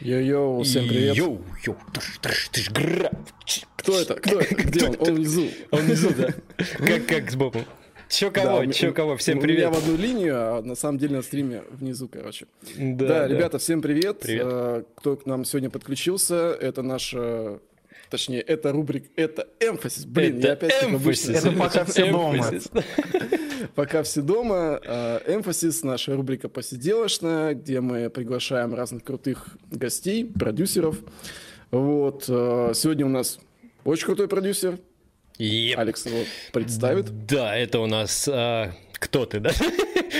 Йо-йо, всем привет. Йоу, йоу, тыш, тыш, тыш, гра. Кто это? Кто это? Где он? Он внизу. Он внизу, да. Как, как сбоку. Чё кого, Да, чё кого, всем привет. меня в одну линию, а на самом деле на стриме внизу, короче. Да, Да, да. ребята, всем привет. Привет. Э, Кто к нам сегодня подключился, это наша... Точнее, это рубрик, это Emphasis. Блин, Это я опять Emphasis. Это пока все дома. Пока все дома. э, Emphasis, наша рубрика посиделочная, где мы приглашаем разных крутых гостей, продюсеров. Вот. э, Сегодня у нас очень крутой продюсер. Еп. Алекс его представит. Да, это у нас... а, кто ты, да?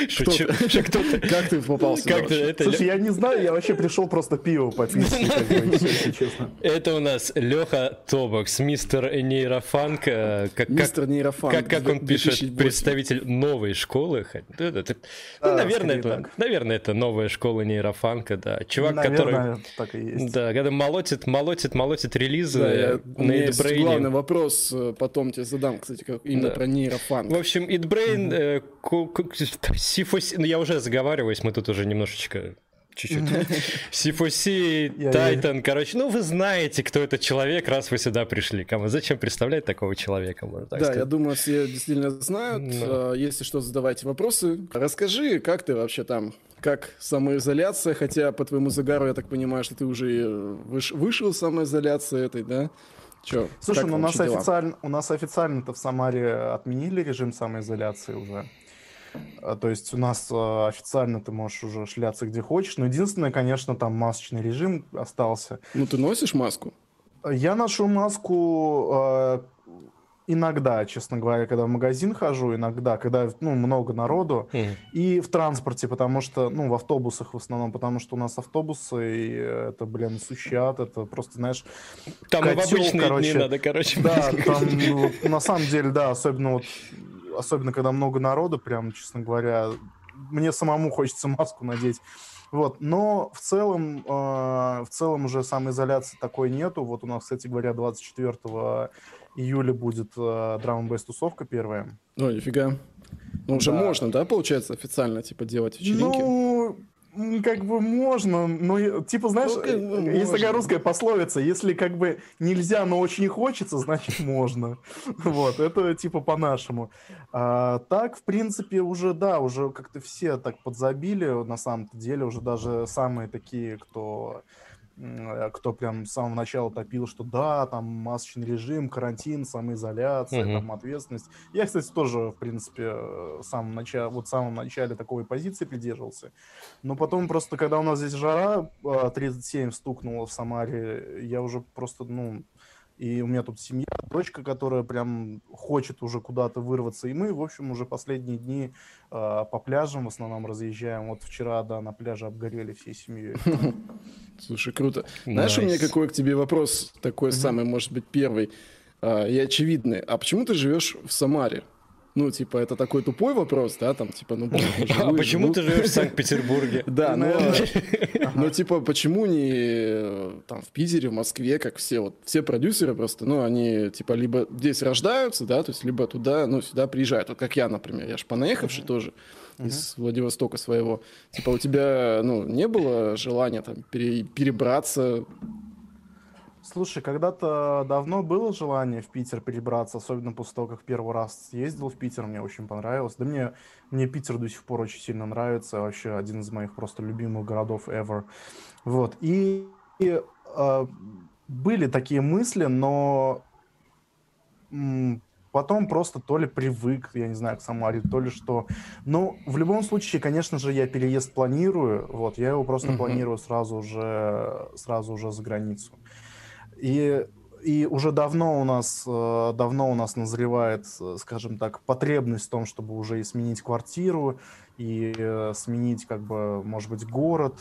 Шучу. Кто ты? Как ты попался? Как ты? Это Слушай, я не знаю, я вообще пришел просто пиво попить, как бы, если честно. Это у нас Леха Тобокс, мистер нейрофанк. э, Как, как- Мистер Нейрофанк. Как, как он пишет, 2008. представитель новой школы. Ну, Да, наверное, это, наверное, это новая школа нейрофанка, да. Чувак, который... Наверное, так и есть. Да, когда молотит, молотит, молотит релизы у на ItBrain. главный вопрос, э, потом тебе задам, кстати, как именно Да. про нейрофанк. В общем, э, ку- C4C, ну я уже заговариваюсь, мы тут уже немножечко чуть-чуть. C4C, Я Titan, короче, ну вы знаете, кто этот человек, раз вы сюда пришли. Кому зачем представлять такого человека, можно так да, я сказать. думаю, все действительно знают. Да. Э, Если что, задавайте вопросы. Расскажи, как ты вообще там? Как самоизоляция? Хотя по твоему загару, я так понимаю, что ты уже выш- вышел из самоизоляции этой, да? Че? Слушай, ну у нас, официально, у нас официально-то в Самаре отменили режим самоизоляции уже. А, То есть у нас а, официально ты можешь уже шляться где хочешь. Но единственное, конечно, там масочный режим остался. Ну, ты носишь маску? Я ношу маску э, иногда, честно говоря, когда в магазин хожу, иногда, когда ну, много народу, Мгм. и в транспорте, потому что, ну, в автобусах в основном, потому что у нас автобусы, и это, блин, сущий ад, это просто, знаешь, Там и в котел, обычные короче. дни надо, короче. да, там, ну, на самом деле, да, особенно вот, особенно когда много народу, прям, честно говоря, мне самому хочется маску надеть. Вот, но в целом, э, в целом уже самоизоляции такой нету. Вот у нас, кстати говоря, 24 июля будет э, н тусовка первая. Ну, нифига. Ну, уже Да. можно, да, получается, официально, типа, делать вечеринки? Ну, как бы можно, но типа, знаешь, Ну, есть такая можно. русская пословица, если как бы нельзя, но очень хочется, значит можно. Вот, это типа по-нашему. А, так, в принципе, уже, да, уже как-то все так подзабили, на самом-то деле, уже даже самые такие, кто кто прям с самого начала топил, что да, там масочный режим, карантин, самоизоляция, Мгм. там ответственность. Я, кстати, тоже, в принципе, э, в самом начале, вот в самом начале такой позиции придерживался. Но потом просто, когда у нас здесь жара э, 37 стукнула в Самаре, я уже просто, ну, и у меня тут семья, дочка, которая прям хочет уже куда-то вырваться. И мы, в общем, уже последние дни э, по пляжам в основном разъезжаем. Вот вчера, да, на пляже обгорели всей семьей. Слушай, круто. Знаешь, у меня какой к тебе вопрос, такой самый, может быть, первый а, и очевидный. А почему ты живешь в Самаре? Ну, типа, это такой тупой вопрос, да, там, типа, ну, блин, ну, А почему ты живешь в Санкт-Петербурге? Да, но, Наверное. ну, типа, почему не э, там в Питере, в Москве, как все, вот, все продюсеры просто, ну, они, типа, либо здесь рождаются, да, то есть, либо туда, ну, сюда приезжают, вот как я, например, я же понаехавший тоже из Владивостока своего. Типа, у тебя, ну, не было желания там пере- перебраться, Слушай, когда-то давно было желание в Питер перебраться, особенно после того, как первый раз съездил в Питер, мне очень понравилось. Да мне, мне Питер до сих пор очень сильно нравится, вообще один из моих просто любимых городов ever. Вот, и, и, э, были такие мысли, но потом просто то ли привык, я не знаю, к Самаре, то ли что. Но в любом случае, конечно же, я переезд планирую, вот, я его просто Мгм. планирую сразу уже, сразу уже за границу. И, и уже давно у нас, э, давно у нас назревает, э, скажем так, потребность в том, чтобы уже и сменить квартиру, и э, сменить, как бы, может быть, город,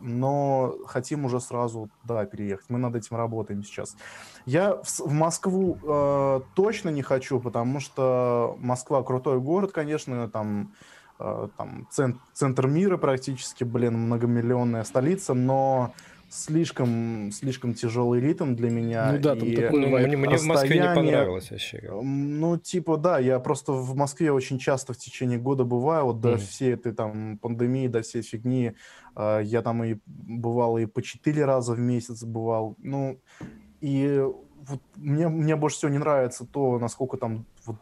но хотим уже сразу, да, переехать. Мы над этим работаем сейчас. Я в, Москву э, точно не хочу, потому что Москва крутой город, конечно, там, э, там цен- центр мира практически, блин, многомиллионная столица, но слишком, слишком тяжелый ритм для меня. Ну да, там такой ну, мне, мне в Москве не понравилось вообще. Ну, типа, да, я просто в Москве очень часто в течение года бываю, вот до mm. всей этой там пандемии, до всей фигни, э, я там и бывал и по четыре раза в месяц бывал, ну, и вот мне, мне больше всего не нравится то, насколько там вот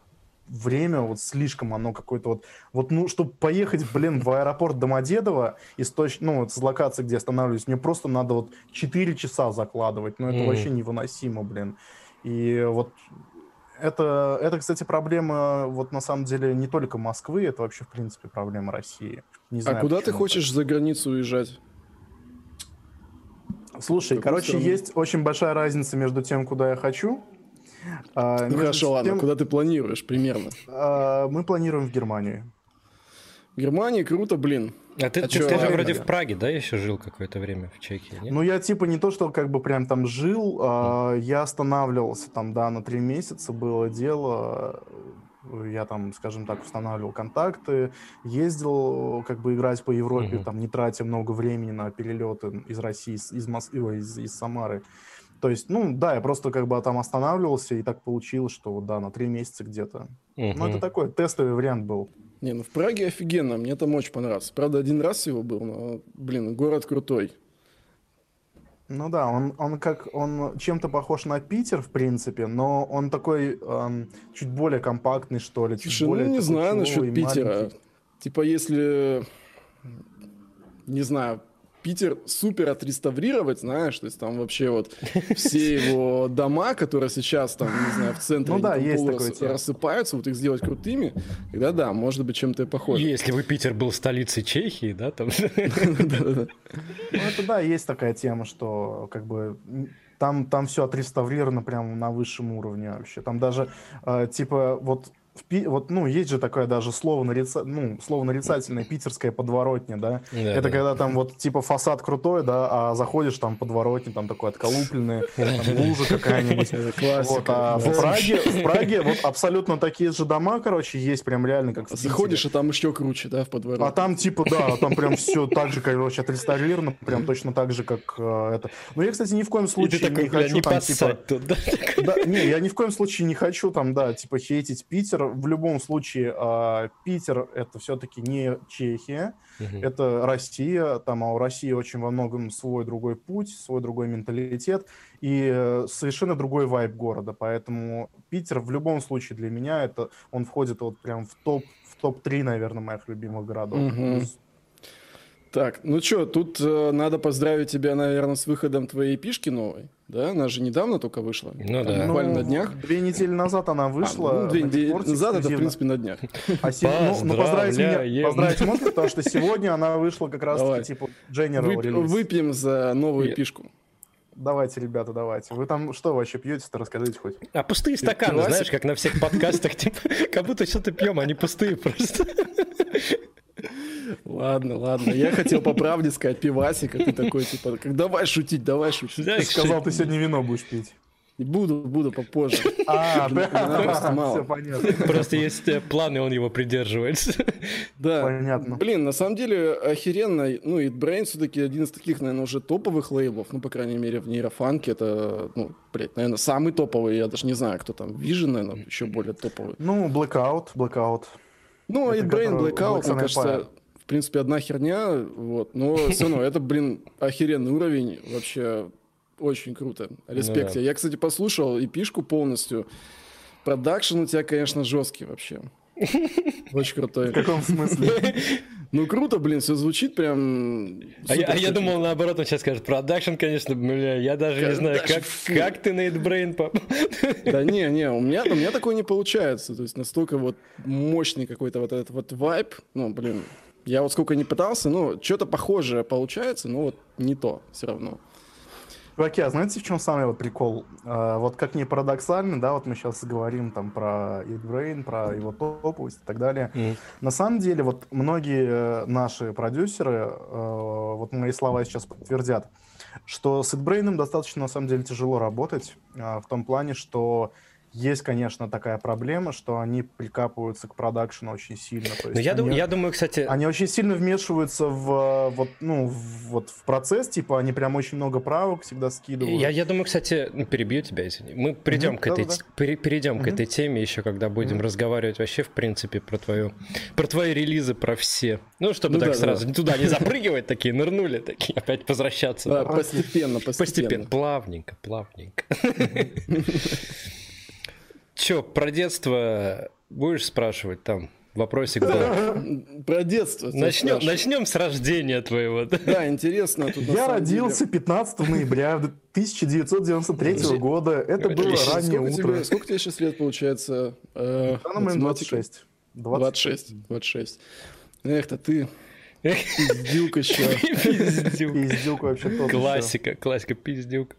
время вот слишком оно какое-то вот... Вот, ну, чтобы поехать, блин, в аэропорт Домодедово, из точ... ну, вот с локации, где останавливаюсь, мне просто надо вот 4 часа закладывать. Ну, это mm. вообще невыносимо, блин. И вот это, это, кстати, проблема вот на самом деле не только Москвы, это вообще, в принципе, проблема России. Не а знаю, а куда ты хочешь так. за границу уезжать? Слушай, короче, страну? есть очень большая разница между тем, куда я хочу, а, ну хорошо, ладно, куда ты планируешь примерно? А, мы планируем в Германию. В Германии круто, блин. А ты, а ты, ты же вроде в Праге, да, еще жил какое-то время в Чехии? Нет? Ну, я типа не то, что как бы прям там жил, а, я останавливался там, да, на три месяца было дело. Я там, скажем так, устанавливал контакты, ездил как бы играть по Европе, угу. там не тратя много времени на перелеты из России, из Москвы, из, из Самары. То есть, ну, да, я просто как бы там останавливался, и так получилось, что, вот, да, на три месяца где-то. Угу. Ну, это такой тестовый вариант был. Не, ну в Праге офигенно, мне там очень понравилось. Правда, один раз всего был, но, блин, город крутой. Ну да, он, он как он чем-то похож на Питер, в принципе, но он такой эм, чуть более компактный, что ли. Чуть Слушай, более ну не знаю насчет Питера. Маленький. Типа, если не знаю, Питер супер отреставрировать, знаешь, то есть там вообще вот все его дома, которые сейчас там, не знаю, в центре ну, да, есть рас, рассыпаются, вот их сделать крутыми, тогда да, может быть чем-то похоже. Если бы Питер был столицей Чехии, да, там... Ну это да, есть такая тема, что как бы там, там все отреставрировано прямо на высшем уровне вообще. Там даже, э, типа, вот вот, ну, есть же такое даже слово, нарица... ну, слово нарицательное, питерская подворотня, да? да это да. когда там вот типа фасад крутой, да, а заходишь там подворотня, там такой отколупленный, там лужа какая-нибудь. Вот, а в Праге, в Праге вот абсолютно такие же дома, короче, есть прям реально как Заходишь, и там еще круче, да, в подворотне. А там типа, да, там прям все так же, короче, отреставрировано, прям точно так же, как э, это. Но я, кстати, ни в коем случае не хочу там, типа... Да, не, я ни в коем случае не хочу там, да, типа хейтить Питер, в любом случае э, Питер это все-таки не Чехия, угу. это Россия, там а у России очень во многом свой другой путь, свой другой менталитет и э, совершенно другой вайб города, поэтому Питер в любом случае для меня это он входит вот прям в топ в топ 3, наверное, моих любимых городов. Угу. Так, ну что, тут э, надо поздравить тебя, наверное, с выходом твоей пишки новой. Да, она же недавно только вышла. Ну да. Буквально ну, на днях. Две недели назад она вышла. А, ну, две недели назад это, в принципе, на днях. А се... ну, ну, поздравить меня, поздравить можно, потому что сегодня она вышла как раз-таки, типа, General Вып... релиз. Выпьем за новую пишку. Давайте, ребята, давайте. Вы там что вообще пьете-то, расскажите хоть. А пустые стаканы, знаешь, как на всех подкастах, типа, как будто что-то пьем, они пустые просто. Ладно, ладно. Я хотел по правде сказать пивасик, а ты такой, типа, как давай шутить, давай шутить. Ты сказал, ты сегодня вино будешь пить. Буду, буду попозже. А, просто мало. Все понятно. Просто есть э, планы, он его придерживается. Да. Понятно. Блин, на самом деле охеренно. Ну, и Brain все-таки один из таких, наверное, уже топовых лейблов. Ну, по крайней мере, в нейрофанке это, ну, блядь, наверное, самый топовый. Я даже не знаю, кто там. Vision, наверное, еще более топовый. Ну, Blackout, Blackout. Ну, Eatbrain, Blackout, мне кажется, принципе, одна херня, вот, но все равно это, блин, охеренный уровень, вообще очень круто. Респект. Ну, да. Я, кстати, послушал EP шку полностью. Продакшн у тебя, конечно, жесткий вообще. Очень крутой. В каком смысле? Ну, круто, блин, все звучит прям... А я, а я думал, наоборот, он сейчас скажет, продакшн, конечно, бля, я даже не знаю, как, как ты на Eatbrain попал. Да не, не, у меня, у меня такое не получается. То есть настолько вот мощный какой-то вот этот вот вайп, ну, блин, я вот сколько не пытался, ну, что-то похожее получается, но вот не то все равно. Чуваки, а знаете, в чем самый вот прикол? А, вот как ни парадоксально, да, вот мы сейчас говорим там про Brain, про его топовость и так далее. Mm. На самом деле, вот многие э, наши продюсеры, э, вот мои слова сейчас подтвердят, что с Brain достаточно, на самом деле, тяжело работать, э, в том плане, что есть, конечно, такая проблема, что они прикапываются к продакшену очень сильно. То Ну, есть я, они, дум- я думаю, кстати, они очень сильно вмешиваются в, вот, ну, в, вот, в процесс, типа они прям очень много правок всегда скидывают. я, я думаю, кстати, ну, перебью тебя, извини. Мы придем Мгм, к этой, пере- перейдем к Мгм. этой теме еще, когда будем Мгм. разговаривать вообще, в принципе, про твою, про твои релизы, про все. Ну, чтобы Ну так да, да. сразу туда не запрыгивать, такие нырнули, такие опять возвращаться. Да, постепенно, постепенно. Постепенно, плавненько, плавненько. Че, про детство будешь спрашивать там? Вопросик был. Про детство. Начнем, начнем с рождения твоего. да? Интересно. Тут Я родился 15 ноября 1993 года. Это было деле- раннее Сколько тебе, утро. сколько тебе сейчас лет получается? Э, На данный момент математика? 26. 26. 26. Эх, то ты Эх, пиздюк еще. Пиздюк. Пиздюк вообще. Классика, классика, пиздюк.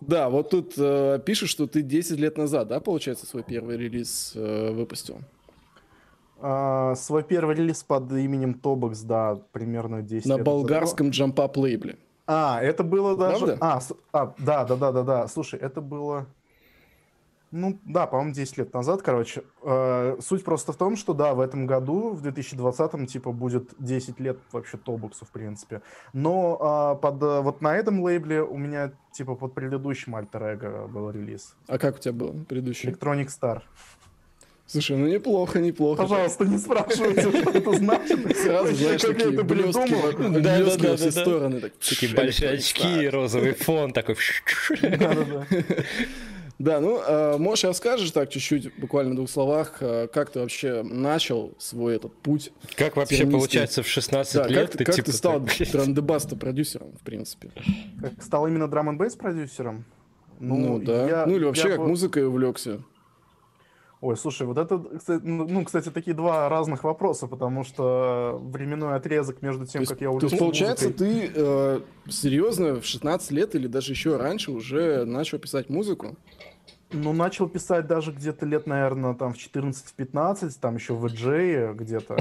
Да, вот тут э, пишут, что ты 10 лет назад, да, получается, свой первый релиз э, выпустил? А, свой первый релиз под именем Тобокс, да, примерно 10 На лет назад. болгарском джампап лейбле. А, это было даже... Правда? А, с- а, да, да, да, да, да. Слушай, это было... Ну, да, по-моему, 10 лет назад, короче. Э, суть просто в том, что, да, в этом году, в 2020-м, типа, будет 10 лет вообще Тобоксу, в принципе. Но а, под, э, вот на этом лейбле у меня, типа, под предыдущим альтер был релиз. А как у тебя был предыдущий? Electronic Star. Слушай, ну неплохо, неплохо. Пожалуйста, не спрашивайте, что это значит. Сразу, знаешь, Как я такие это блестки, придумал. Да, да, блестки да, во все стороны. так, Такие большие очки, розовый фон такой. Да-да-да. Да, ну, э, можешь расскажешь так чуть-чуть, буквально в двух словах, э, как ты вообще начал свой этот путь? Как вообще Тернистый. получается в 16 Да, лет как, ты- как типа ты стал драндебаста продюсером, в принципе? Как стал именно драм н продюсером? Ну, да. я- ну или вообще я как бы- музыкой увлекся. Ой, слушай, вот это, кстати, ну, ну, кстати, такие два разных вопроса, потому что временной отрезок между тем, То есть, как я то увлекся есть, получается, музыкой- ты э, серьезно в 16 лет или даже еще раньше уже начал писать музыку? Ну, начал писать даже где-то лет, наверное, там в 14-15, там еще в EJ где-то.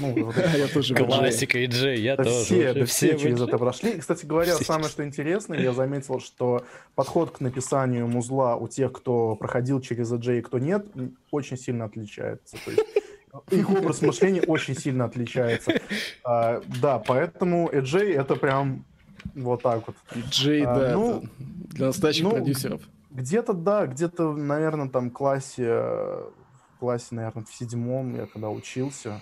ну, Я тоже EJ. Классика и Джей, я тоже. все, через EJ. это прошли. Кстати говоря, самое что интересное, я заметил, что подход к написанию музла у тех, кто проходил через EJ и кто нет, очень сильно отличается. То есть их образ мышления очень сильно отличается. А, да, поэтому EJ это прям вот так вот. Джей, А, да, ну, это для настоящих ну, продюсеров. Где-то, да, где-то, наверное, там классе, в классе, наверное, в седьмом, я когда учился,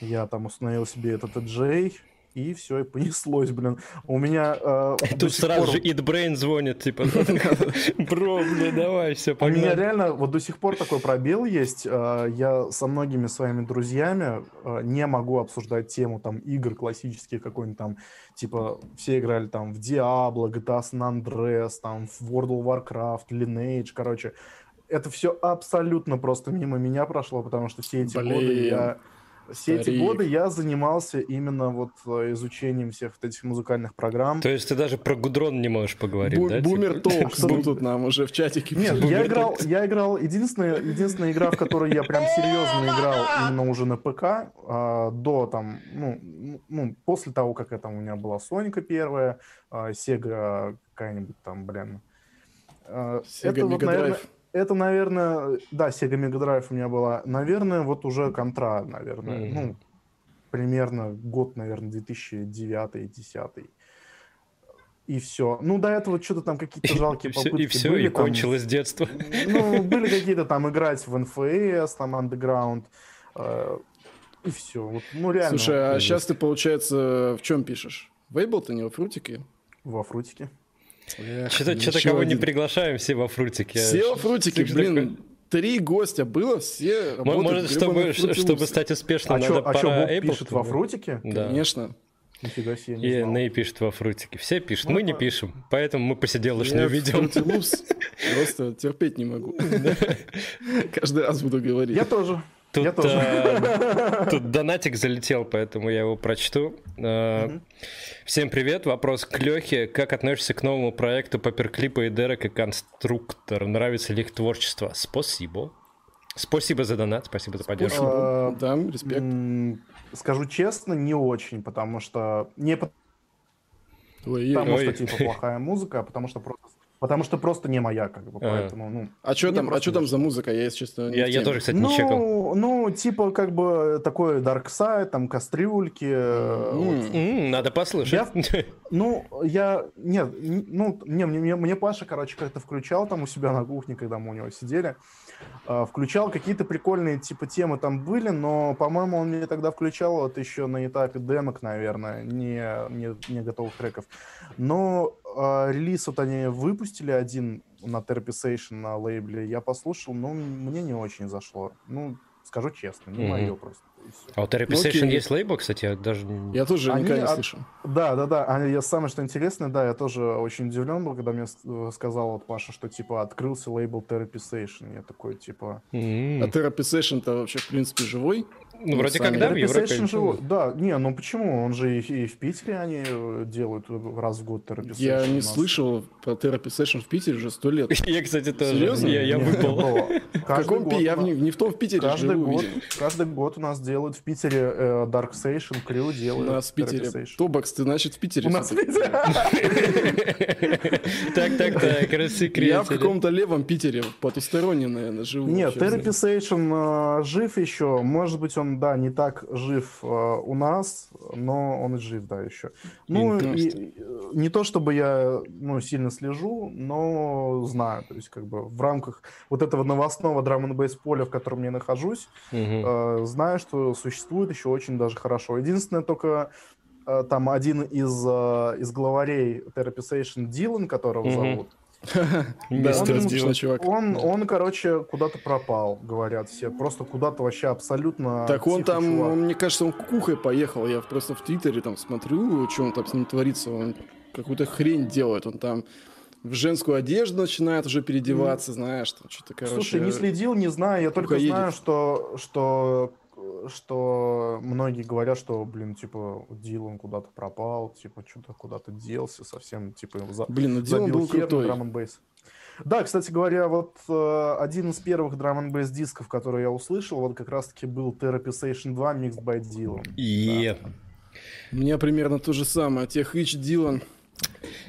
я там установил себе этот EJ, и все, и понеслось, блин. У меня э, Тут сразу пор- же It Brain звонит, типа, бро, бля, давай, все, У меня погнали. реально вот до сих пор такой пробел есть. Э, Я со многими своими друзьями э, не могу обсуждать тему там игр классических какой-нибудь там, типа все играли там в Diablo, GTA San Andreas, там в World of Warcraft, Lineage, короче. Это все абсолютно просто мимо меня прошло, потому что все эти годы Блин, я... Все эти старик. годы я занимался именно вот э, изучением всех вот этих музыкальных программ. То есть ты даже про Гудрон не можешь поговорить, Бу- да? Бумер Абсолютно. тут нам уже в чатике. Нет, я играл, я играл, единственная, единственная игра, в которой я прям серьезно играл именно уже на ПК, а, до там, ну, ну, после того, как это у меня была Соника первая, а, Sega какая-нибудь там, блин. А, Sega это вот, Mega наверное, Drive. Это, наверное, да, Sega Mega Drive у меня была, наверное, вот уже Контра, наверное, Мгм. ну, примерно год, наверное, 2009-2010. И все. Ну, до этого что-то там какие-то И жалкие все, попытки и все, были. и там, кончилось детство. ну, были какие-то там играть в НФС, там, Underground, э, и все. Вот, ну, реально. Слушай, а сейчас ты, получается, в чем пишешь? В Ableton, во фрутике? Во фрутике. Что-то кого не один. приглашаем, все во фрутике. Все во фрутике, Что блин. Три гостя было, все Может, чтобы, чтобы стать успешным, А надо что, а Боб Apple пишет во фрутике? Да. Конечно. Нифига себе, не И знал. Ней пишет во фрутике. Все пишут, Ну, мы не пишем. Поэтому мы посиделочную ведем. Просто терпеть не могу. Каждый раз буду говорить. Я тоже. Тут, Я тоже. э, тут донатик залетел, поэтому я его прочту. Э, Мгм. Всем привет. Вопрос к Лехе. Как относишься к новому проекту Паперклипа и Дерек и Конструктор? Нравится ли их творчество? Спасибо. Спасибо за донат, спасибо за поддержку. А, Спасибо. Да, респект. Скажу честно, не очень, потому что... Не потому Ой. что, типа, плохая музыка, а потому что просто, Потому что просто не моя, как бы, А. поэтому, ну... А что там, а что там за музыка? Я, если честно, не Я, я тоже, кстати, не чекал. Ну, ну, типа, как бы, такой Dark Side, там, кастрюльки. М. вот. М, надо послушать. Ну, я... Нет, ну, не, мне, мне- мне Паша, короче, как-то включал там у себя на кухне, когда мы у него сидели. А, Включал какие-то прикольные, типа, темы там были, но, по-моему, он мне тогда включал вот еще на этапе демок, наверное, не, не, не готовых треков. Но а, релиз вот они выпустили один на Therapy Session на лейбле, я послушал, но мне не очень зашло. Ну, скажу честно, не Мгм. мое просто. А у Therapy Ну, Session окей. есть лейбл, кстати, я даже... не- Я тоже Они никогда не от- слышал. Да, да, да. А я самое что интересное, да, я тоже очень удивлен был, когда мне э, сказал вот Паша, что типа открылся лейбл Therapy Session. Я такой, типа. М. А Therapy Session-то вообще, в принципе, живой? Ну, вроде сами как, да, в Европе. Живой. Да, не, ну почему? Он же и, и в Питере они э, делают раз в год Therapy Session. Я у не слышал про Therapy Session в Питере уже сто лет. Я, кстати, тоже. Серьезно? Я, я выпал. В каком Пи- Я у не, в том в Питере Каждый год, каждый год у нас делают в Питере э, Dark Session, Crew У делают. нас в Питере. Тобакс, ты, значит, в Питере. У нас в. Питере. Так, так, так, Я в рассекретили. каком-то левом Питере, потусторонне, наверное, живу. Нет. Therapy Session э, жив еще. Может быть, он, да, не так жив э, у нас, но он и жив, да, еще. Ну, и, э, не то чтобы я ну, сильно слежу, но знаю. То есть, как бы в рамках вот этого новостного драм н поля, в котором я нахожусь, Мгм. э, знаю, что существует еще очень даже хорошо. Единственное, только э, там один из, э, из главарей Therapy Session, Дилан, которого Мгм. зовут, Мистер Дилан. чувак. он, он, короче, куда-то пропал, говорят все. Просто куда-то вообще абсолютно Так он там, он, мне кажется, он кукухой поехал. Я просто в Твиттере там смотрю, что он там с ним творится. Он какую-то хрень делает. Он там в женскую одежду начинает уже переодеваться, знаешь, там что-то, короче. Слушай, не следил, не знаю. Я только едет. знаю, что, что, что многие говорят, что, блин, типа, Дилан куда-то пропал, типа, что-то куда-то делся совсем, типа, за, Блин, ну Дилан забил был хер крутой. драм бейс. Да, кстати говоря, вот э, один из первых драм н дисков, который я услышал, вот как раз-таки был Therapy Session 2 Mixed by Dylan. Е. У меня примерно то же самое. Тех Ич Дилан.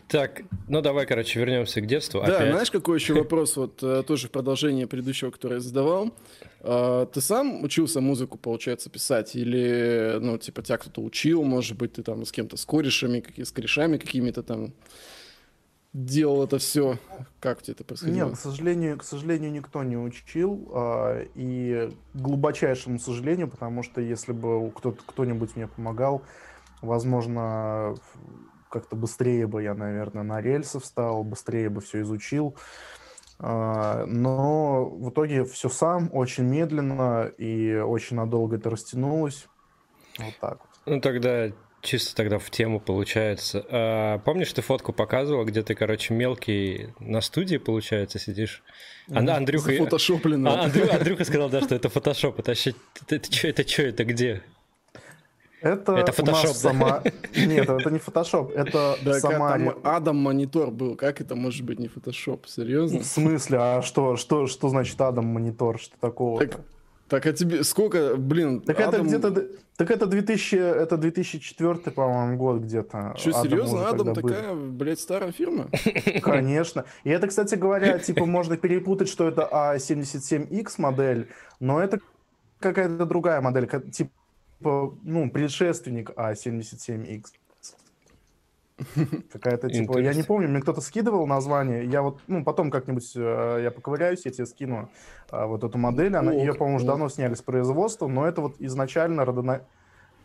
Так, ну давай, короче, вернемся к детству. Да, Опять. знаешь, какой еще вопрос, вот э, тоже в продолжение предыдущего, который я задавал. А, Ты сам учился музыку, получается, писать? Или, ну, типа, тебя кто-то учил, может быть, ты там с кем-то, с корешами, какие- с корешами какими-то там делал это все? Как у тебя это происходило? Нет, к сожалению, к сожалению, никто не учил, а, и к глубочайшему сожалению, потому что если бы кто-то, кто-нибудь мне помогал, возможно, как-то быстрее бы я, наверное, на рельсы встал, быстрее бы все изучил. А, Но в итоге все сам, очень медленно и очень надолго это растянулось. Вот так вот. Ну тогда чисто тогда в тему получается. А, помнишь, ты фотку показывал, где ты, короче, мелкий на студии, получается, сидишь? Ан- Андрюха... Фотошоплено. А, Андрю- Андрюха сказал, да, что это фотошоп. Это вообще... Это что, это что, это где? Это, Это фотошоп, да? сама... Нет, это не фотошоп, это Да, в Самаре. там Адам монитор был. Как это может быть не фотошоп? Серьезно? В смысле? А что, что, что значит Адам монитор? Что такого? Так, так а тебе сколько, блин, Так это Адам- где-то, д- так это 2000, это 2004, по-моему, год где-то. Что, Адам серьезно? Адам тогда был. такая, блядь, старая фирма? Конечно. И это, кстати говоря, типа можно перепутать, что это А77X модель, но это какая-то другая модель, типа, ну, предшественник А77X. Какая-то, типа, я не помню, мне кто-то скидывал название, я вот, ну, потом как-нибудь э, я поковыряюсь, я тебе скину а, вот эту модель, она, ее, по-моему, уже давно сняли с производства, но это вот изначально родона-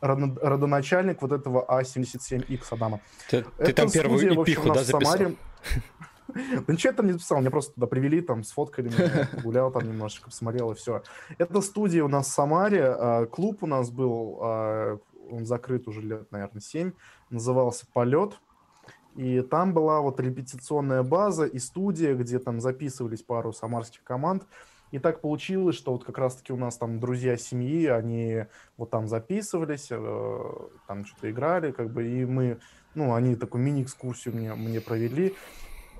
родо- родоначальник вот этого А77X Адама. Ты, ты Это там первую в общем, эпиху, да, в записал? Самаре. Да ничего я там не записал, меня просто туда привели, там сфоткали меня, погулял там немножечко, посмотрел и все. Это студия у нас в Самаре, а, клуб у нас был, а, он закрыт уже лет, наверное, 7, назывался «Полет». И там была вот репетиционная база и студия, где там записывались пару самарских команд. И так получилось, что вот как раз-таки у нас там друзья семьи, они вот там записывались, э, там что-то играли, как бы, и мы, ну, они такую мини-экскурсию мне, мне провели,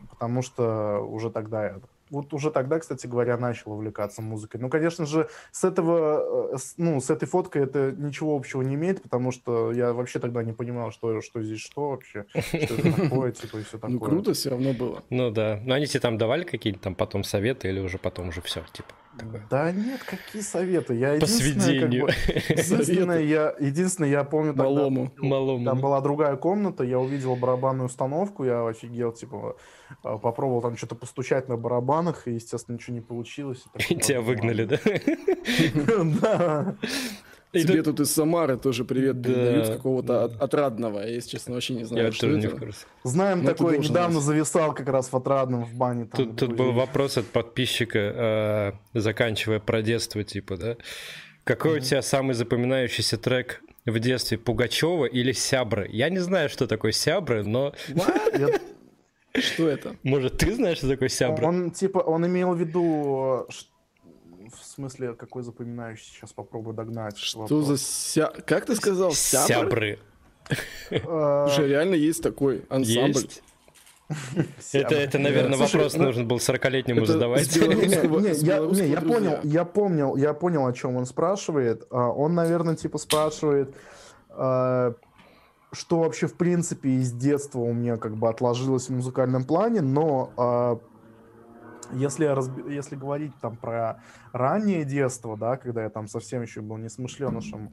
потому что уже тогда я вот уже тогда, кстати говоря, начал увлекаться музыкой. Ну, конечно же, с этого, э, ну, с этой фоткой это ничего общего не имеет, потому что я вообще тогда не понимал, что, что здесь что вообще, что это такое, типа, и все такое. Ну, круто все равно было. Ну да. Но они тебе там давали какие-то там потом советы или уже потом уже все, типа? Такое. Да нет, какие советы? Я По сведению. Как бы, единственное, я, единственное, я помню тогда, Малому. Малому. Там была другая комната, я увидел барабанную установку, я офигел, типа, а, попробовал там что-то постучать на барабанах, и, естественно, ничего не получилось. И тебя выгнали, да? Да. Тебе тут из Самары тоже привет передают какого-то отрадного. Я, если честно, вообще не знаю, что это. Знаем такое, недавно зависал как раз в отрадном в бане. Тут был вопрос от подписчика, э, заканчивая про детство, типа, да? Какой у тебя самый запоминающийся трек в детстве Пугачева или Сябры? Я не знаю, что такое Сябры, но... Что это? Может, ты знаешь, что такое Сябры? Он, типа, он имел в виду, в смысле, какой запоминающий, сейчас попробую догнать. Что вопрос. за ся... Как ты сказал? Сябры? Уже реально есть такой ансамбль. Есть. Это, это, наверное, Слушай, вопрос ну, нужно был 40-летнему задавать. Не, не, я, не, я понял, я понял, о чем он спрашивает. А, он, наверное, типа спрашивает, а, что вообще в принципе из детства у меня как бы отложилось в музыкальном плане, но а, если, разби... если говорить там про раннее детство, да, когда я там совсем еще был несмышленышем,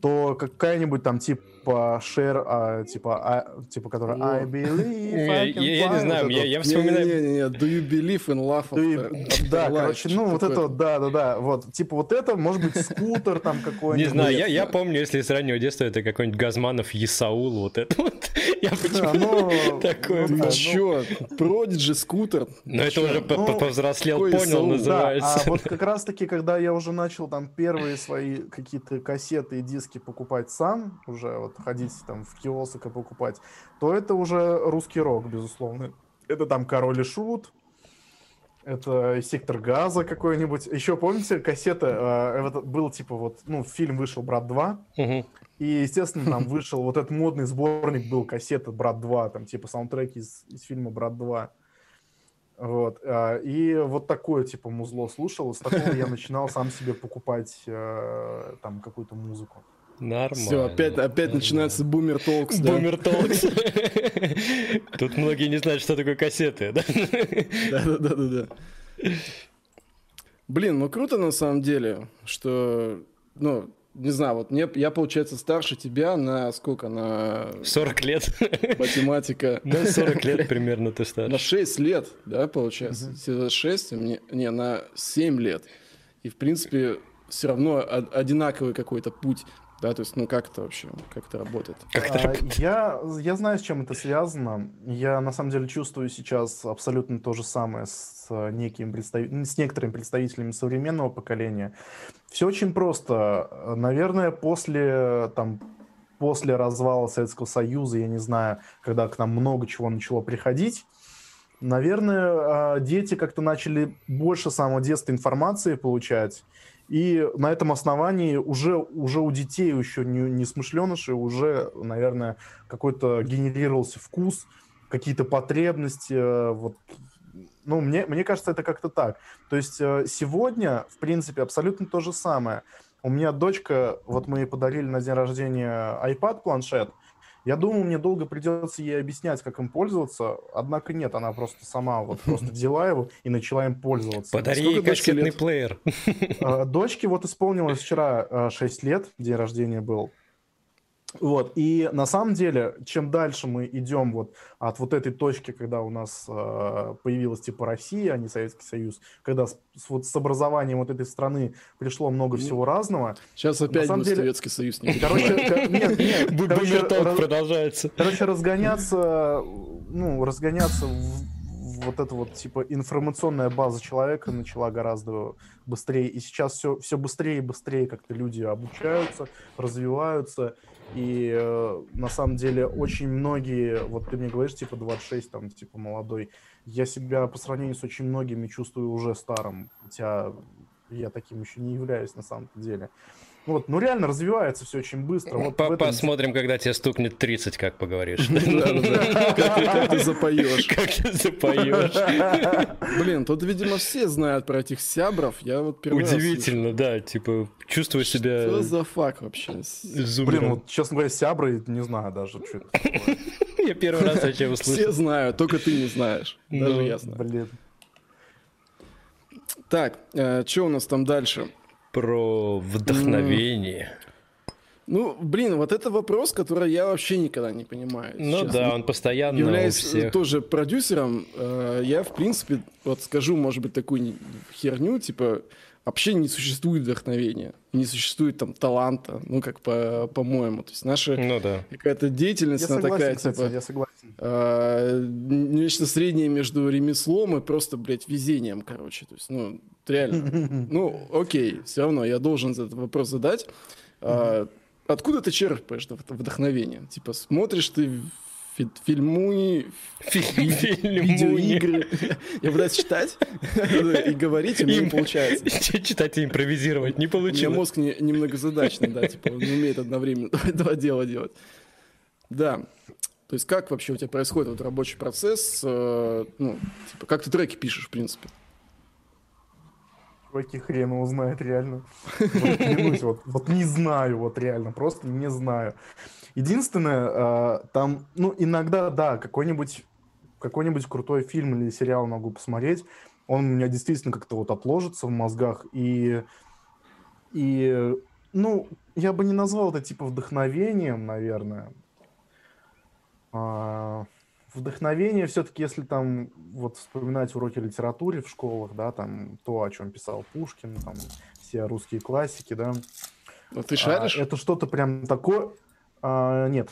то какая-нибудь там типа share, а, типа, а, типа, которая I believe I can Я, я не знаю, я, вспоминаю... Не-не-не, do you believe in love Да, короче, ну вот это, да-да-да, вот, типа вот это, может быть, скутер там какой-нибудь. Не знаю, я, я помню, если с раннего детства это какой-нибудь Газманов Есаул, вот это вот. Я почему такое... Ты чё, Продиджи, скутер? Ну это уже повзрослел, понял, называется. А вот как раз-таки, когда я уже начал там первые свои какие-то кассеты и диски покупать сам, уже вот ходить там в киоск и покупать, то это уже русский рок, безусловно. Это там Король и Шут, это сектор газа какой-нибудь. Еще помните, кассета, э, был типа вот, ну, фильм вышел «Брат 2», угу. и, естественно, там вышел вот этот модный сборник был кассета «Брат 2», там типа саундтреки из, из фильма «Брат 2». Вот. Э, и вот такое, типа, музло слушал. С такого я начинал сам себе покупать э, там какую-то музыку. Нормально. Все, опять, опять нормально. начинается бумер толкс. Бумер толкс. Тут многие не знают, что такое кассеты, да? Да-да-да-да. Блин, ну круто на самом деле, что, ну, не знаю, вот мне, я, получается, старше тебя на сколько? На... 40 лет. Математика. Да, 40 лет примерно ты старше. На 6 лет, да, получается? Угу. 6, мне, не, на 7 лет. И, в принципе, все равно одинаковый какой-то путь да, то есть, ну как это вообще, как это работает? Как это а, работает? Я, я знаю, с чем это связано. Я на самом деле чувствую сейчас абсолютно то же самое с, неким представ... с некоторыми представителями современного поколения. Все очень просто. Наверное, после там, после развала Советского Союза, я не знаю, когда к нам много чего начало приходить, наверное, а, дети как-то начали больше самого детства информации получать. И на этом основании уже, уже у детей, еще не, не смышленышей, уже, наверное, какой-то генерировался вкус, какие-то потребности. Э, вот. Ну, мне, мне кажется, это как-то так. То есть э, сегодня, в принципе, абсолютно то же самое. У меня дочка, вот мы ей подарили на день рождения iPad-планшет, я думал, мне долго придется ей объяснять, как им пользоваться, однако нет, она просто сама вот просто взяла его и начала им пользоваться. Подари ей кассетный плеер. А, дочке вот исполнилось вчера 6 а, лет, день рождения был. Вот, и на самом деле, чем дальше мы идем вот от вот этой точки, когда у нас э, появилась типа Россия, а не Советский Союз, когда с, вот с образованием вот этой страны пришло много всего разного. Сейчас опять будет деле... Советский Союз. Не короче, нет, нет, короче, продолжается. Короче, разгоняться, ну, разгоняться вот эта вот типа информационная база человека начала гораздо быстрее. И сейчас все, все быстрее и быстрее как-то люди обучаются, развиваются. И э, на самом деле очень многие, вот ты мне говоришь, типа 26, там, типа молодой, я себя по сравнению с очень многими чувствую уже старым, хотя я таким еще не являюсь на самом деле. Вот, ну реально развивается все очень быстро. Вот По- Посмотрим, когда тебе стукнет 30, как поговоришь. Как ты запоешь. Как ты запоешь. Блин, тут, видимо, все знают про этих сябров. Я вот Удивительно, да, типа, чувствую себя Что за фак вообще? Блин, вот, честно говоря, сябры, не знаю даже, что это. Я первый раз вообще Все услышал. знают, только ты не знаешь. Даже Ну, я знаю. Блин. Так, что у нас там дальше? Про вдохновение. Ну, блин, вот это вопрос, который я вообще никогда не понимаю. Ну честно. да, он постоянно у Являясь всех. тоже продюсером, э, я, в принципе, вот скажу, может быть, такую херню, типа, вообще не существует вдохновения, не существует там таланта, ну, как по- по-моему. То есть наша Ну да. какая-то деятельность, Я она такая, согласен, кстати, типа, я согласен. э, нечто среднее между ремеслом и просто, блядь, везением, короче. То есть, ну, реально. Ну, окей, все равно я должен этот вопрос задать. А, Откуда ты черпаешь вдохновение? Типа, смотришь ты фи- фильмуни, Фильмуни. видеоигры. Я пытаюсь читать и говорить, и мне не получается. Читать и импровизировать не У меня получилось. мозг не- немногозадачный, да, типа, он не умеет одновременно два- два дела делать. Да. То есть как вообще у тебя происходит вот рабочий процесс? э, Ну, типа, как ты треки пишешь, в принципе? Чуваки хрен его знает, реально. Вот, вот не знаю, вот реально, просто не знаю. Единственное, э, там, ну, иногда, да, какой-нибудь какой-нибудь крутой фильм или сериал могу посмотреть, он у меня действительно как-то вот отложится в мозгах, и, и, ну, я бы не назвал это типа вдохновением, наверное. А, вдохновение все-таки, если там вот вспоминать уроки литературы в школах, да, там то, о чем писал Пушкин, там все русские классики, да. А ты А, шаришь? это что-то прям такое... А, нет.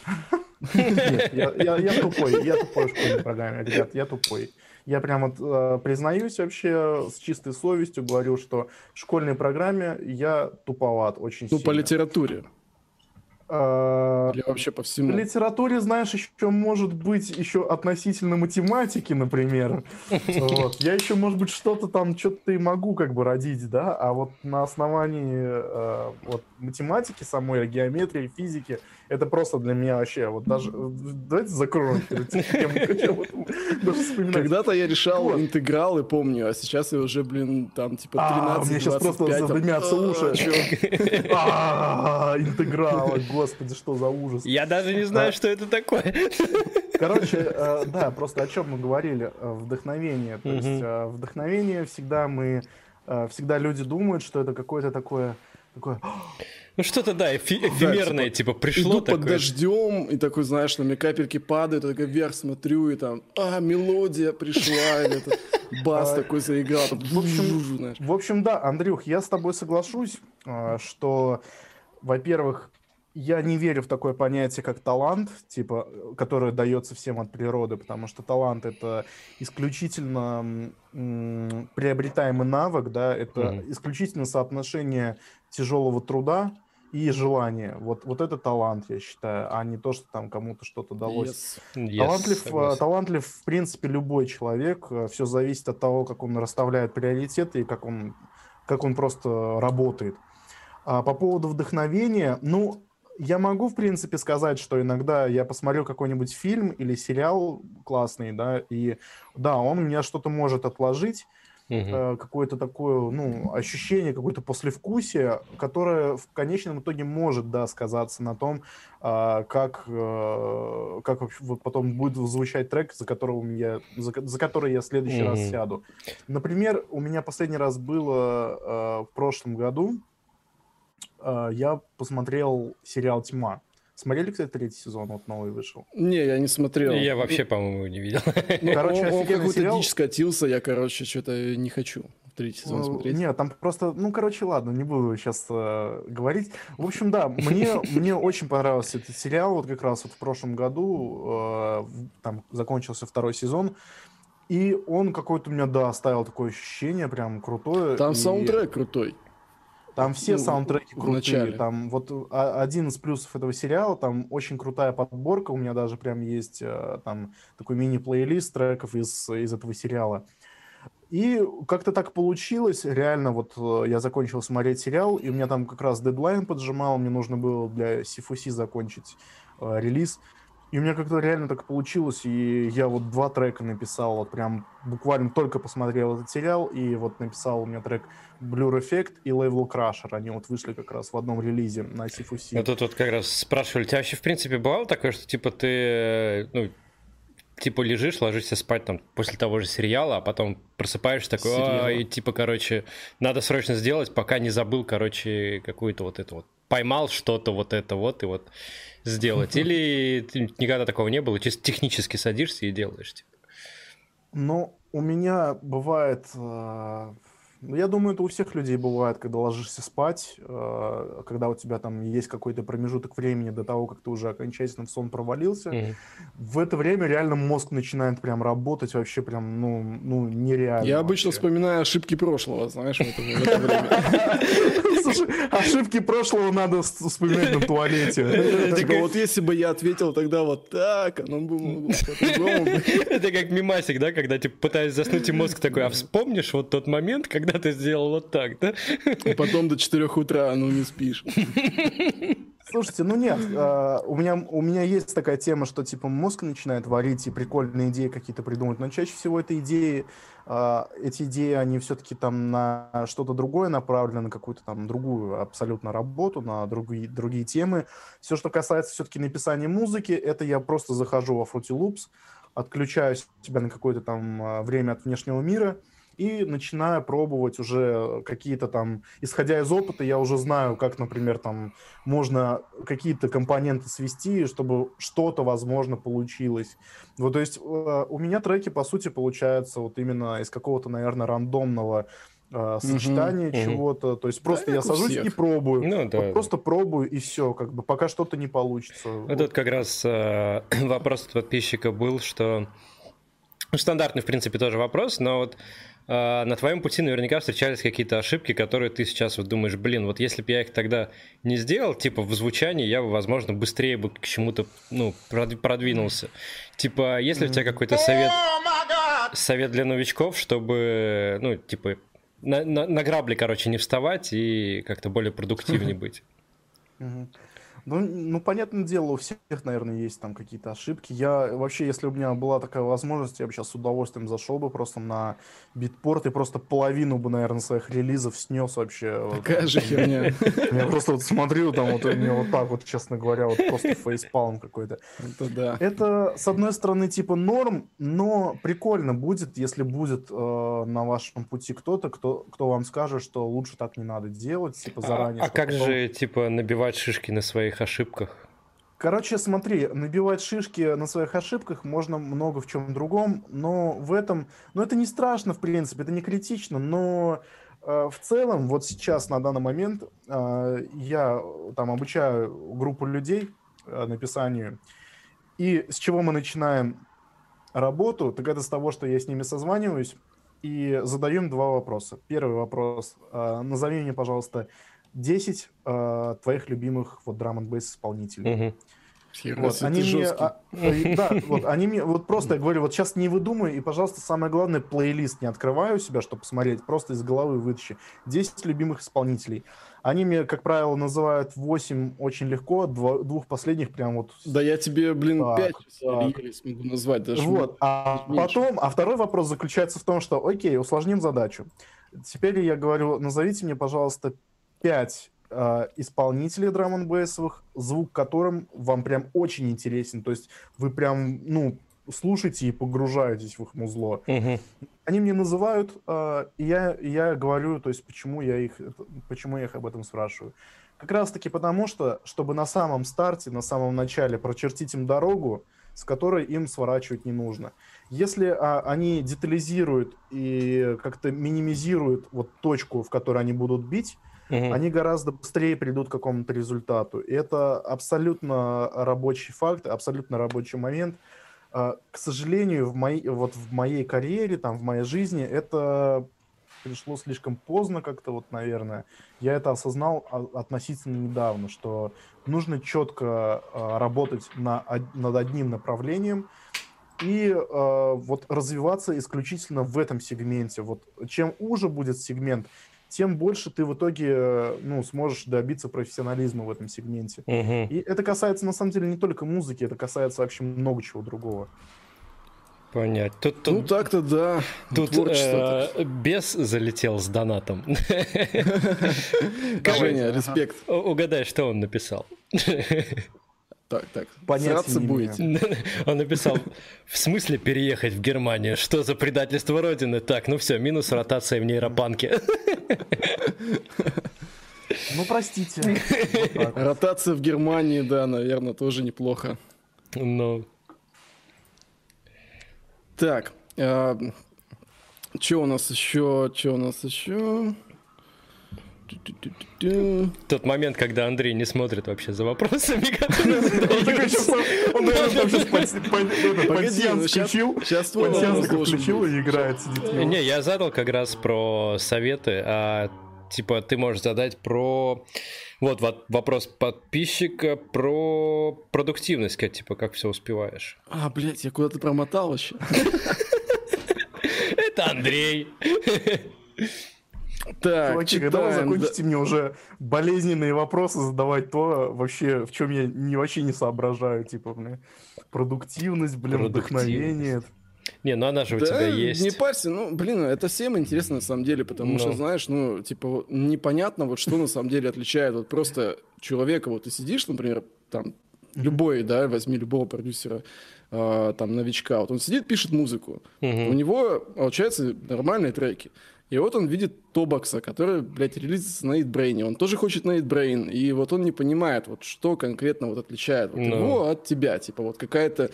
Нет, я, тупой, я тупой в школьной программе, ребят, я тупой. Я прям вот э, признаюсь вообще с чистой совестью, говорю, что в школьной программе я туповат очень Ну, сильно. по литературе. А, Или вообще по в всему? литературе, знаешь, еще может быть еще относительно математики, например. Вот. Я еще, может быть, что-то там, что-то и могу как бы родить, да, а вот на основании э, вот, математики самой, геометрии, физики, это просто для меня вообще, вот даже, давайте закроем тему. Когда-то я решал Вот. интегралы, помню, а сейчас я уже, блин, там типа А, 13 у меня сейчас просто 25, там, задымятся а, уши. А, Интегралы, господи, что за ужас. Я даже не знаю, А. что это такое. Короче, э, да, просто о чем мы говорили, э, вдохновение. То есть э, вдохновение всегда мы, всегда люди думают, что это какое-то такое, такое, Ну что-то, да, эфи- эфемерное, типа, пришло Иду под такое. дождем, и такой, знаешь, на мне капельки падают, я такой вверх смотрю, и там, а, мелодия пришла, или это бас А, такой заиграл, в общем. В общем, да, Андрюх, я с тобой соглашусь, э, что, во-первых, я не верю в такое понятие, как талант, типа, которое дается всем от природы, потому что талант это исключительно м, приобретаемый навык, да, это Мгм. исключительно соотношение тяжелого труда и желания. Вот, вот это талант, я считаю, а не то, что там кому-то что-то далось. Yes. Yes, Талантлив, э, согласен. талантлив, в принципе, любой человек. Все зависит от того, как он расставляет приоритеты и как он, как он просто работает. А по поводу вдохновения, ну, я могу, в принципе, сказать, что иногда я посмотрю какой-нибудь фильм или сериал классный, да, и да, он у меня что-то может отложить, Э, какое-то такое, ну, ощущение, какое-то послевкусие, которое в конечном итоге может, да, сказаться на том, а, как, э, как вот потом будет звучать трек, за которого я, за, за который я в следующий раз Мгм. сяду. Например, у меня последний раз было э, в прошлом году, я посмотрел сериал «Тьма». Смотрели, кстати, третий сезон, вот новый вышел? Не, я не смотрел. Я вообще, по-моему, не видел. Ну, Короче, он, он какой-то сериал. дичь скатился, я, короче, что-то не хочу третий сезон Ну, смотреть. Нет, там просто, ну, короче, ладно, не буду сейчас говорить. В общем, да, мне, мне очень понравился этот сериал. Вот как раз вот в прошлом году э, там закончился второй сезон. И он какой-то у меня, да, оставил такое ощущение прям крутое. Там и саундтрек крутой. Там все ну, саундтреки крутые. начале. Там вот а- один из плюсов этого сериала, там очень крутая подборка. У меня даже прям есть э, там такой мини-плейлист треков из, из этого сериала. И как-то так получилось, реально, вот э, я закончил смотреть сериал, и у меня там как раз дедлайн поджимал, мне нужно было для C4C закончить э, релиз. И у меня как-то реально так получилось, и я вот два трека написал, вот прям буквально только посмотрел этот сериал, и вот написал у меня трек Blur Effect и Level Crusher, они вот вышли как раз в одном релизе на C4C. Вот тут вот как раз спрашивали, у тебя вообще в принципе бывало такое, что типа ты, ну, типа лежишь, ложишься спать там после того же сериала, а потом просыпаешься такой, а, и типа, короче, надо срочно сделать, пока не забыл, короче, какую-то вот это вот, поймал что-то вот это вот, и вот сделать. Или никогда такого не было, чисто технически садишься и делаешь, типа. Ну, у меня бывает э, я думаю, это у всех людей бывает, когда ложишься спать, э, когда у тебя там есть какой-то промежуток времени до того, как ты уже окончательно в сон провалился. Mm-hmm. В это время реально мозг начинает прям работать вообще прям, ну, ну нереально. Я обычно вспоминаю ошибки прошлого, знаешь, в это, в это время. Слушай, ошибки прошлого надо вспоминать на туалете. Типа вот если бы я ответил тогда вот так, оно бы по-другому Это как мимасик, да, когда типа пытаюсь заснуть, и мозг такой, а вспомнишь вот тот момент, когда когда ты сделал вот так, да? И потом до 4 утра, ну, не спишь. Слушайте, ну нет, э, у, меня, у меня есть такая тема, что типа мозг начинает варить и прикольные идеи какие-то придумать, но чаще всего это идеи, э, эти идеи, они все-таки там на что-то другое направлены, на какую-то там другую абсолютно работу, на другие, другие темы. Все, что касается все-таки написания музыки, это я просто захожу во Fruity Loops, отключаю себя на какое-то там э, время от внешнего мира – и начинаю пробовать уже какие-то там, исходя из опыта, я уже знаю, как, например, там можно какие-то компоненты свести, чтобы что-то, возможно, получилось. Вот, то есть э, у меня треки, по сути, получаются вот именно из какого-то, наверное, рандомного э, сочетания угу, чего-то. Угу. То есть просто да, я сажусь и пробую. Ну, да. вот просто пробую и все, как бы пока что-то не получится. Вот, вот. как раз э, вопрос от подписчика был, что ну, стандартный, в принципе, тоже вопрос, но вот на твоем пути наверняка встречались какие-то ошибки, которые ты сейчас вот думаешь, блин, вот если бы я их тогда не сделал, типа в звучании, я бы, возможно, быстрее бы к чему-то, ну, продвинулся. Типа, если у тебя какой-то совет, совет для новичков, чтобы, ну, типа, на, на, на грабли, короче, не вставать и как-то более продуктивнее быть. Ну, ну, понятное дело, у всех, наверное, есть там какие-то ошибки. Я вообще, если у меня была такая возможность, я бы сейчас с удовольствием зашел бы просто на битпорт и просто половину бы, наверное, своих релизов снес вообще. Какая вот, же херня. Я просто вот смотрю, там вот у меня вот так вот, честно говоря, вот просто фейспалм какой-то. Это да. Это, с одной стороны, типа норм, но прикольно будет, если будет э, на вашем пути кто-то, кто, кто вам скажет, что лучше так не надо делать, типа а, заранее. А, а как же, типа, набивать шишки на своих своих ошибках? Короче, смотри, набивать шишки на своих ошибках можно много в чем другом, но в этом, ну это не страшно, в принципе, это не критично, но э, в целом, вот сейчас, на данный момент, э, я там обучаю группу людей э, написанию, и с чего мы начинаем работу, так это с того, что я с ними созваниваюсь и задаем два вопроса. Первый вопрос, э, назови мне, пожалуйста, 10 э, твоих любимых вот драм н исполнителей. Угу. Вот, они мне, а, да, вот они мне, вот просто я говорю, вот сейчас не выдумай, и, пожалуйста, самое главное, плейлист не открываю у себя, чтобы посмотреть, просто из головы вытащи. 10 любимых исполнителей. Они мне, как правило, называют 8 очень легко, два, двух последних прям вот... Да я тебе, блин, так, 5 смогу назвать даже. Вот, а меньше. потом, а второй вопрос заключается в том, что, окей, усложним задачу. Теперь я говорю, назовите мне, пожалуйста, 5 э, исполнителей драм н звук которым вам прям очень интересен. То есть вы прям, ну, слушаете и погружаетесь в их музло. Угу. Они мне называют, э, и я, я говорю, то есть почему я, их, почему я их об этом спрашиваю. Как раз таки потому, что, чтобы на самом старте, на самом начале прочертить им дорогу, с которой им сворачивать не нужно. Если а, они детализируют и как-то минимизируют вот точку, в которой они будут бить, угу. они гораздо быстрее придут к какому-то результату. И это абсолютно рабочий факт, абсолютно рабочий момент. А, к сожалению, в моей, вот в моей карьере, там, в моей жизни это пришло слишком поздно как-то, вот, наверное. Я это осознал а, относительно недавно, что нужно четко а, работать на, над одним направлением и э, вот развиваться исключительно в этом сегменте. Вот чем уже будет сегмент, тем больше ты в итоге э, ну, сможешь добиться профессионализма в этом сегменте. Мгм. И это касается, на самом деле, не только музыки, это касается вообще много чего другого. Понять. Тут, Ну тут, так-то да. тут э, бес залетел с донатом. Женя, респект. Угадай, что он написал. Так, так. Не будете. Он написал, в смысле переехать в Германию? Что за предательство Родины? Так, ну все, минус ротация в нейропанке. Ну, простите. Ротация в Германии, да, наверное, тоже неплохо. Ну, Так, что у нас еще? Что у нас еще? Тот момент, когда Андрей не смотрит вообще за вопросами, которые Он сейчас, наверное, сейчас ну включил, должен включил и играет. Не, я задал как раз про советы, а типа ты можешь задать про вот, вот вопрос подписчика про продуктивность, как типа как все успеваешь. А, блядь, я куда-то промотал вообще. Это Андрей. Так, Чуваки, когда вы закончите мне уже болезненные вопросы задавать, то вообще в чем я не, вообще не соображаю, типа, блин, продуктивность, блин, Продуктивность. вдохновение. Не, ну она же у Да, тебя есть. не парься, ну, блин, это всем интересно на самом деле, потому Ну. что, знаешь, ну, типа, непонятно, вот что на самом деле отличает вот просто человека, вот ты сидишь, например, там, любой, да, возьми любого продюсера, а, там, новичка, вот он сидит, пишет музыку, у него, получается, нормальные треки, и вот он видит Тобакса, который, блядь, релизится на Eatbrain, он тоже хочет на Eatbrain, и вот он не понимает, вот что конкретно вот отличает вот Ну. его от тебя, типа, вот какая-то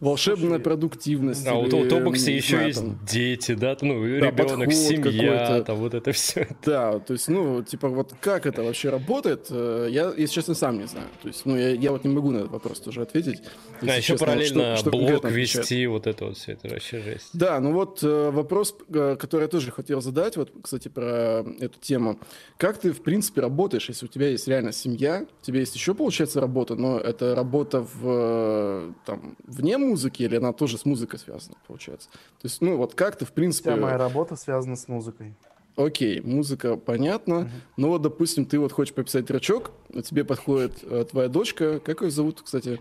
волшебная Слушай, продуктивность. А у или, Тоб- Тобокса еще знаю, есть там, дети, да, ну, ребенок, подход семья, там вот это все. Да, то есть, ну, типа, вот как это вообще работает, э, я, если честно, сам не знаю. То есть, ну, я, я вот не могу на этот вопрос тоже ответить. А если еще честно, параллельно что- что блог вести, вот это вот все, это вообще жесть. Да, ну вот э, вопрос, э, который я тоже хотел задать, вот, кстати, про эту тему. Как ты, в принципе, работаешь, если у тебя есть реально семья, у тебя есть еще, получается, работа, но это работа в, там, вне музыки или она тоже с музыкой связана, получается? То есть, ну, вот как ты, в принципе... Вся моя работа связана с музыкой. Окей, музыка понятно. Но вот, допустим, ты вот хочешь пописать тречок, а тебе подходит э, твоя дочка, как ее зовут, кстати?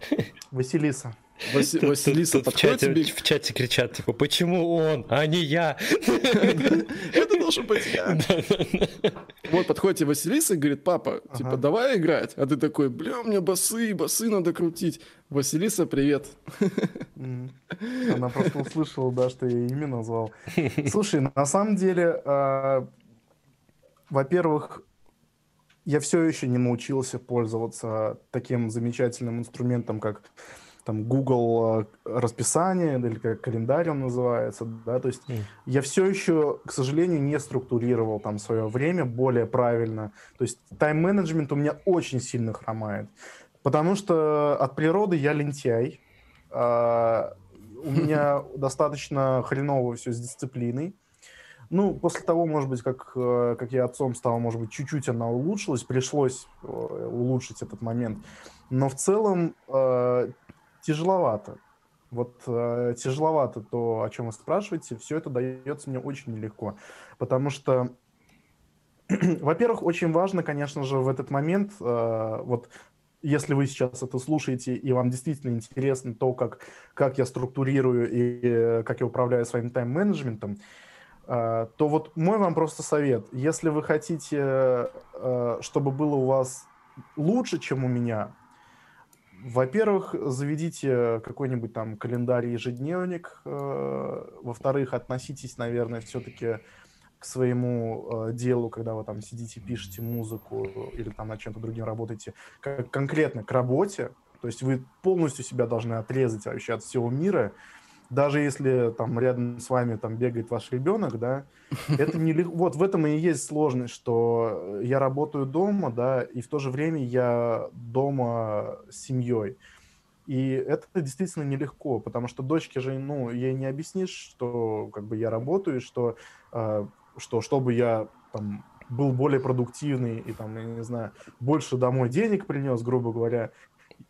Василиса. Васи- Тут- Василиса тут в подходит чате, тебе? в чате кричат, типа, почему он, а не я? Это должен быть я. Вот подходит Василиса и говорит, папа, типа, давай играть. А ты такой, бля, мне басы, басы надо крутить. Василиса, привет. Она просто услышала, да, что я имя назвал. Слушай, на самом деле, а, во-первых, я все еще не научился пользоваться таким замечательным инструментом, как там Google а, расписание или как календарь он называется, да, то есть Мгм. я все еще, к сожалению, не структурировал там свое время более правильно, то есть тайм-менеджмент у меня очень сильно хромает, потому что от природы я лентяй, а, у меня достаточно хреново все с дисциплиной. Ну, после того, может быть, как, э, как я отцом стал, может быть, чуть-чуть она улучшилась, пришлось э, улучшить этот момент. Но в целом э, тяжеловато. Вот э, тяжеловато то, о чем вы спрашиваете, все это дается мне очень нелегко. Потому что, во-первых, очень важно, конечно же, в этот момент, э, вот если вы сейчас это слушаете, и вам действительно интересно то, как, как я структурирую и э, как я управляю своим тайм-менеджментом, э, то вот мой вам просто совет. Если вы хотите, э, чтобы было у вас лучше, чем у меня, во-первых, заведите какой-нибудь там календарь, ежедневник. э, Во-вторых, относитесь, наверное, все-таки к своему э, делу, когда вы там сидите, пишете музыку или там над чем-то другим работаете, как конкретно к работе. То есть вы полностью себя должны отрезать вообще от всего мира. Даже если там рядом с вами там бегает ваш ребенок, да, это не Вот в этом и есть сложность, что я работаю дома, да, и в то же время я дома с семьей. И это действительно нелегко, потому что дочке же, ну, ей не объяснишь, что как бы я работаю, что, э, что чтобы я там был более продуктивный и там, я не знаю, больше домой денег принес, грубо говоря,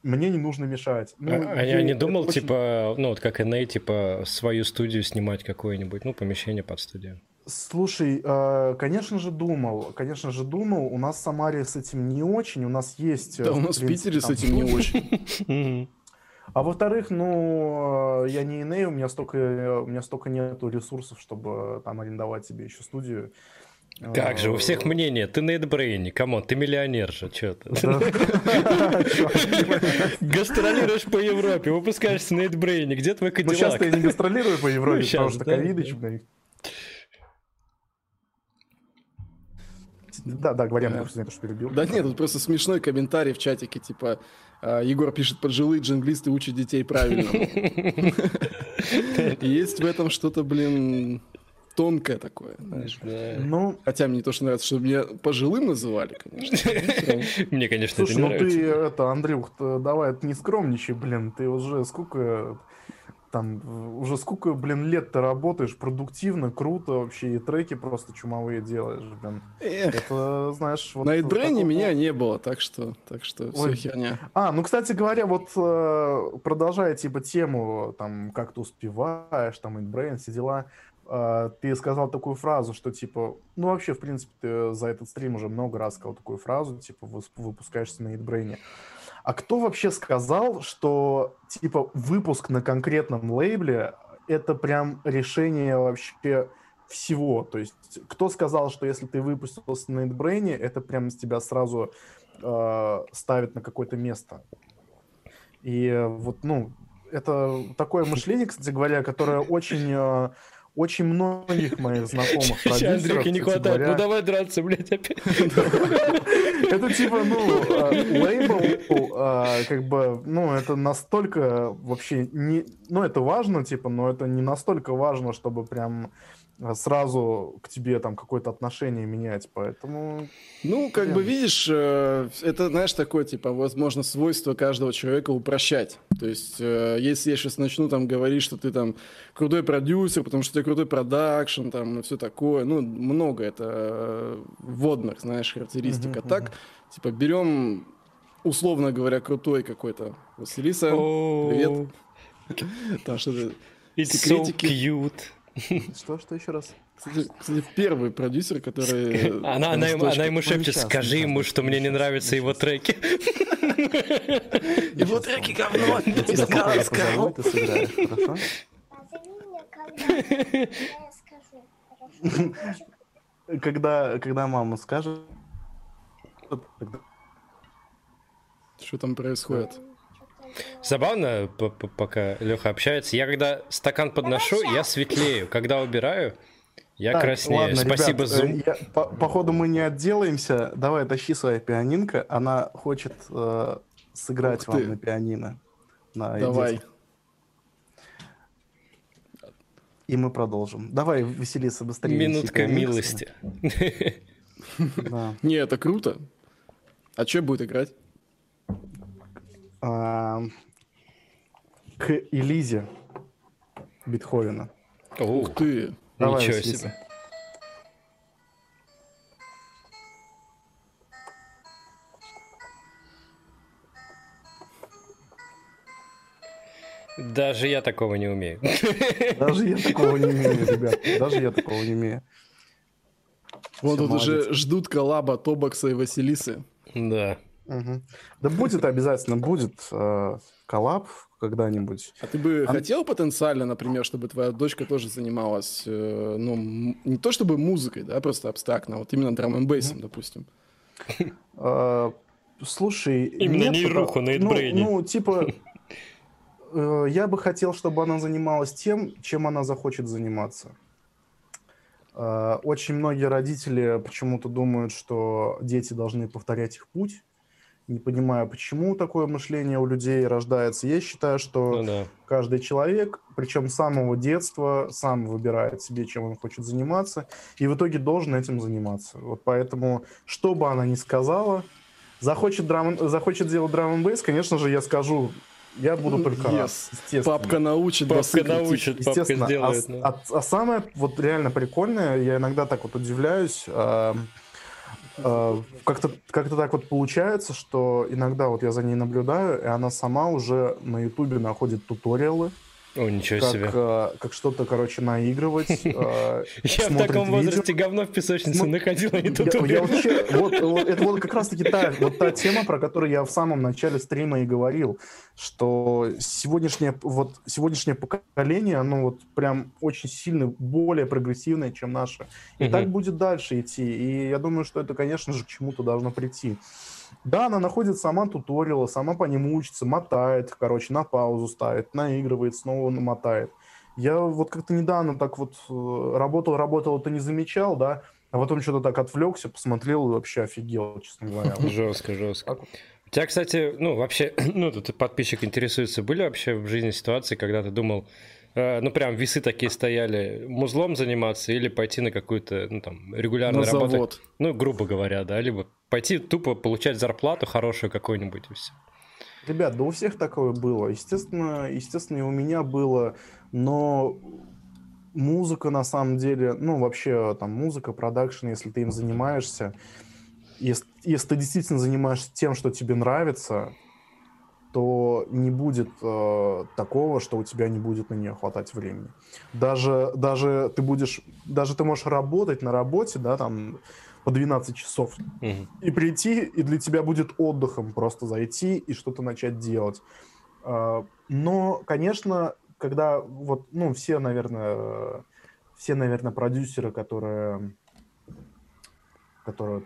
мне не нужно мешать. Ну, а, а я не думал, очень... типа, ну, вот как NA, типа, свою студию снимать какое-нибудь, ну, помещение под студию. Слушай, э, конечно же думал, конечно же думал. У нас в Самаре с этим не очень, у нас есть... Э, да, у нас в Питере с этим не очень. А во-вторых, ну, э, я не иней, у меня столько, у меня столько нету ресурсов, чтобы там арендовать себе еще студию. Как же, у всех мнение, ты на Eatbrain е, come on, ты миллионер же, что ты. Гастролируешь по Европе, выпускаешься на Eatbrain е, где твой кадиллак? Ну, сейчас я не гастролирую по Европе, ну, потому что ковидыч, блядь. Да, да, говоря, я просто что перебил. Да нет, тут просто смешной комментарий в чатике, типа, а, Егор пишет, пожилые джанглисты учат детей правильно. Есть в этом что-то, блин, тонкое такое, знаешь. Ну, хотя мне то, что нравится, чтобы меня пожилым называли, конечно. Мне, конечно, это не нравится. ну ты, это, Андрюх, давай, не скромничай, блин, ты уже сколько там уже сколько, блин, лет ты работаешь продуктивно, круто вообще, и треки просто чумовые делаешь, блин. Эх. Это, знаешь, вот... На Эйдбрейне меня не было, так что, так что все херня. А, ну, кстати говоря, вот э, продолжая, типа, тему, там, как ты успеваешь, там, Эйдбрейн, все дела, ты сказал такую фразу, что, типа, ну, вообще, в принципе, ты за этот стрим уже много раз сказал такую фразу, типа, выпускаешься на Эйдбрейне. А кто вообще сказал, что типа выпуск на конкретном лейбле это прям решение вообще всего? То есть кто сказал, что если ты выпустился на NetBrain, это прям с тебя сразу э, ставит на какое-то место? И вот, ну, это такое мышление, кстати говоря, которое очень э, очень многих моих знакомых продюсеров... Андрюха не хватает, говоря... ну давай драться, блядь, опять. Это типа, ну, э, лейбл, э, как бы, ну, это настолько вообще не... Ну, это важно, типа, но это не настолько важно, чтобы прям а сразу к тебе там какое-то отношение менять, поэтому... Ну, как бы видишь, э, это, знаешь, такое, типа, возможно, свойство каждого человека упрощать. То есть, э, если я сейчас начну там говорить, что ты там крутой продюсер, потому что ты крутой продакшн, там, и все такое, ну, много это э, вводных, знаешь, характеристик. Uh-huh, а так, uh-huh. типа, берем, условно говоря, крутой какой-то Василиса, oh. привет. Там что-то... It's so cute. Что, что еще раз? Кстати, кстати, первый продюсер, который... Она, она, ему, она ему шепчет, скажи ему, что мне не нравятся его треки. Его треки говно, ты сказал. Ты сыграешь, хорошо? Когда, когда мама скажет... Что там происходит? Забавно, пока Леха общается. Я когда стакан подношу, я светлею. Когда убираю, я так, краснею. Ладно, Спасибо, ребят, Zoom. Я, по, походу мы не отделаемся. Давай, тащи свою пианинка. Она хочет э, сыграть вам на пианино. На Давай. И мы продолжим. Давай, веселиться быстрее. Минутка милости. Не, это круто. А что будет играть? А, к Элизе Бетховена. Ух ты! Давай, Ничего себе. Даже я такого не умею. Даже я такого не умею, ребят. Даже я такого не умею. Вот тут уже ждут коллаба Тобокса и Василисы. Да. Угу. Да будет обязательно, будет э, коллаб когда-нибудь. А ты бы а... хотел потенциально, например, чтобы твоя дочка тоже занималась, э, ну, не то чтобы музыкой, да, просто абстрактно, а вот именно драм н бейсом, допустим? Э, слушай... Именно нейруху на ну, ну, типа, э, я бы хотел, чтобы она занималась тем, чем она захочет заниматься. Э, очень многие родители почему-то думают, что дети должны повторять их путь, не понимаю, почему такое мышление у людей рождается. Я считаю, что ну, да. каждый человек, причем с самого детства, сам выбирает себе, чем он хочет заниматься, и в итоге должен этим заниматься. Вот поэтому, что бы она ни сказала, захочет, драм, захочет делать драм бейс, конечно же, я скажу, я буду только yes. раз, Папка научит, папка научит, папка сделает. А, ну. а, а самое вот реально прикольное, я иногда так вот удивляюсь, как-то как так вот получается, что иногда вот я за ней наблюдаю, и она сама уже на Ютубе находит туториалы, о, ничего как, себе. Э, как что-то, короче, наигрывать. Э, я в таком возрасте говно в песочнице находил, а не я, вообще, вот, вот, Это вот как раз-таки та, вот та тема, про которую я в самом начале стрима и говорил, что сегодняшнее, вот, сегодняшнее поколение, оно вот прям очень сильно более прогрессивное, чем наше. И угу. так будет дальше идти. И я думаю, что это, конечно же, к чему-то должно прийти. Да, она находит сама туториалы, сама по ним учится, мотает, короче, на паузу ставит, наигрывает, снова мотает. Я вот как-то недавно так вот э, работал, работал, это не замечал, да, а потом что-то так отвлекся, посмотрел и вообще офигел, честно говоря. Жестко, жестко. У тебя, кстати, ну, вообще, ну, тут подписчик интересуется, были вообще в жизни ситуации, когда ты думал, ну, прям весы такие стояли, музлом заниматься или пойти на какую-то, ну, там, регулярную на работу. Завод. Ну, грубо говоря, да, либо пойти тупо получать зарплату хорошую какую-нибудь и все. Ребят, да у всех такое было. Естественно, естественно, и у меня было, но музыка на самом деле, ну, вообще, там, музыка, продакшн, если ты им занимаешься, если, если ты действительно занимаешься тем, что тебе нравится, то не будет э, такого, что у тебя не будет на нее хватать времени. Даже, даже ты будешь, даже ты можешь работать на работе, да, там по 12 часов, угу. и прийти, и для тебя будет отдыхом просто зайти и что-то начать делать. Э, но, конечно, когда вот, ну, все, наверное, все, наверное, продюсеры, которые, которые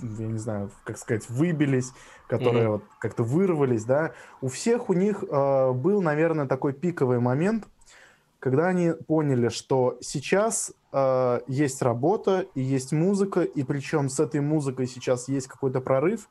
я не знаю, как сказать, выбились, которые mm-hmm. вот как-то вырвались, да, у всех у них э, был, наверное, такой пиковый момент, когда они поняли, что сейчас э, есть работа и есть музыка, и причем с этой музыкой сейчас есть какой-то прорыв,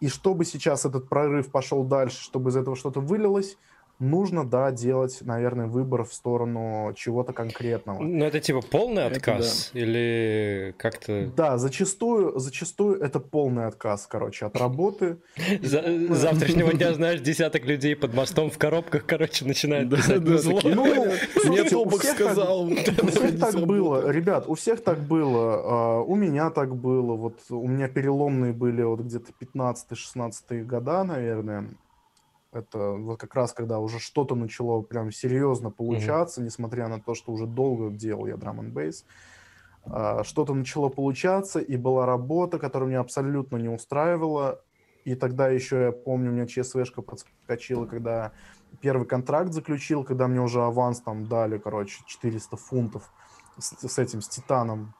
и чтобы сейчас этот прорыв пошел дальше, чтобы из этого что-то вылилось, нужно, да, делать, наверное, выбор в сторону чего-то конкретного. Ну, это типа полный отказ да. или как-то... Да, зачастую, зачастую это полный отказ, короче, от работы. Завтрашнего дня, знаешь, десяток людей под мостом в коробках, короче, начинают писать Ну, мне Тобок сказал. У всех так было, ребят, у всех так было, а, у меня так было, вот у меня переломные были вот где-то 15-16 года, наверное, это вот как раз когда уже что-то начало прям серьезно получаться, mm-hmm. несмотря на то, что уже долго делал я драм н бейс. Что-то начало получаться, и была работа, которая меня абсолютно не устраивала. И тогда еще, я помню, у меня ЧСВшка подскочила, когда первый контракт заключил, когда мне уже аванс там дали, короче, 400 фунтов с, с этим, с Титаном.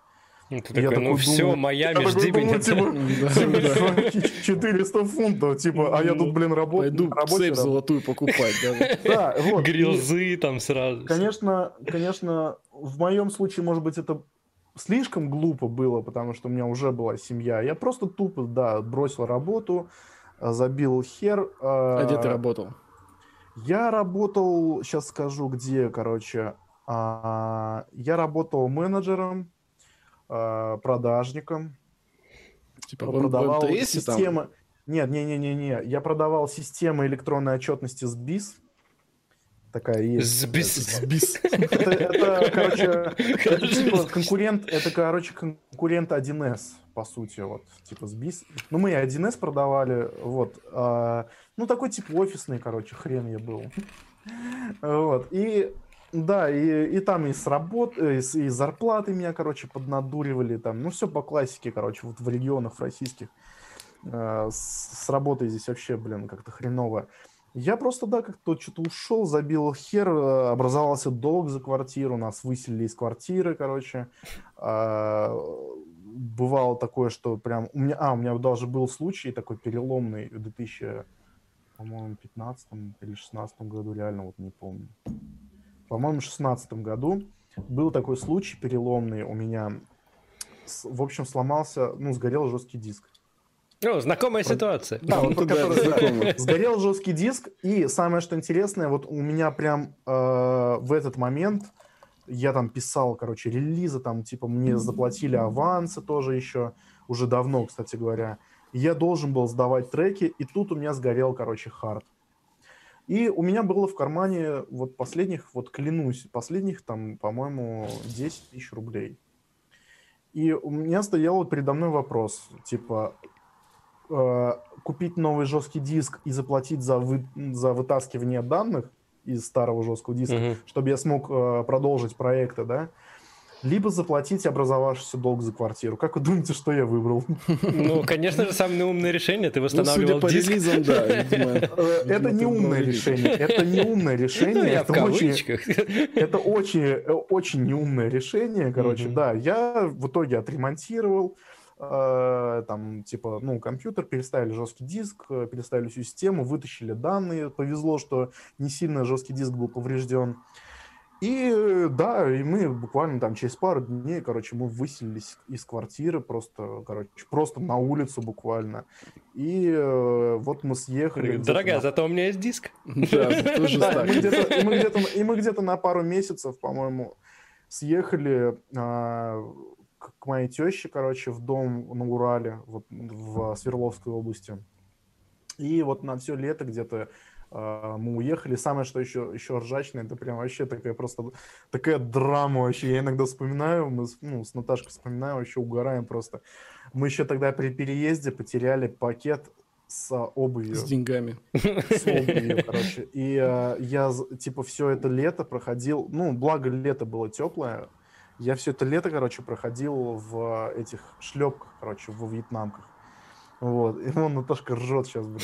Ну, ты такой, ну все, Майами, жди меня. Типа, 400 фунтов, типа, а я тут, блин, работаю. Пойду сейф золотую покупать. Да, вот. Грилзы там сразу. Конечно, конечно, в моем случае, может быть, это слишком глупо было, потому что у меня уже была семья. Я просто тупо, да, бросил работу, забил хер. А где ты работал? Я работал, сейчас скажу, где, короче. А, я работал менеджером э, продажником. Типа продавал в системы. Там? Нет, не, не, не, не. Я продавал системы электронной отчетности с БИС. Такая есть. Сбис. Сбис. Это, это, короче, это, типа, конкурент, это, короче, конкурент 1С, по сути, вот, типа сбис. Ну, мы 1С продавали, вот. А, ну, такой, типа, офисный, короче, хрен я был. Вот. И да, и, и там и с работ, э, и, с, и зарплаты меня, короче, поднадуривали, там, ну, все по классике, короче, вот в регионах российских. Э, с, с работой здесь вообще, блин, как-то хреново. Я просто, да, как-то что-то ушел, забил хер, э, образовался долг за квартиру, нас выселили из квартиры, короче. Э, бывало такое, что прям... У меня, а, у меня даже был случай такой переломный в 2000, по-моему, 15 или 16 году, реально вот не помню по-моему, в 2016 году был такой случай переломный у меня. В общем, сломался, ну, сгорел жесткий диск. Ну, знакомая ситуация. Да, вот про который, Сгорел жесткий диск, и самое, что интересное, вот у меня прям э, в этот момент я там писал, короче, релизы, там, типа, мне заплатили авансы тоже еще, уже давно, кстати говоря. Я должен был сдавать треки, и тут у меня сгорел, короче, хард. И у меня было в кармане вот последних, вот клянусь, последних там, по-моему, 10 тысяч рублей. И у меня стоял передо мной вопрос, типа, э, купить новый жесткий диск и заплатить за, вы, за вытаскивание данных из старого жесткого диска, Мгм. чтобы я смог э, продолжить проекты, да, либо заплатить образовавшийся долг за квартиру. Как вы думаете, что я выбрал? Ну, конечно же, самое умное решение. Ты Ну, судя восстанавливал по диск. релизам, да. Э, Это не умное решение. Это не умное Ну, решение. Это очень, это очень, очень неумное решение, короче, да. Я в итоге отремонтировал, э, там, типа, ну, компьютер, переставили жесткий диск, э, переставили всю систему, вытащили данные. Повезло, что не сильно жесткий диск был поврежден. И да, и мы буквально там через пару дней, короче, мы выселились из квартиры просто, короче, просто на улицу буквально. И э, вот мы съехали. Дорогая, на зато у меня есть диск. Да, и мы где-то, на пару месяцев, по-моему, съехали а, к, моей теще, короче, в дом на Урале, вот в Свердловской области. И вот на все лето где-то мы уехали. Самое, что еще, еще ржачное, это прям вообще такая просто такая драма вообще. Я иногда вспоминаю, мы с, ну, с Наташкой вспоминаю, вообще угораем просто. Мы еще тогда при переезде потеряли пакет с обувью С деньгами. с обувью, короче. И э, я, типа, все это лето проходил, ну, благо лето было теплое, я все это лето, короче, проходил в этих шлепках, короче, во вьетнамках. Вот, и он Наташка ржет сейчас, блин.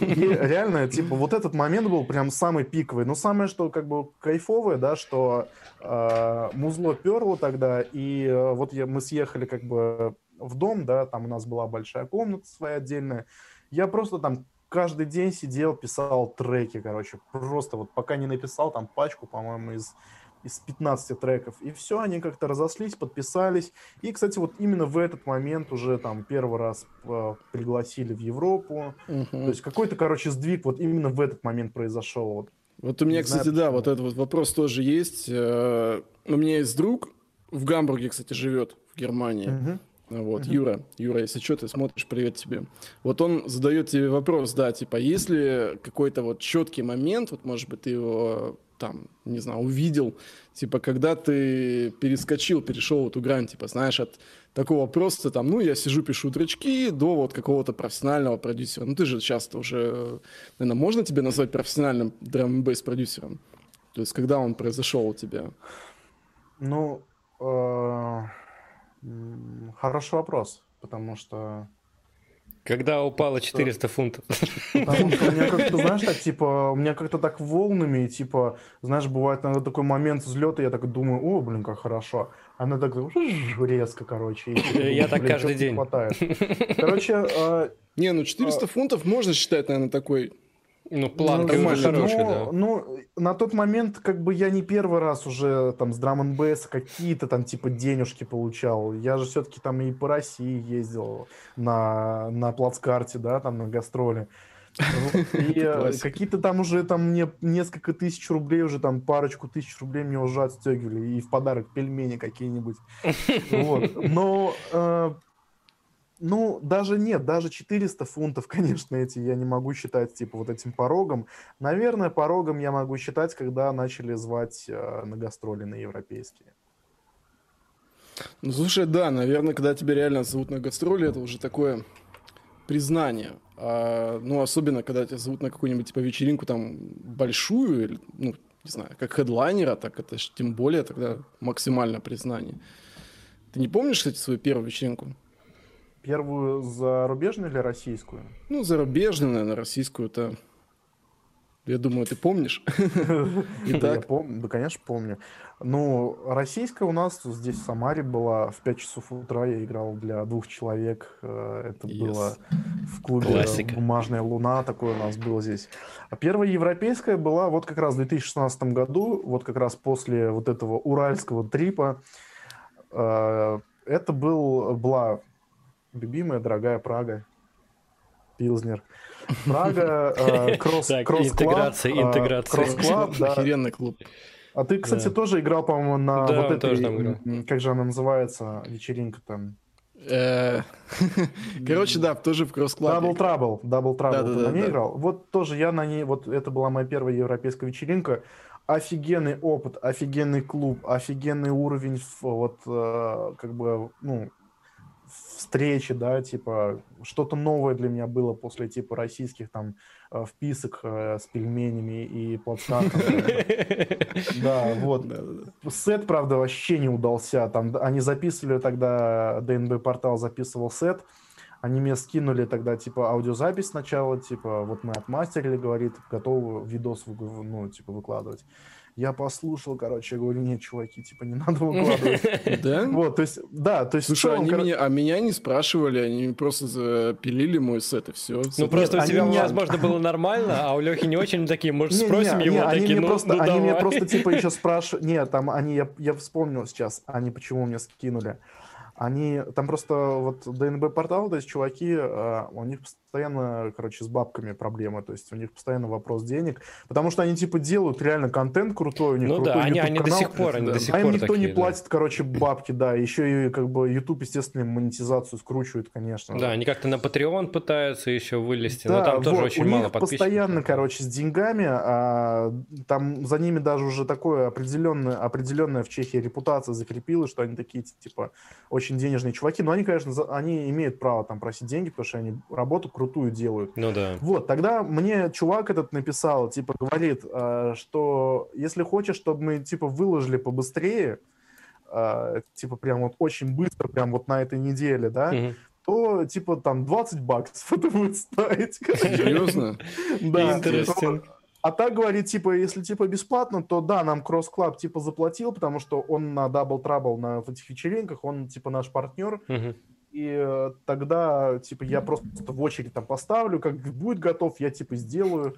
И реально, типа, вот этот момент был прям самый пиковый. Но самое, что как бы кайфовое, да, что э, музло перло тогда, и э, вот я, мы съехали как бы в дом, да, там у нас была большая комната своя отдельная. Я просто там каждый день сидел, писал треки, короче, просто вот пока не написал там пачку, по-моему, из, из 15 треков. И все, они как-то разошлись, подписались. И, кстати, вот именно в этот момент уже там первый раз э, пригласили в Европу. То Мгм. есть какой-то, короче, сдвиг вот именно в этот момент произошел. Вот. Вот у меня, Не знаю, кстати, да, почему. вот этот вот вопрос тоже есть. Э, У меня есть друг, в Гамбурге, кстати, живет, в Германии. Мгм. Вот, Мгм. Юра, Юра, если что, ты смотришь, привет тебе. Вот он задает тебе вопрос, да, типа, если какой-то вот четкий момент, вот, может быть, ты его там, не знаю, увидел, типа, когда ты перескочил, перешел эту грань, типа, знаешь, от такого просто там, ну, я сижу, пишу тречки, до вот какого-то профессионального продюсера. Ну, ты же часто уже, наверное, можно тебе назвать профессиональным драм бейс продюсером? То есть, когда он произошел у тебя? Ну, э, хороший вопрос, потому что Когда упало 400 фунтов. Потому что у меня как-то, знаешь, так, типа, у меня как-то так волнами, и, типа, знаешь, бывает иногда такой момент взлета, я так думаю, о, блин, как хорошо. Она так резко, короче. типа, Я так каждый день. хватает. Короче, э, Не, ну 400 фунтов можно считать, наверное, такой Ну, планка ну, уже хорошая, ну, да. ну, на тот момент, как бы, я не первый раз уже там с драм н какие-то там, типа, денежки получал. Я же все-таки там и по России ездил на, на плацкарте, да, там на гастроли. И э, какие-то там уже там мне несколько тысяч рублей, уже там парочку тысяч рублей мне уже отстегивали. И в подарок пельмени какие-нибудь. Вот. Но э, ну, даже нет, даже 400 фунтов, конечно, эти я не могу считать, типа, вот этим порогом. Наверное, порогом я могу считать, когда начали звать э, на гастроли на европейские. Ну, слушай, да, наверное, когда тебя реально зовут на гастроли, это уже такое признание. А, ну, особенно, когда тебя зовут на какую-нибудь, типа, вечеринку там большую, или, ну, не знаю, как хедлайнера, так это ж тем более тогда максимально признание. Ты не помнишь, кстати, свою первую вечеринку? Первую зарубежную или российскую? Ну, зарубежную, наверное, российскую-то. Я думаю, ты помнишь. Я помню, да, конечно, помню. Ну, российская у нас здесь в Самаре была в 5 часов утра. Я играл для двух человек. э, Это Yes. было в клубе Классика. «Бумажная луна». Такое у нас было здесь. А первая европейская была вот как раз в 2016 году, вот как раз после вот этого уральского трипа. Э, Это был, была любимая, дорогая Прага. Пилзнер. Прага, э, кросс, кросс-клаб, интеграция, э, интеграция. кросс-клаб, да. охеренный клуб. А ты, кстати, тоже играл, по-моему, на вот этой, как же она называется, вечеринка там? Э, Короче, да, тоже в кросс-клабе. Double Trouble, Double Trouble, ты Да-да-да, на ней играл? Вот тоже я на ней, вот это была моя первая европейская вечеринка. офигенный опыт, офигенный клуб, офигенный уровень вот как бы ну встречи, да, типа что-то новое для меня было после типа российских там э, вписок э, с пельменями и плацкартом. Да, вот. Сет, правда, вообще не удался. Там они записывали тогда, ДНБ портал записывал сет, они мне скинули тогда, типа, аудиозапись сначала, типа, вот мы отмастерили, говорит, готовы видос, ну, типа, выкладывать. Я послушал, короче, я говорю, нет, чуваки, типа, не надо выкладывать. Да? Вот, то есть, да, то есть... Слушай, они меня, а меня не спрашивали, они просто запилили мой сет и все. Ну, просто у тебя, возможно, было нормально, а у Лехи не очень такие, может, спросим его, такие, ну, ну Они меня просто, типа, еще спрашивают... Нет, там они, я вспомнил сейчас, они почему мне скинули. Они, там просто вот ДНБ портал, то есть чуваки, а, у них постоянно, короче, с бабками проблемы, то есть у них постоянно вопрос денег, потому что они типа делают реально контент крутой, у них ну крутой да, они, они до сих пор, они да. до сих а им никто такие, не платит, да. короче, бабки, да, еще и как бы YouTube, естественно, монетизацию скручивает, конечно. Да, они как-то на Patreon пытаются еще вылезти, да, но там тоже вот, очень у мало них подписчиков. постоянно, короче, с деньгами, а, там за ними даже уже такое определенное, определенная в Чехии репутация закрепилась, что они такие, типа, очень денежные чуваки, но они, конечно, за, они имеют право там просить деньги, потому что они работу крутую делают. Ну да. Вот, тогда мне чувак этот написал, типа, говорит, э, что если хочешь, чтобы мы, типа, выложили побыстрее, э, типа, прям вот очень быстро, прям вот на этой неделе, да, Мгм. то, типа, там 20 баксов это будет стоить. Серьезно? Да. Интересно. А так говорит, типа, если типа бесплатно, то да, нам Cross Club типа заплатил, потому что он на Double Trouble на вот этих вечеринках, он типа наш партнер, Мгм. И э, тогда типа я просто в очередь там поставлю, как будет готов, я типа сделаю,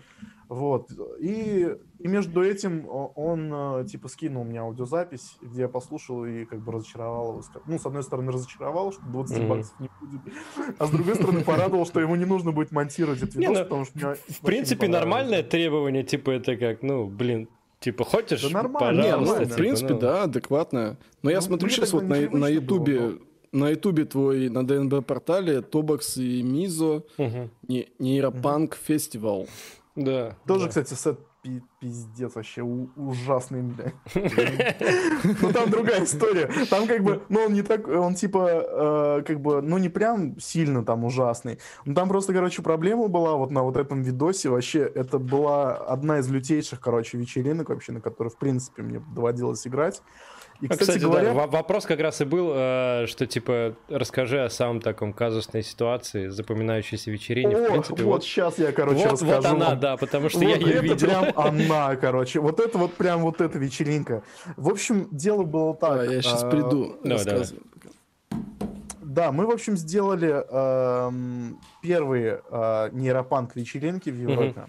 вот. И, и между этим он э, типа скинул мне аудиозапись, где я послушал и как бы разочаровал его. Ну, с одной стороны разочаровал, что 20 Мгм. баксов не будет, а с другой стороны порадовал, что ему не нужно будет монтировать этот Не, видос, ну, потому что В принципе, нормальное требование, типа, это как, ну, блин, типа, хочешь, Да нормально, Не, ну, пожалуйста, в типа, принципе, ну. да, адекватно. Но я Ну, смотрю мне сейчас вот на, на Ютубе, на Ютубе твой, на ДНБ портале Тобакс и Мизо Мгм. не- нейропанк фестивал. Да. Тоже, да. кстати, сет пи- пиздец вообще ужасный, бля. Ну там другая история. Там как бы, ну он не так, он типа, э, как бы, ну не прям сильно там ужасный. Ну там просто, короче, проблема была вот на вот этом видосе. Вообще, это была одна из лютейших, короче, вечеринок вообще, на которой, в принципе, мне доводилось играть. И, А, кстати, Кстати, говоря, да, во- вопрос как раз и был, э, что типа расскажи о самом таком казусной ситуации, запоминающейся вечерине. в о, принципе, вот вот, сейчас я, короче, вот, расскажу вот она, вам. да, потому что вот я ее это видел. прям она, короче. Вот это вот прям вот эта вечеринка. В общем, дело было так. А, я сейчас а, приду. давай, давай. рассказываю. Да, мы, в общем, сделали эм, первые э, нейропанк вечеринки в Европе.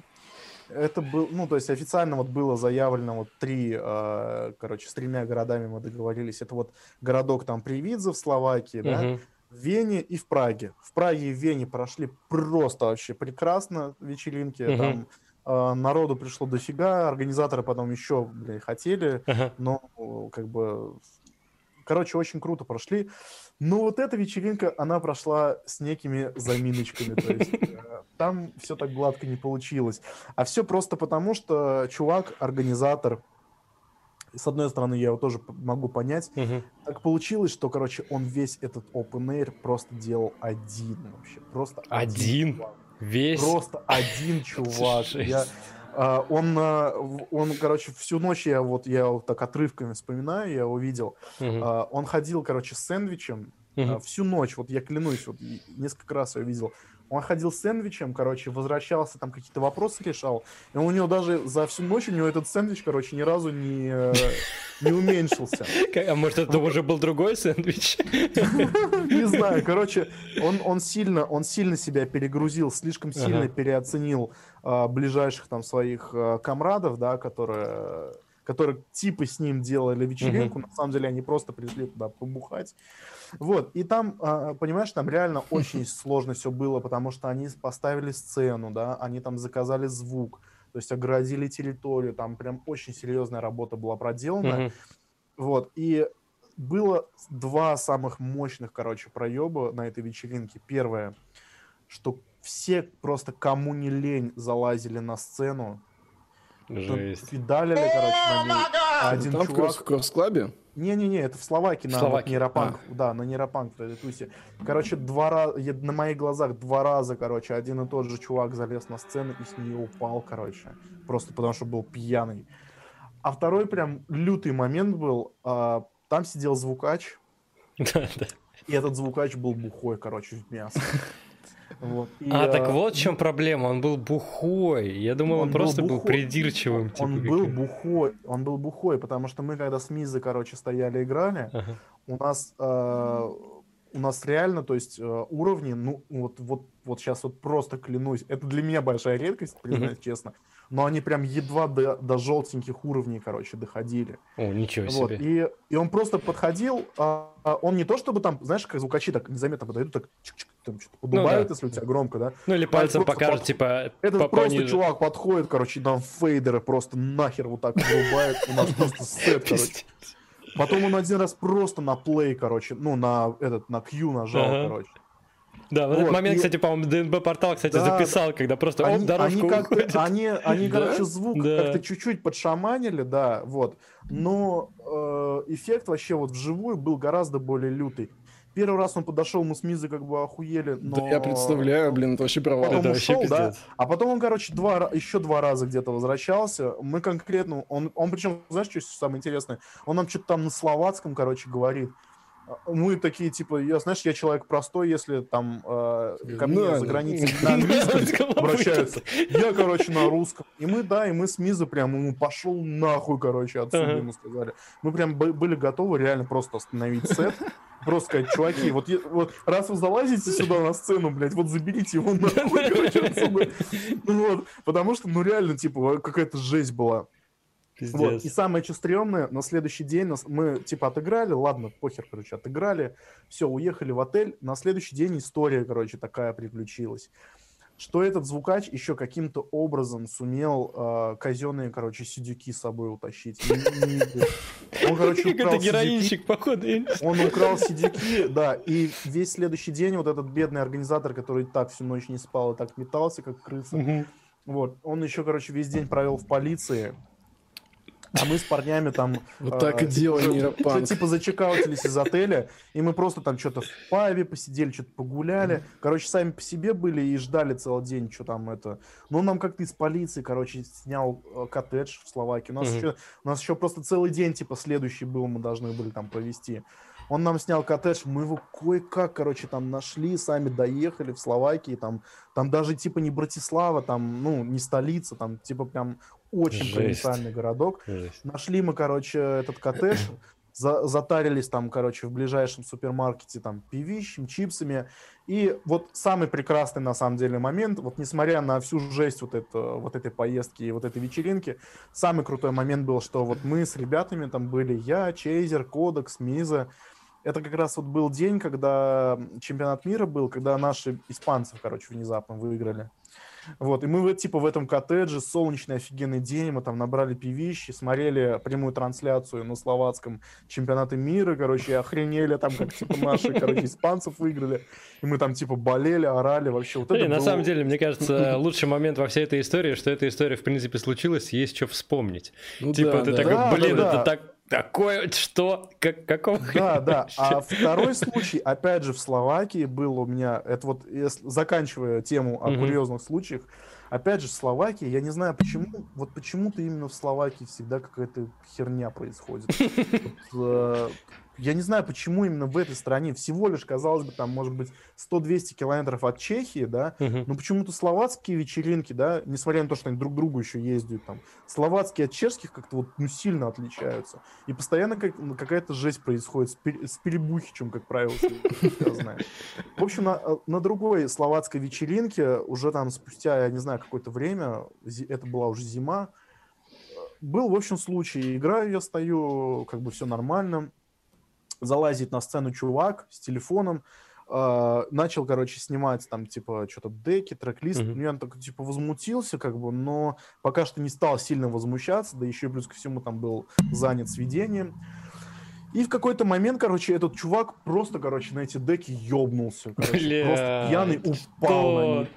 Это был, ну, то есть официально вот было заявлено вот три, э, короче, с тремя городами мы договорились. Это вот городок там Привидзе в Словакии, да, в Вене и в Праге. В Праге и в Вене прошли просто вообще прекрасно вечеринки. Мгм. Там э, народу пришло дофига, организаторы потом еще, блин, хотели, Ага. но э, как бы, короче, очень круто прошли. Но вот эта вечеринка, она прошла с некими заминочками. То есть э, там все так гладко не получилось. А все просто потому, что чувак, организатор, с одной стороны, я его тоже могу понять, Мгм. так получилось, что, короче, он весь этот open air просто делал один вообще. Просто Один? чувак. Весь. Просто один чувак. Я, он, а, он, короче, всю ночь я вот я вот так отрывками вспоминаю, я его видел. А, он ходил, короче, с сэндвичем а, Мгм. всю ночь. Вот я клянусь, вот несколько раз я видел. Он ходил с сэндвичем, короче, возвращался, там какие-то вопросы решал. И у него даже за всю ночь у него этот сэндвич, короче, ни разу не, э, не уменьшился. А может, это уже был другой сэндвич? Не знаю, короче, он, он, сильно, он сильно себя перегрузил, слишком сильно переоценил а, ближайших там своих а, комрадов, да, которые, которые типа с ним делали вечеринку, на самом деле они просто пришли туда побухать. Вот, и там, а, понимаешь, там реально очень сложно все было, потому что они поставили сцену, да, они там заказали звук, то есть оградили территорию, там прям очень серьезная работа была проделана. Вот, и было два самых мощных, короче, проеба на этой вечеринке. Первое, что все просто кому не лень залазили на сцену. Жесть. Видалили, короче, на ней. А один Там в чувак... В Кросс-клабе? Не-не-не, это в Словакии, В на Словакии. вот нейропанк. Да, на нейропанк в этой тусе. Короче, два раза, на моих глазах два раза, короче, один и тот же чувак залез на сцену и с нее упал, короче. Просто потому что был пьяный. А второй прям лютый момент был. а, там сидел звукач, и этот звукач был бухой, короче, в мясо. Вот. И, А, так а, вот в чем проблема, он был бухой. Я думал, он, Он был просто был бухой. придирчивым. типа, он был каким. бухой, он был бухой, потому что мы когда с Мизой, короче, стояли играли, Ага. у нас э, у нас реально, то есть э, уровни, ну вот вот вот сейчас вот просто клянусь, это для меня большая редкость, признаюсь честно, но они прям едва до, до желтеньких уровней, короче, доходили. О, ничего Вот, себе. и, и он просто подходил, а, а он не то чтобы там, знаешь, как звукачи так незаметно подойдут, так чик-чик, там что-то подубают, да. если у тебя громко, да. Ну или пальцем покажет, под- типа, Этот просто чувак подходит, короче, там фейдеры просто нахер вот так врубает, у нас просто сет, короче. Потом он один раз просто на плей, короче, ну, на этот, на Q нажал, Ага. короче. Да, вот этот Вот, момент, и- кстати, по-моему, ДНБ портал, кстати, Да, записал, когда просто оп, Они, дорожка они как-то, уходит. они, они, Да? короче, звук Да. как-то чуть-чуть подшаманили, да, вот. Но э, эффект вообще вот вживую был гораздо более лютый. Первый раз он подошел, мы с Мизой как бы охуели, но... Да я представляю, блин, это вообще провал. Потом Это вообще ушел, да. пиздец. А потом он, короче, два, еще два раза где-то возвращался. Мы конкретно, он, он причем, знаешь, что самое интересное? Он нам что-то там на словацком, короче, говорит. Мы такие, типа, я, знаешь, я человек простой, если там э, ко мне за границей на английском обращаются. Я, короче, на русском. И мы, да, и мы с Мизой прям, ему пошел нахуй, короче, отсюда, Ага. ему сказали. Мы прям бы- были готовы реально просто остановить сет. Просто сказать, чуваки, вот, вот раз вы залазите сюда на сцену, блядь, вот заберите его нахуй, короче, отсюда. Ну вот, потому что, ну реально, типа, какая-то жесть была. Вот. И Пиздец. самое что стрёмное, на следующий день нас, мы типа отыграли, ладно, похер, короче, отыграли, все, уехали в отель. На следующий день история, короче, такая приключилась. Что этот звукач еще каким-то образом сумел э, казенные, короче, сидюки с собой утащить. Он, короче, украл сидюки. героинщик, походу. Он украл сидюки, да, и весь следующий день вот этот бедный организатор, который так всю ночь не спал и так метался, как крыса, вот, он еще, короче, весь день провел в полиции, а мы с парнями там... Вот э, так и типа, делай, нейропанк. Типа зачекаутились из отеля, и мы просто там что-то в пабе посидели, что-то погуляли. Короче, сами по себе были и ждали целый день, что там это... Ну, нам как-то из полиции, короче, снял э, коттедж в Словакии. У нас еще просто целый день, типа, следующий был, мы должны были там провести. Он нам снял коттедж, мы его кое-как, короче, там нашли, сами доехали в Словакии, там, там даже типа не Братислава, там, ну, не столица, там, типа прям очень Жесть. провинциальный городок. Жесть. Нашли мы, короче, этот коттедж, за- затарились там, короче, в ближайшем супермаркете там пивищем, чипсами. И вот самый прекрасный на самом деле момент, вот несмотря на всю жесть вот, это, вот этой поездки и вот этой вечеринки, самый крутой момент был, что вот мы с ребятами там были, я, Чейзер, Кодекс, Миза. Это как раз вот был день, когда чемпионат мира был, когда наши испанцы, короче, внезапно выиграли. Вот, и мы вот, типа в этом коттедже, солнечный офигенный день, мы там набрали пивищи, смотрели прямую трансляцию на словацком чемпионате мира, короче, и охренели там, как типа наши, короче, испанцев выиграли, и мы там типа болели, орали, вообще вот это Не, на было- самом деле, мне кажется, лучший момент во всей этой истории, что эта история, в принципе, случилась, есть что вспомнить. Ну Типа, да, ты да. такой, Да, блин, да, это да. так, такое, что, как, какого Да, да. А второй случай, опять же, в Словакии был у меня, это вот, заканчивая тему о курьезных случаях, опять же, в Словакии, я не знаю почему, вот почему-то именно в Словакии всегда какая-то херня происходит. Я не знаю, почему именно в этой стране, всего лишь, казалось бы, там, может быть, 100-200 километров от Чехии, да, Мгм. но почему-то словацкие вечеринки, да, несмотря на то, что они друг к другу еще ездят, там, словацкие от чешских как-то вот, ну, сильно отличаются. И постоянно как- ну, какая-то жесть происходит с, пер- с перебухичем, как правило. В общем, на, на другой словацкой вечеринке, уже там спустя, я не знаю, какое-то время, это была уже зима, э, был, в общем, случай. Играю я, стою, как бы все нормально. Залазит на сцену чувак с телефоном, э, начал, короче, снимать там, типа, что-то деки, трек-лист. Мгм. Ну, я так, типа, возмутился, как бы, но пока что не стал сильно возмущаться, да еще плюс ко всему там был занят сведением. И в какой-то момент, короче, этот чувак просто, короче, на эти деки ёбнулся. Короче, просто пьяный упал на них.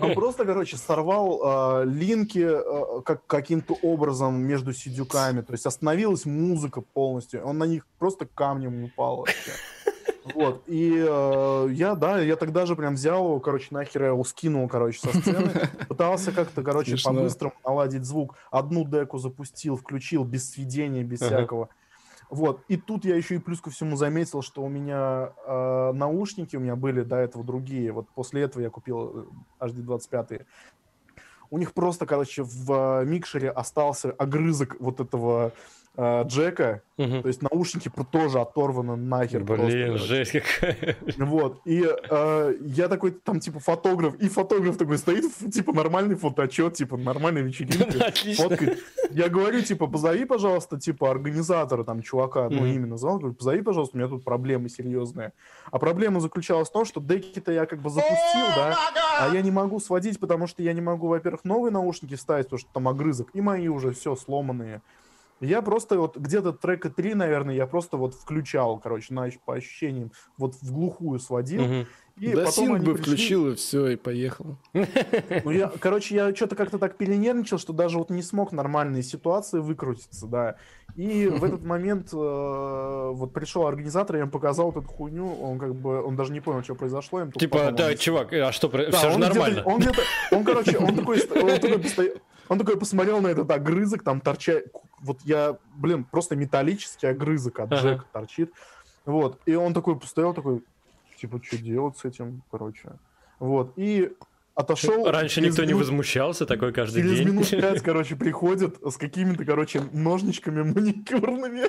Он просто, короче, сорвал э, линки э, как, каким-то образом между сидюками. То есть остановилась музыка полностью. Он на них просто камнем упал вообще. Вот, и э, я, да, я тогда же прям взял его, короче, нахер я его скинул, короче, со сцены. Пытался как-то, короче, по-быстрому наладить звук. Одну деку запустил, включил, без сведения, без Ага. всякого. Вот, и тут я еще и плюс ко всему заметил, что у меня э, наушники, у меня были до этого другие. Вот после этого я купил э, HD25. У них просто, короче, в э, микшере остался огрызок вот этого э, джека. Мгм. То есть наушники тоже оторваны нахер. просто, Блин, короче. жесть какая. Вот, и э, я такой, там, типа, фотограф, и фотограф такой стоит, типа, нормальный фотоотчет, типа, нормальная вечеринка. Отлично. фоткает. Я говорю, типа, позови, пожалуйста, типа, организатора, там, чувака, ну, Мгм. имя назвал, говорю, позови, пожалуйста, у меня тут проблемы серьезные. А проблема заключалась в том, что деки-то я как бы запустил, да, а я не могу сводить, потому что я не могу, во-первых, новые наушники вставить, потому что там огрызок, и мои уже все сломанные. Я просто вот где-то трека 3, наверное, я просто вот включал, короче, на, по ощущениям, вот в глухую сводил. Мгм. И да потом они бы пришли. включил, и все, и поехал. Ну, я, короче, я что-то как-то так перенервничал, что даже вот не смог нормальные ситуации выкрутиться, да. И в этот момент э, вот пришел организатор, я ему показал вот эту хуйню, он как бы, он даже не понял, что произошло. им Типа, да, он- чувак, а что, Да, все же он где-то- нормально. Он где-то, он, короче, он такой, он такой, он такой посмотрел на этот огрызок, там торча, вот я, блин, просто металлический огрызок от Ага. Джека торчит, вот, и он такой постоял, такой, типа, что делать с этим, короче, вот, и отошел. Раньше через никто не минут- возмущался, такой каждый Через день. минут пять, короче, приходит с какими-то, короче, ножничками маникюрными.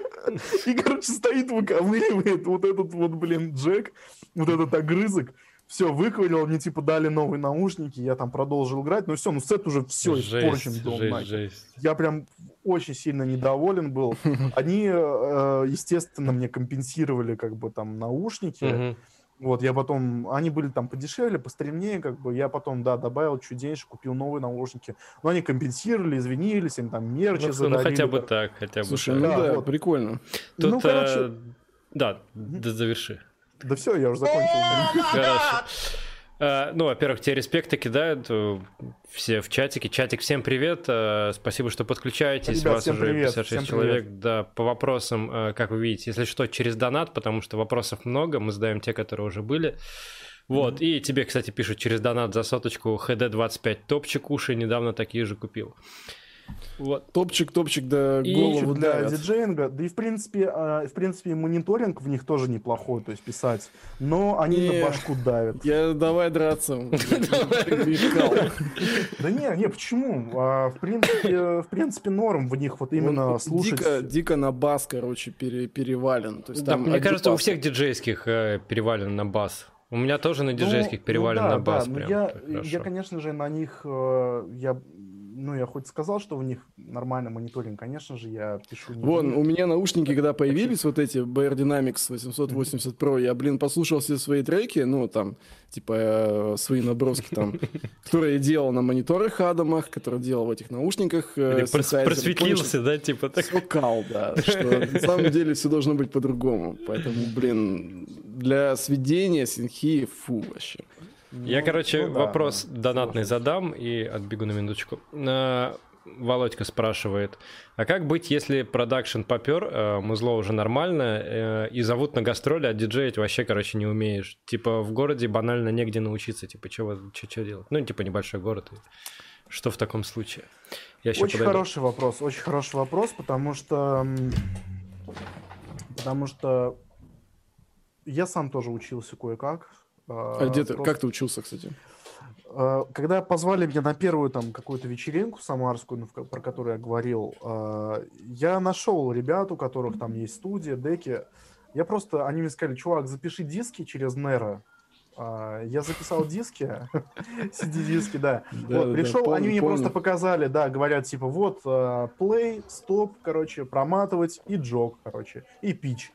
И, короче, стоит, выковыривает вот этот вот, блин, Джек, вот этот огрызок. Все, выковырил, мне, типа, дали новые наушники, я там продолжил играть. Ну все, ну сет уже все испорчен Жесть, был жесть, нахер. жесть. Я прям очень сильно недоволен был. Они, э, естественно, мне компенсировали, как бы, там, наушники. Вот, я потом, они были там подешевле, постремнее, как бы, я потом, да, добавил чуть денежек, купил новые наушники, но они компенсировали, извинились, они там мерчи Ну, ну, задарили, хотя бы так, хотя бы Слушай, так. ну Да, да, вот. прикольно. Тут, ну, короче- э, да, да, заверши. Да все, я уже закончил. Э, Ну, во-первых, тебе респекты кидают э, все в чатике. Чатик, всем привет. э, Спасибо, что подключаетесь. Ребят, Вас всем уже привет, 56 всем человек. Да, по вопросам, как вы видите, если что, через донат, потому что вопросов много. Мы задаем те, которые уже были. Вот, и тебе, кстати, пишут через донат за соточку HD25 топчик уши, недавно такие же купил. Вот. Топчик, топчик, да И голову для давят. диджеинга, да и в принципе, а, в принципе, мониторинг в них тоже неплохой, то есть писать, но они Не. на башку давят. Я давай драться. Да не, не, почему? А, в принципе, в принципе, норм в них вот именно Он слушать. Дико, на бас, короче, пере- перевален. Мне кажется, у всех диджейских э, перевален на бас. У меня тоже на Ну, диджейских ну перевален да, на бас. прям я, конечно же, на них, э, я, ну, я хоть сказал, что у них нормальный мониторинг, конечно же, я пишу не Вон, у меня наушники, когда появились, вот эти BR Dynamics 880 Pro, я, блин, послушал все свои треки, ну, там, типа, э, свои наброски там, которые я делал на мониторах Адамах, которые делал в этих наушниках. Прос- просветлился, да, типа так. Все кал, да. Что на самом деле все должно быть по-другому. Поэтому, блин, для сведения синхи, фу, вообще. Я, Ну, короче, ну да, вопрос да, донатный сложно. задам и отбегу на минуточку. Володька спрашивает, а как быть, если продакшн попер, э, музло уже нормально, э, и зовут на гастроли, а диджеить вообще, короче, не умеешь? Типа в городе банально негде научиться, типа, что делать? Ну, типа небольшой город. Что в таком случае? Я Очень подойду. хороший вопрос, очень хороший вопрос, потому что, потому что я сам тоже учился кое-как. А где ты, просто- как ты учился, кстати? Э, Когда позвали меня на первую там какую-то вечеринку самарскую, ну, про которую я говорил, э, я нашел ребят, у которых там есть студия, деки. Я просто, они мне сказали, чувак, запиши диски через Нера. А, Я записал диски, CD-диски, да. Да, Вот, да, пришел, помню, они мне помню. просто показали, да, говорят, типа, вот, play, стоп, короче, проматывать и джог, короче, и пич.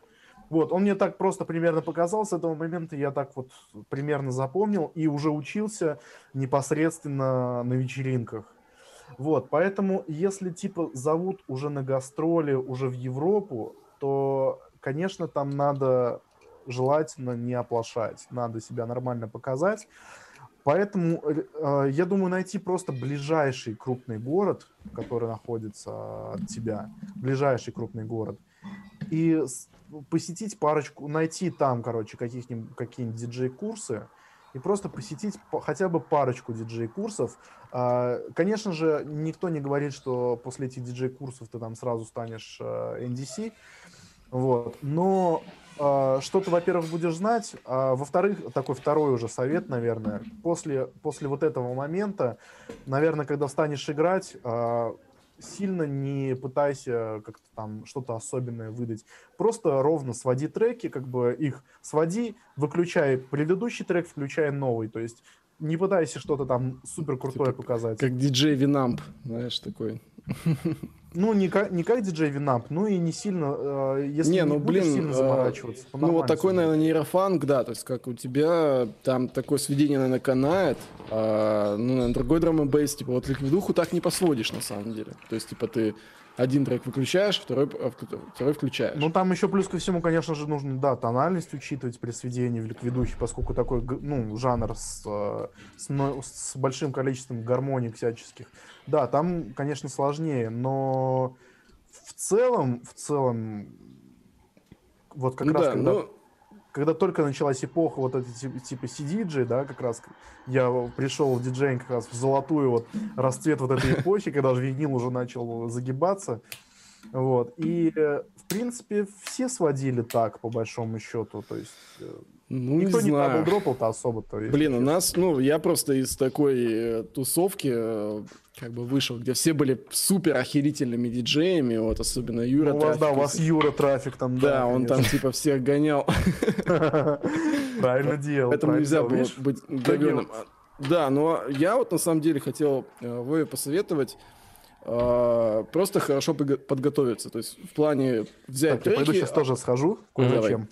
Вот, он мне так просто примерно показал, с этого момента я так вот примерно запомнил и уже учился непосредственно на вечеринках. Вот, поэтому если, типа, зовут уже на гастроли, уже в Европу, то конечно, там надо желательно не оплошать, надо себя нормально показать. Поэтому э, я думаю найти просто ближайший крупный город, который находится от тебя, ближайший крупный город, и посетить парочку, найти там, короче, каких-нибудь какие-нибудь диджей-курсы, и просто посетить хотя бы парочку диджей-курсов. А, конечно же, никто не говорит, что после этих диджей-курсов ты там сразу станешь NDC, вот. Но а, что ты, во-первых, будешь знать, а во-вторых, такой второй уже совет, наверное, после, после вот этого момента, наверное, когда станешь играть, а, сильно не пытайся как-то там что-то особенное выдать. Просто ровно своди треки, как бы их своди, выключай предыдущий трек, включай новый. То есть не пытайся что-то там супер крутое типа, показать. Как диджей Винамп, знаешь, такой. Ну, не как, не как диджей Винамп, ну и не сильно, э, если не, ну, не блин, сильно э, заморачиваться. Ну, вот такой, наверное, нейрофанк, да, то есть как у тебя там такое сведение, наверное, канает, а, ну, наверное, другой драм н типа вот ликвидуху так не посводишь на самом деле. То есть, типа, ты один трек выключаешь, второй, а, второй включаешь. Ну, там еще плюс ко всему, конечно же, нужно, да, тональность учитывать при сведении в ликвидухе, поскольку такой, ну, жанр с, э, с, с большим количеством гармоник всяческих. Да, там, конечно, сложнее, но в целом, в целом, вот как ну, раз да, когда... Ну когда только началась эпоха вот этой типа, CDJ, да, как раз я пришел в диджейнг как раз в золотую вот расцвет вот этой эпохи, когда же винил уже начал загибаться. Вот. И, э, в принципе, все сводили так, по большому счету. То есть э, ну, Никто не, не дропал-то особо-то. Блин, у нас, ну, я просто из такой э, тусовки э, как бы вышел, где все были супер охерительными диджеями, вот особенно Юра ну, у вас, Да, у вас Юра трафик там, да. Да, он там типа всех гонял. Правильно делал. Поэтому нельзя было быть говеным. Да, но я вот на самом деле хотел э, Вове посоветовать просто хорошо подготовиться. То есть в плане взять так, треки... Я пойду сейчас тоже схожу кое-зачем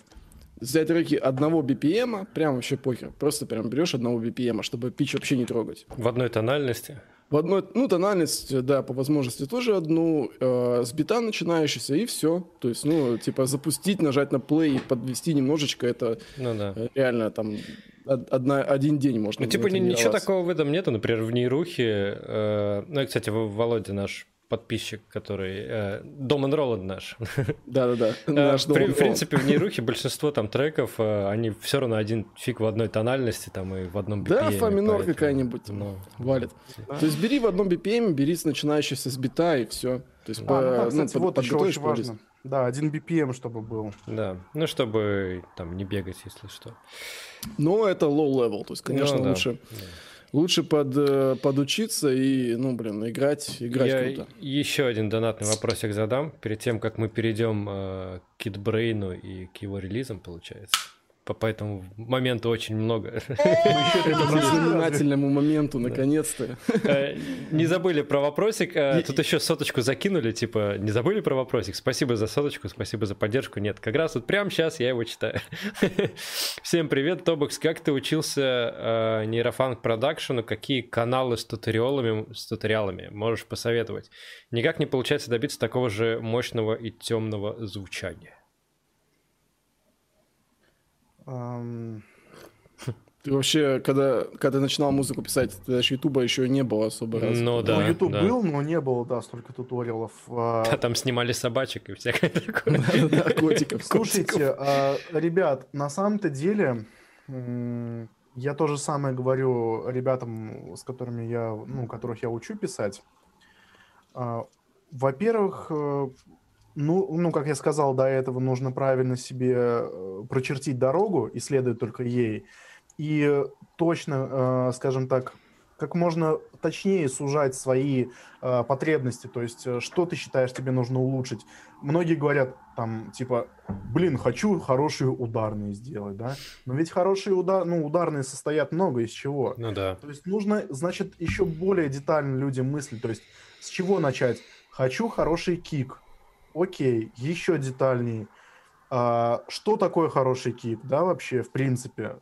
взять треки одного BPM, прям вообще похер. Просто прям берешь одного BPM, чтобы пич вообще не трогать. В одной тональности? В одной, ну, тональность, да, по возможности тоже одну, э, с бита начинающийся, и все. То есть, ну, типа, запустить, нажать на play и подвести немножечко, это ну, да. реально там одна, один день можно. Ну, типа, ничего такого в этом нету, например, в нейрухе. Э, ну, и, кстати, Володя наш подписчик, который... Э, Дом Роланд наш. Да-да-да. Э, в принципе, в нейрухе большинство там треков, э, они все равно один фиг в одной тональности там и в одном BPM. Да, фа минор какая-нибудь ну, валит. То есть бери в одном BPM, бери с начинающейся с бита и все. То есть, а, ну, кстати, вот еще очень важно. Да, один BPM, чтобы был. Да, ну, чтобы там не бегать, если что. Но это low level, то есть, конечно, ну, лучше... Да лучше под, э, подучиться и, ну, блин, играть, играть Я круто. еще один донатный вопросик задам перед тем, как мы перейдем э, к Китбрейну и к его релизам, получается по, по этому моменту очень много. По знаменательному моменту, наконец-то. Э, не забыли про вопросик. Э, тут еще соточку закинули, типа, не забыли про вопросик? Спасибо за соточку, спасибо за поддержку. Нет, как раз вот прямо сейчас я его читаю. Всем привет, Тобокс. Как ты учился э, нейрофанк продакшену? Какие каналы с туториалами, с туториалами можешь посоветовать? Никак не получается добиться такого же мощного и темного звучания. Ты вообще, когда, когда начинал музыку писать, ты даже Ютуба еще не было особо раз. Ну да. Ну, Ютуб да. был, но не было, да, столько туториалов. А... Да, там снимали собачек и всякое такое. Да, котиков. Слушайте, а, ребят, на самом-то деле, я то же самое говорю ребятам, с которыми я, ну, которых я учу писать. А, во-первых, э, ну, ну, как я сказал до этого, нужно правильно себе э, прочертить дорогу и следовать только ей. И точно, э, скажем так, как можно точнее сужать свои э, потребности, то есть что ты считаешь тебе нужно улучшить. Многие говорят там типа, блин, хочу хорошие ударные сделать, да, но ведь хорошие удар, ну ударные состоят много из чего. Ну да. То есть нужно, значит, еще более детально людям мыслить, то есть с чего начать? Хочу хороший кик, окей, еще детальнее. А, что такое хороший кик, да, вообще, в принципе?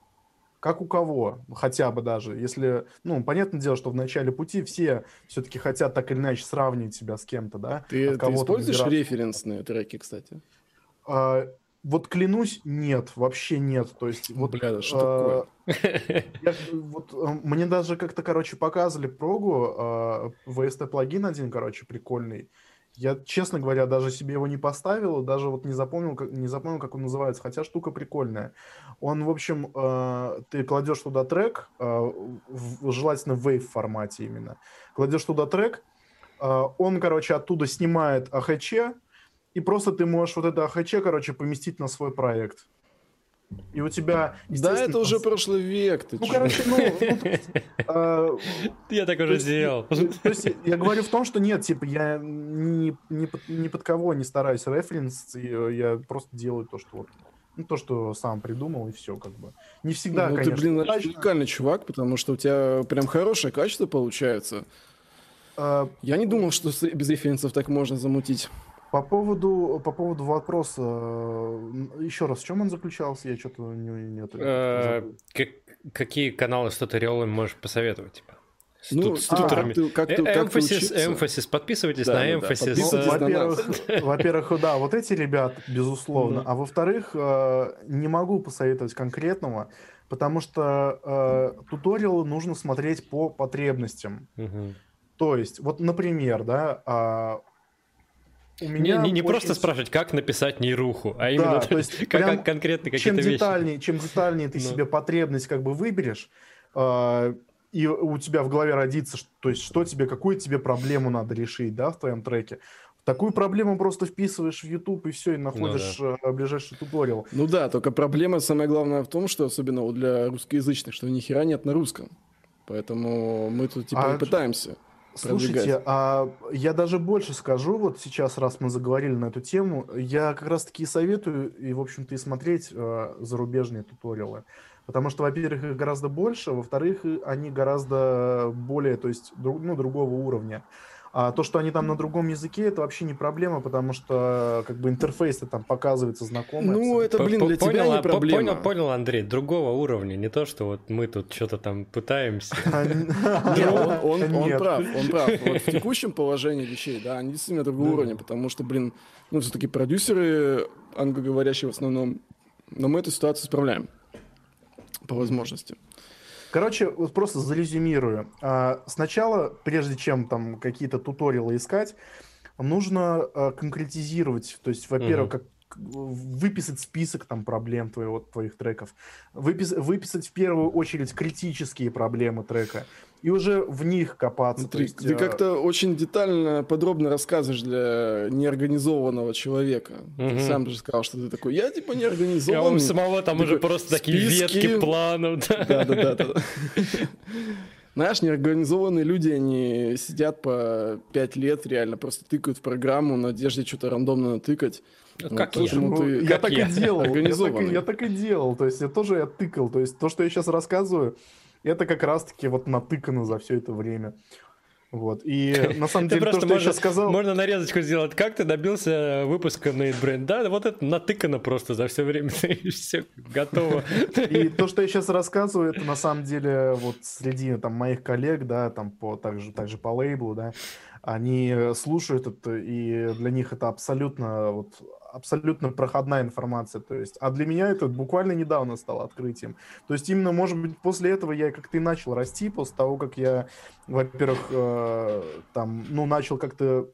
Как у кого, хотя бы даже, если, ну, понятное дело, что в начале пути все все-таки хотят так или иначе сравнивать себя с кем-то, да? Ты, ты используешь референсные треки, кстати? А, вот клянусь, нет, вообще нет. То есть, вот, Бля, да что э, я, вот, э, мне даже как-то, короче, показывали прогу, э, VST плагин один, короче, прикольный. Я, честно говоря, даже себе его не поставил, даже вот не запомнил, как, не запомнил, как он называется, хотя штука прикольная. Он, в общем, э, ты кладешь туда трек, э, в, желательно в wave формате именно. Кладешь туда трек, э, он, короче, оттуда снимает АХЧ, и просто ты можешь вот это АХЧ, короче, поместить на свой проект. И у тебя... Да, это уже прошлый век. Ты ну, чё? короче, ну... ну, а, Я так уже сделал. То есть я говорю в том, что нет, типа, я ни, под, кого не стараюсь референс, э, я просто делаю то, что вот ну, то, что сам придумал, и все, как бы. Не всегда, ну, конечно. ты, блин, удачно. уникальный чувак, потому что у тебя прям хорошее качество получается. А, Я не думал, что без референсов так можно замутить. По поводу, по поводу вопроса, еще раз, в чем он заключался? Я что-то не, не, это- Э, Какие каналы с туториалами можешь посоветовать? Типа? С Ну, тут- с как как Э, как ты Эмфасис, эмфасис, подписывайтесь Да, на да, да, эмфасис. Ну, э, во-первых, во-первых, да, вот эти ребят, безусловно. А во-вторых, э, не могу посоветовать конкретного, потому что э, туториалы нужно смотреть по потребностям. То есть, вот, например, да, а, у Не, меня не, не очень просто спрашивать, как написать нейруху, а Да, именно то есть как, прям конкретно какие-то чем вещи. детальнее, чем детальнее ты Ну. себе потребность как бы выберешь, а, и у тебя в голове родится, то есть что тебе, какую тебе проблему надо решить, да, в твоем треке. Такую проблему просто вписываешь в YouTube и все, и находишь э, ближайший туториал. Ну да, только проблема самая главная в том, что особенно вот для русскоязычных, что ни хера нет на русском. Поэтому мы тут типа А и пытаемся. Слушайте, а я даже больше скажу, вот сейчас, раз мы заговорили на эту тему, я как раз-таки советую, и, в общем-то, и смотреть э, зарубежные туториалы. Потому что, во-первых, их гораздо больше, во-вторых, они гораздо более, то есть, дру- ну, другого уровня. А то, что они там на другом языке, это вообще не проблема, потому что, как бы, интерфейс там показывается знакомый. Ну, это, блин, для понял, тебя а, не по- проблема. Понял, понял, Андрей, другого уровня, не то, что вот мы тут что-то там пытаемся. Он, прав, он прав. Вот в текущем положении вещей, да, они действительно другого уровня, потому что, блин, ну, все-таки продюсеры англоговорящие в основном, но мы эту ситуацию справляем по возможности. Короче, вот просто зарезюмирую. А, Сначала, прежде чем там какие-то туториалы искать, нужно а, конкретизировать. То есть, во-первых, как выписать список там проблем твоего, твоих треков, выпис- выписать в первую очередь критические проблемы трека и уже в них копаться. Смотри, есть, ты э, как-то очень детально, подробно рассказываешь для неорганизованного человека. Ты Мгм. сам же сказал, что ты такой, я типа А у неорганизованный. самого там уже Такой, просто такие списки. ветки планов. да. Да-да-да. Знаешь, неорганизованные люди, они сидят по пять лет, реально просто тыкают в программу, в надежде что-то рандомно натыкать. Вот, Как я. поэтому Ну, ты- я как так я. и делал. Я так, я так и делал. То есть я тоже я тыкал. То есть то, что я сейчас рассказываю, это как раз-таки вот натыкано за все это время. Вот. И на самом деле то, что я сейчас сказал... можно нарезочку сделать. Как ты добился выпуска NateBrain? Да, вот это натыкано просто за все время. Все готово. И то, что я сейчас рассказываю, это на самом деле вот среди там моих коллег, да, там по также также по лейблу, да, они слушают это, и для них это абсолютно вот абсолютно проходная информация, то есть, а для меня это буквально недавно стало открытием. То есть именно, может быть, после этого я как-то и начал расти, после того, как я, во-первых, э, там, ну, начал как-то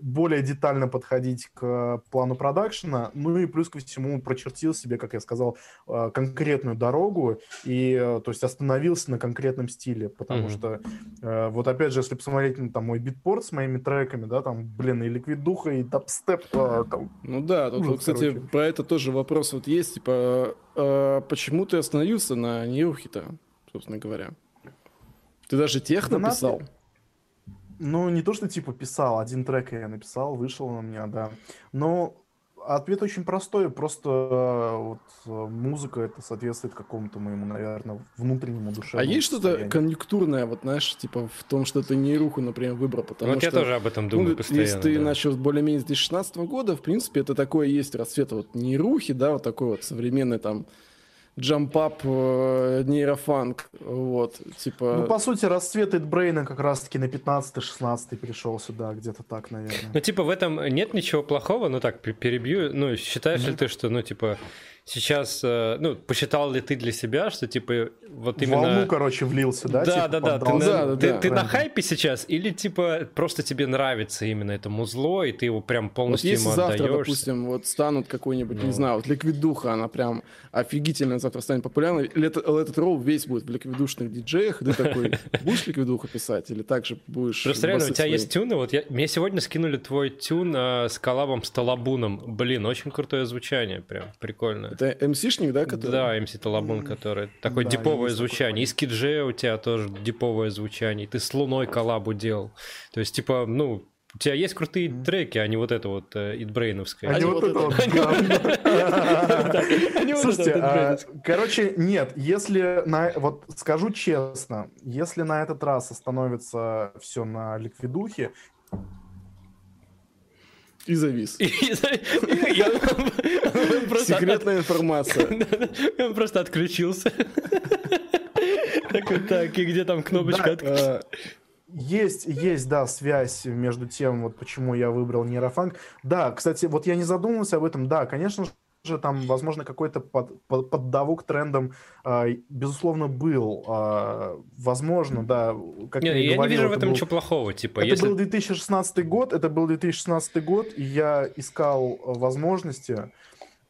более детально подходить к плану продакшена, ну и плюс ко всему прочертил себе, как я сказал, э, конкретную дорогу и, э, то есть, остановился на конкретном стиле, потому Мгм. что, э, вот опять же, если посмотреть на там мой битпорт с моими треками, да, там, блин, и ликвидуха, и дабстеп, э, там, Ну да, тут, Ужас, вот, кстати, короче. про это тоже вопрос вот есть, типа, а почему ты остановился на нейрухе-то, собственно говоря? Ты даже тех Да написал? Ну, не то, что типа писал, один трек я написал, вышел на меня, да. Но ответ очень простой, просто э, вот э, музыка это соответствует какому-то моему, наверное, внутреннему А душевному есть что-то конъюнктурное, вот знаешь, типа в том, что ты нейруху, например, выбрал, потому Вот я что... тоже об этом Ну, думаю постоянно. если ты да. начал более-менее с 2016 года, в принципе, это такое есть расцвет вот нейрухи, да, вот такой вот современный там джампап э, нейрофанк, вот, типа... Ну, по сути, расцвет Эдбрейна как раз-таки на 15-16 пришел сюда, где-то так, наверное. Ну, типа, в этом нет ничего плохого, ну, так, перебью, ну, считаешь mm-hmm. ли ты, что, ну, типа, сейчас, э, ну, посчитал ли ты для себя, что, типа, вот именно... Волну, короче, влился, да? Да, типа, да, да. Ты, на, да, ты, да, ты на хайпе сейчас или, типа, просто тебе нравится именно это музло, и ты его прям полностью вот если ему завтра, отдаешься? допустим, вот станут какой-нибудь, ну. не знаю, вот ликвидуха, она прям офигительно завтра станет популярной, этот ролл весь будет в ликвидушных диджеях, и ты такой, будешь ликвидуху писать, или также будешь... Просто реально, у тебя свои? есть тюны, вот я, мне сегодня скинули твой тюн э, с коллабом с Талабуном. Блин, очень крутое звучание, прям прикольно. Это МСишник, да, который? Да, MC Талабун, который такое да, диповое есть такой звучание. И с Кидже у тебя тоже диповое звучание. И ты с Луной коллабу делал. То есть, типа, ну, у тебя есть крутые треки, а не вот это вот э, итбрейновское. А не вот это вот. Слушайте, а, короче, нет, если на, вот скажу честно, если на этот раз остановится все на ликвидухе, И завис. Секретная информация. Он просто отключился. Так, и где там кнопочка? Э, Есть, есть, да, связь между тем, вот почему я выбрал нейрофанк. Да, кстати, вот я не задумывался об этом. Да, конечно же, там, возможно, какой-то под, под- поддавок трендом, а, безусловно, был. А, возможно, да. Как Не, я, я не говорил, вижу в это этом был- ничего плохого. Типа, Это если был 2016 год, это был 2016 год, и я искал э, возможности,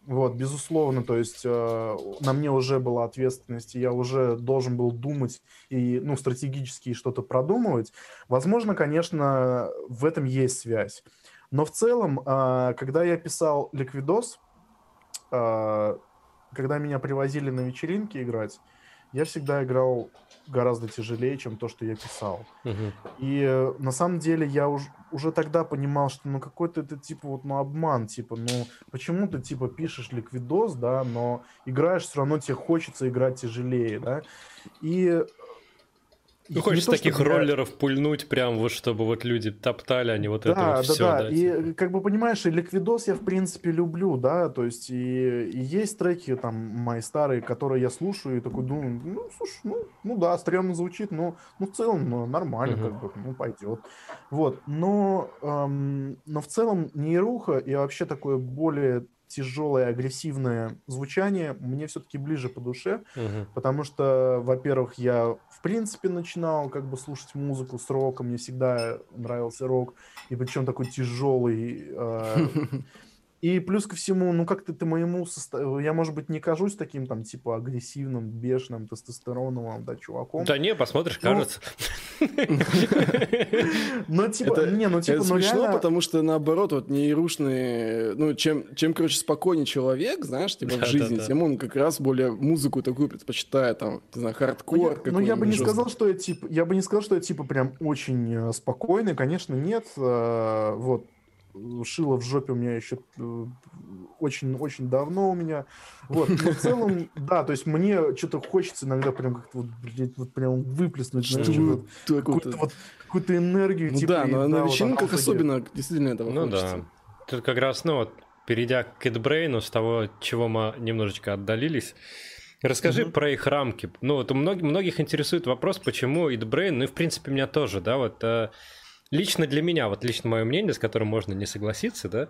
вот, безусловно, то есть э, на мне уже была ответственность, и я уже должен был думать и, ну, стратегически что-то продумывать. Возможно, конечно, в этом есть связь. Но в целом, э, когда я писал Ликвидос, э, когда меня привозили на вечеринки играть, я всегда играл гораздо тяжелее, чем то, что я писал. И э, на самом деле я уж, уже тогда понимал, что ну какой-то это типа вот ну обман, типа ну почему ты типа пишешь ликвидос, да, но играешь все равно тебе хочется играть тяжелее, да. И Ну, хочешь то, таких чтобы роллеров пульнуть прям вот, чтобы вот люди топтали, а не вот это Да, вот да, все. да. И как бы понимаешь, и ликвидос я в принципе люблю, да, то есть и, и есть треки там мои старые, которые я слушаю и такой думаю, ну слушай, ну, ну да, стрёмно звучит, но ну в целом ну, нормально, Мгм. как бы, ну пойдет. Вот, но, эм, но в целом нейруха и вообще такое более тяжелое, агрессивное звучание мне все-таки ближе по душе, Мгм. Потому что, во-первых, я в принципе начинал как бы слушать музыку с роком, мне всегда нравился рок, и причем такой тяжелый. э, И плюс ко всему, ну как-то ты моему состоянию, я, может быть, не кажусь таким там типа агрессивным, бешеным, тестостероновым, да, чуваком. Да не, посмотришь, Ну, кажется. Но типа, не, ну типа, Это ну смешно, потому что наоборот, вот нейрушные, ну, чем, чем, короче, спокойнее человек, знаешь, типа в жизни, тем он как раз более музыку такую предпочитает, там, не знаю, Ну, хардкор ну, я бы не сказал, что я типа, я бы не сказал, что я типа прям очень э, спокойный, конечно, нет. Э, вот шило в жопе у меня еще очень-очень давно у меня. Вот, но в целом, да, то есть мне что-то хочется иногда прям как-то вот, блядь, вот прям выплеснуть, знаешь, Что вот вот, какую-то вот какую-то энергию, Ну типа, да, и но на вот вечеринках оно особенно действительно этого Ну хочется. да. Тут как раз, ну вот, перейдя к Китбрейну, с того, чего мы немножечко отдалились, расскажи Мгм. про их рамки. Ну вот у многих, многих интересует вопрос, почему Идбрейн, ну и в принципе меня тоже, да, вот э, лично для меня, вот лично мое мнение, с которым можно не согласиться, да,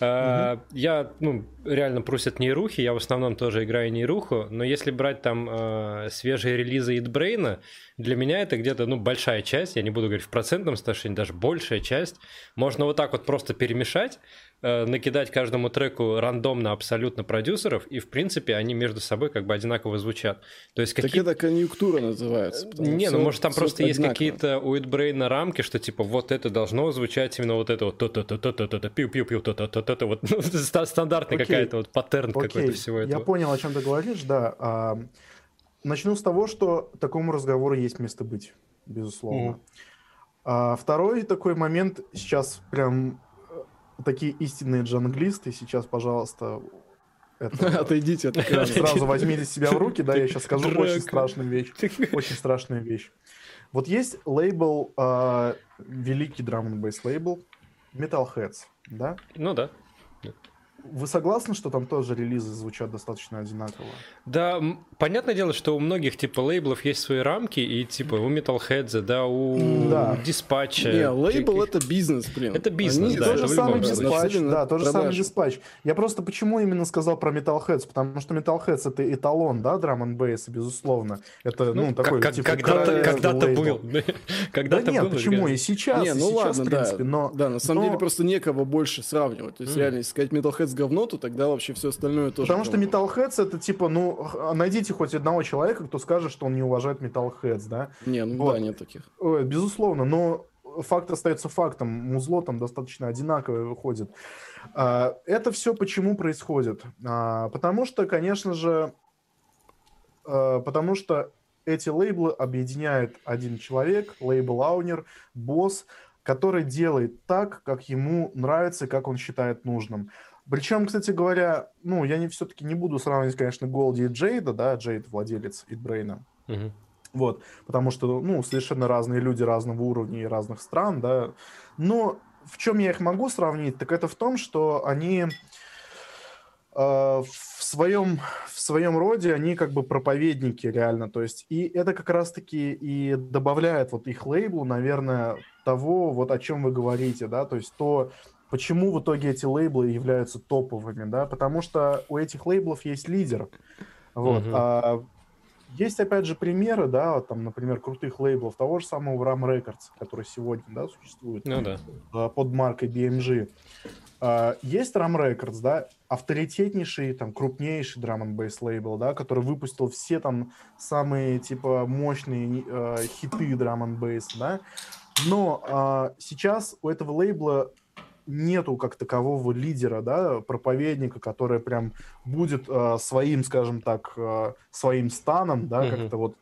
э, я, ну, реально просят нейрухи, я в основном тоже играю нейруху, но если брать там э, свежие релизы Идбрейна, для меня это где-то, ну, большая часть, я не буду говорить в процентном соотношении, даже большая часть, можно вот так вот просто перемешать, э, накидать каждому треку рандомно абсолютно продюсеров, и, в принципе, они между собой как бы одинаково звучат. То есть Так какие... это конъюнктура называется. Не, ну может там просто есть какие-то у Эдбрейна рамки, что типа вот это должно звучать именно вот это вот то-то-то-то-то, пиу-пиу-пиу, то-то-то-то, вот ну, ста- стандартный какая-то вот паттерн какой-то всего я этого. понял, о чем ты говоришь, да. А, начну с того, что такому разговору есть место быть, безусловно. А, второй такой момент, сейчас прям такие истинные джанглисты, сейчас, пожалуйста, это, Отойдите от экрана. сразу возьмите себя в руки, да, я сейчас скажу очень Драка. страшную вещь. Очень страшная вещь. Вот есть лейбл, а, великий драм н бейс лейбл, Metalheads, да? Ну да. Вы согласны, что там тоже релизы звучат достаточно одинаково? Да, понятное дело, что у многих типа лейблов есть свои рамки, и типа у Metalhead, да, у да. Dispatch. Не, лейбл это бизнес, блин. Это бизнес, Они, да. То же самое Dispatch, да, то же самое Dispatch. Я просто почему именно сказал про Metalheads, потому что Metalheads это эталон, да, драм н безусловно. Это, ну, ну такой, как, типа, когда-то, когда-то был. когда-то да нет, почему, и сейчас, не, ну и сейчас, ладно, в принципе, да, но... Да, на самом но... деле просто некого больше сравнивать. То есть, mm. реально, если сказать Metalheads говно, то тогда вообще все остальное тоже Потому говно. что Metalheads это типа, ну, найдите хоть одного человека, кто скажет, что он не уважает Metalheads, да? Не, ну вот. да, нет таких. Безусловно, но факт остается фактом. Музло там достаточно одинаковое выходит. А, это все почему происходит? А, потому что, конечно же, а, потому что эти лейблы объединяет один человек, лейбл-аунер, босс, который делает так, как ему нравится, как он считает нужным. Причем, кстати говоря, ну, я не все-таки не буду сравнивать, конечно, Голди и Джейда, да, Джейд владелец Итбрейна. Угу. Вот, потому что, ну, совершенно разные люди разного уровня и разных стран, да. Но в чем я их могу сравнить, так это в том, что они э, в своем в своем роде они как бы проповедники реально, то есть и это как раз-таки и добавляет вот их лейблу, наверное, того вот о чем вы говорите, да, то есть то Почему в итоге эти лейблы являются топовыми, да? Потому что у этих лейблов есть лидер. Вот. Uh-huh. А, есть, опять же, примеры, да, там, например, крутых лейблов того же самого Ram Records, который сегодня, да, существует ну, да. А, под маркой BMG. А, есть Ram Records, да, авторитетнейший, там, крупнейший драм н бейс лейбл, да, который выпустил все там самые, типа, мощные э, хиты драм н бейс, да. Но э, сейчас у этого лейбла нету как такового лидера, да, проповедника, который прям будет э, своим, скажем так, э, своим станом, да, mm-hmm. как-то вот,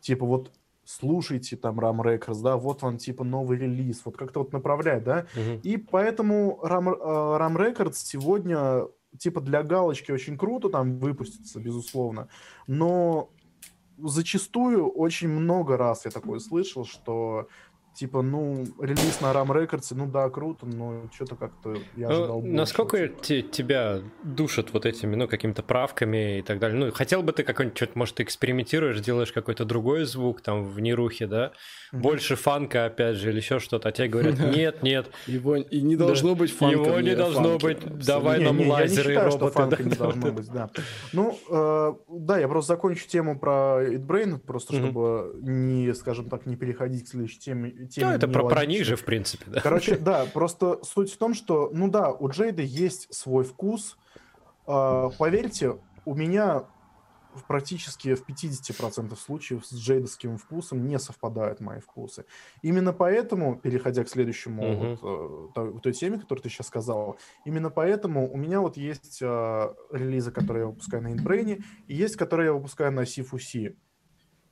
типа вот слушайте там Ram Records, да, вот вам типа новый релиз, вот как-то вот направлять, да, mm-hmm. и поэтому Ram, э, Ram Records сегодня типа для галочки очень круто там выпустится, безусловно, но зачастую очень много раз я такое слышал, что типа, ну, релиз на RAM Records, ну да, круто, но что-то как-то я ну, ожидал ну, Насколько те, тебя душат вот этими, ну, какими-то правками и так далее? Ну, хотел бы ты какой-нибудь, что-то, может, ты экспериментируешь, делаешь какой-то другой звук там в нерухе, да? Больше фанка, опять же, или еще что-то, а тебе говорят, нет, нет. Его и не должно быть фанка. Его не должно быть, давай нам лазеры и роботы. не должно быть, да. Ну, э, да, я просто закончу тему про ItBrain, просто чтобы не, скажем так, не переходить к следующей теме, теме. Ну, это про, про них же, в принципе, да. Короче, да, просто суть в том, что, ну да, у Джейда есть свой вкус. А, поверьте, у меня практически в 50% случаев с джейдовским вкусом не совпадают мои вкусы. Именно поэтому, переходя к следующему, uh-huh. вот, той, той теме, которую ты сейчас сказал, именно поэтому у меня вот есть э, релизы, которые я выпускаю на InBrain, и есть, которые я выпускаю на C4C.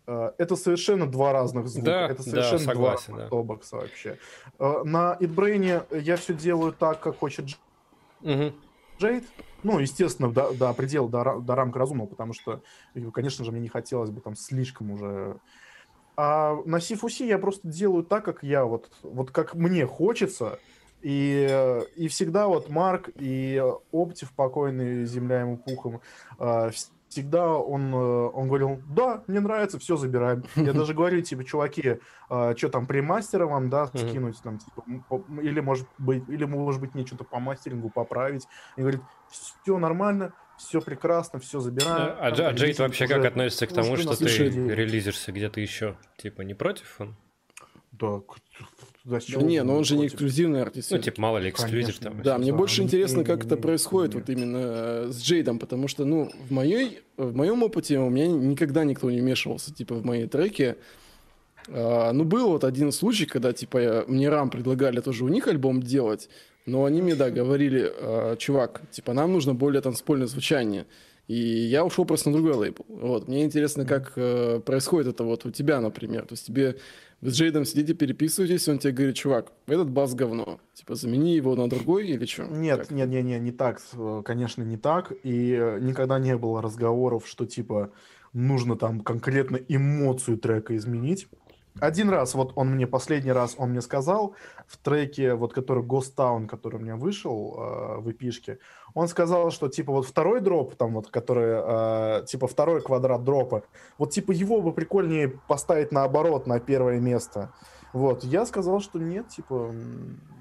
Э, это совершенно два разных звука. Да, это совершенно да, согласен, два да. бокса вообще. Э, на ItBrain я все делаю так, как хочет угу. Джейд. Ну, естественно, до, до предела, до, до рамки разумного, потому что, конечно же, мне не хотелось бы там слишком уже... А на C4C я просто делаю так, как я, вот, вот как мне хочется, и, и всегда вот Марк и Оптив, покойный земля ему пухом, э, всегда он, э, он говорил, да, мне нравится, все забираем. Я даже говорю, типа, чуваки, а, что там, премастера вам, да, скинуть, там, типа, или, может быть, или, может быть, мне что-то по мастерингу поправить. И говорит, все нормально, все прекрасно, все забираем. А, а Джейд вообще как относится к тому, что ты релизишься где-то еще? Типа, не против он? Да, да не, но он же не эксклюзивный артист. Ну, типа, мало ли, эксклюзив там. Да, мне больше интересно, как это происходит вот именно э, с Джейдом, потому что, ну, в, моей, в моем опыте у меня никогда никто не вмешивался, типа, в мои треки. А, ну, был вот один случай, когда, типа, мне Рам предлагали тоже у них альбом делать, но они мне, да, говорили, «А, чувак, типа, нам нужно более танцпольное звучание. И я ушел просто на другой лейбл. Вот. Мне интересно, как э, происходит это вот у тебя, например. То есть тебе вы с Джейдом сидите, переписываетесь, он тебе говорит, чувак, этот бас говно. Типа, замени его на другой или что? Нет, как? нет, нет, нет, не так. Конечно, не так. И э, никогда не было разговоров, что, типа, нужно там конкретно эмоцию трека изменить. Один раз, вот он мне, последний раз он мне сказал, в треке, вот который Ghost Town, который у меня вышел э, в эпишке, он сказал, что, типа, вот второй дроп, там вот, который, э, типа, второй квадрат дропа, вот, типа, его бы прикольнее поставить наоборот на первое место. Вот, я сказал, что нет, типа,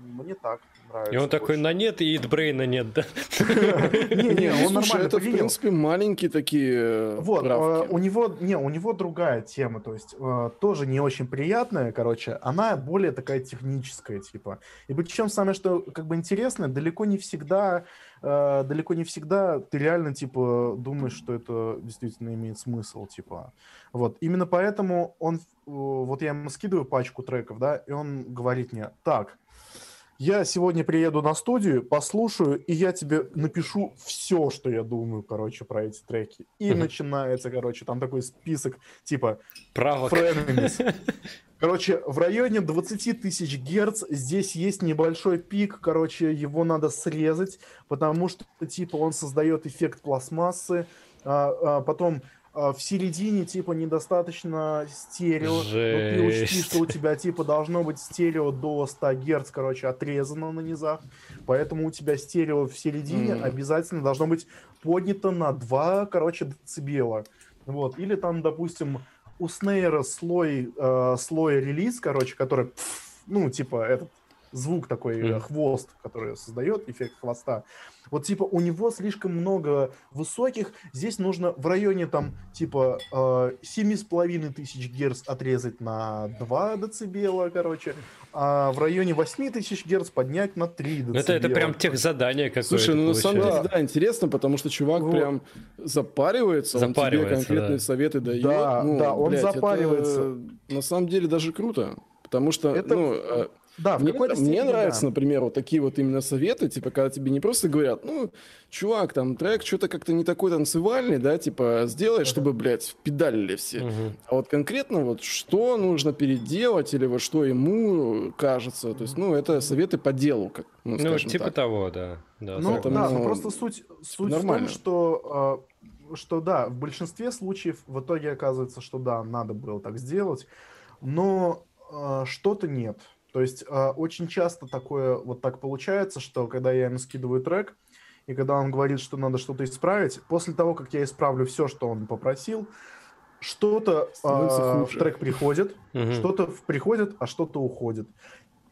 мне так нравится. И он такой, на нет, и Идбрейна нет, да? Не-не, он нормально Это, в принципе, маленькие такие э, Вот, э, у него, не, у него другая тема, то есть э, тоже не очень приятная, короче, она более такая техническая, типа. И причем самое, что как бы интересное, далеко не всегда далеко не всегда ты реально, типа, думаешь, что это действительно имеет смысл, типа. Вот, именно поэтому он, вот я ему скидываю пачку треков, да, и он говорит мне, так, я сегодня приеду на студию, послушаю, и я тебе напишу все, что я думаю, короче, про эти треки. И uh-huh. начинается, короче, там такой список, типа... Правок. Короче, в районе 20 тысяч герц здесь есть небольшой пик, короче, его надо срезать, потому что, типа, он создает эффект пластмассы, а, а потом в середине, типа, недостаточно стерео. Жесть. Но ты учти, что у тебя, типа, должно быть стерео до 100 Гц, короче, отрезано на низах. Поэтому у тебя стерео в середине mm. обязательно должно быть поднято на 2, короче, децибела. Вот. Или там, допустим, у снейра слой, э, слой релиз, короче, который, ну, типа, этот звук такой, mm. хвост, который создает эффект хвоста. Вот типа у него слишком много высоких, здесь нужно в районе там типа семи с половиной тысяч герц отрезать на 2 децибела, короче, а в районе 8 тысяч герц поднять на 3 децибела. Это, это прям тех задание какое-то Слушай, ну на самом деле, да, интересно, потому что чувак вот. прям запаривается, запаривается, он тебе конкретные да. советы дает. Да, ну, да, он блядь, запаривается. Это, на самом деле даже круто, потому что, это... ну... А, да, мне, мне нравится, да. например, вот такие вот именно советы, типа, когда тебе не просто говорят, ну, чувак, там трек что-то как-то не такой танцевальный, да, типа, сделай, uh-huh. чтобы, блядь, педалили все. Uh-huh. А вот конкретно вот что нужно переделать или вот что ему кажется, то есть, ну, это советы по делу, как, ну, ну типа так. того, да. да ну, Поэтому, да, ну, просто суть, суть нормально. в том, что, э, что, да, в большинстве случаев в итоге оказывается, что да, надо было так сделать, но э, что-то нет. То есть э, очень часто такое вот так получается, что когда я ему скидываю трек, и когда он говорит, что надо что-то исправить, после того, как я исправлю все, что он попросил, что-то э, в трек приходит, угу. что-то приходит, а что-то уходит.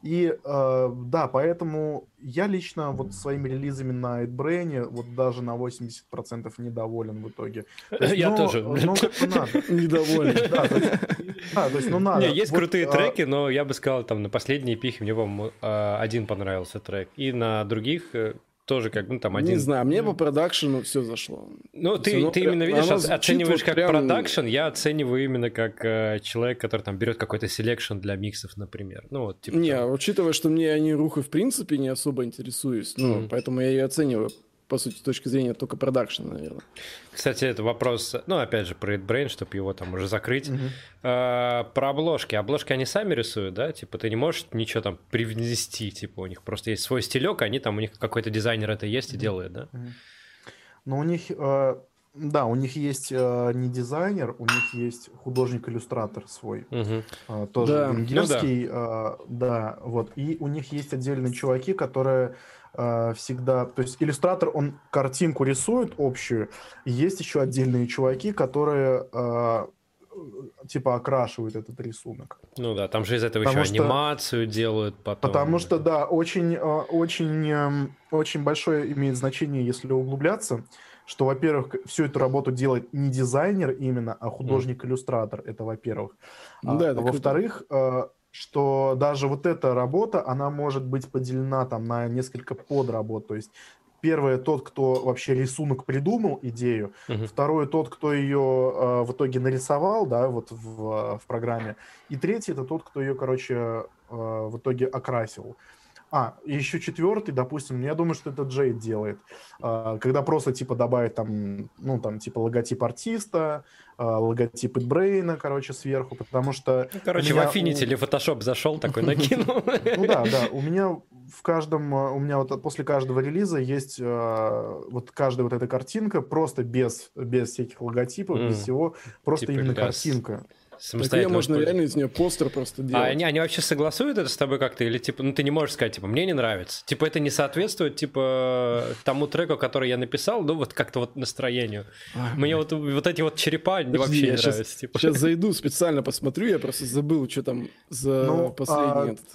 И э, да, поэтому я лично вот своими релизами на Eatbrain вот даже на 80% недоволен в итоге. То есть, я но, тоже. Но как-то надо. Недоволен. Да, то есть, да, то есть, ну надо. Не, есть вот, крутые а... треки, но я бы сказал, там на последней EP хе мне, по-моему, а, один понравился трек. И на других э, тоже как ну там один. Не знаю, мне по продакшену все зашло. Ну ты, ну, ты именно видишь, оцениваешь как прям... продакшн, я оцениваю именно как э, человек, который там берет какой-то selection для миксов, например. Ну вот типа. Не, там... учитывая, что мне они рухой в принципе не особо интересуюсь, ну mm. поэтому я ее оцениваю по сути, с точки зрения только продакшена, наверное. Кстати, это вопрос, ну, опять же, про Brain, чтобы его там уже закрыть. Угу. А, про обложки. Обложки они сами рисуют, да? Типа, ты не можешь ничего там привнести, типа, у них просто есть свой стилек, они там, у них какой-то дизайнер это есть и делает, да? Угу. Ну, у них... Э... Да, у них есть э, не дизайнер, у них есть художник-иллюстратор свой, угу. э, тоже да. венгерский, ну, да. Э, да, вот. И у них есть отдельные чуваки, которые э, всегда, то есть иллюстратор, он картинку рисует общую, и есть еще отдельные чуваки, которые э, типа окрашивают этот рисунок. Ну да, там же из этого потому еще что, анимацию делают потом. Потому что, да, очень, э, очень, эм, очень большое имеет значение, если углубляться, что, во-первых, всю эту работу делает не дизайнер именно, а художник-иллюстратор, это во-первых. Ну, да, а, во-вторых, э, что даже вот эта работа, она может быть поделена там на несколько подработ. То есть первое тот, кто вообще рисунок придумал идею, uh-huh. второе тот, кто ее э, в итоге нарисовал, да, вот в, в программе, и третий это тот, кто ее, короче, э, в итоге окрасил. А, и еще четвертый, допустим, я думаю, что это Джейд делает, а, когда просто, типа, добавить там, ну, там, типа, логотип артиста, а, логотип Брейна, короче, сверху, потому что... Ну, короче, в Affinity у... или Photoshop зашел, такой накинул. Ну да, да, у меня в каждом, у меня вот после каждого релиза есть а, вот каждая вот эта картинка, просто без, без всяких логотипов, без всего, просто именно картинка. Самостоятельно. Так можно реально из нее постер просто А делать. они, они вообще согласуют это с тобой как-то? Или типа, ну ты не можешь сказать, типа, мне не нравится. Типа, это не соответствует, типа, тому треку, который я написал, ну вот как-то вот настроению. Ай, Мне вот, вот эти вот черепа Подожди, вообще не щас- нравятся. Типа. Сейчас зайду, специально посмотрю, я просто забыл, что там за Ну, последний а- этот.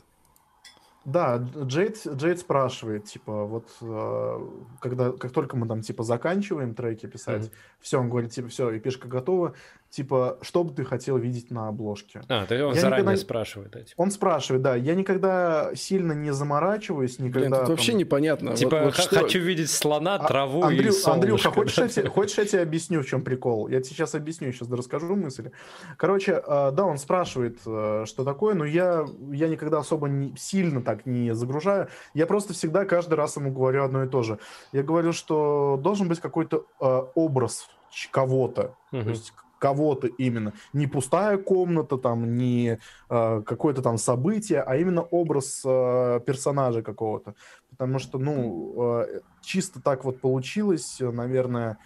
Да, Джейд, Джейд спрашивает, типа, вот э, когда, как только мы там, типа, заканчиваем треки писать, Мгм. все, он говорит, типа, все, эпишка готова, типа, что бы ты хотел видеть на обложке? А, то есть он Я заранее никогда- спрашивает. да, типа. Он спрашивает, да, я никогда сильно не заморачиваюсь, никогда... Блин, тут там- вообще непонятно. Вот- Типа, вот х- что- хочу видеть слона, А- траву и Андрю- солнышко. Андрюха, хочешь, да. я тебе, хочешь, я тебе объясню, в чем прикол? Я тебе сейчас объясню, сейчас расскажу мысль. Короче, э, да, он спрашивает, э, что такое, но я, я никогда особо не, сильно так не загружаю. Я просто всегда каждый раз ему говорю одно и то же. Я говорю, что должен быть какой-то э, образ кого-то. Мгм. То есть кого-то именно. Не пустая комната, там, не э, какое-то там событие, а именно образ э, персонажа какого-то. Потому что, ну, э, чисто так вот получилось, наверное,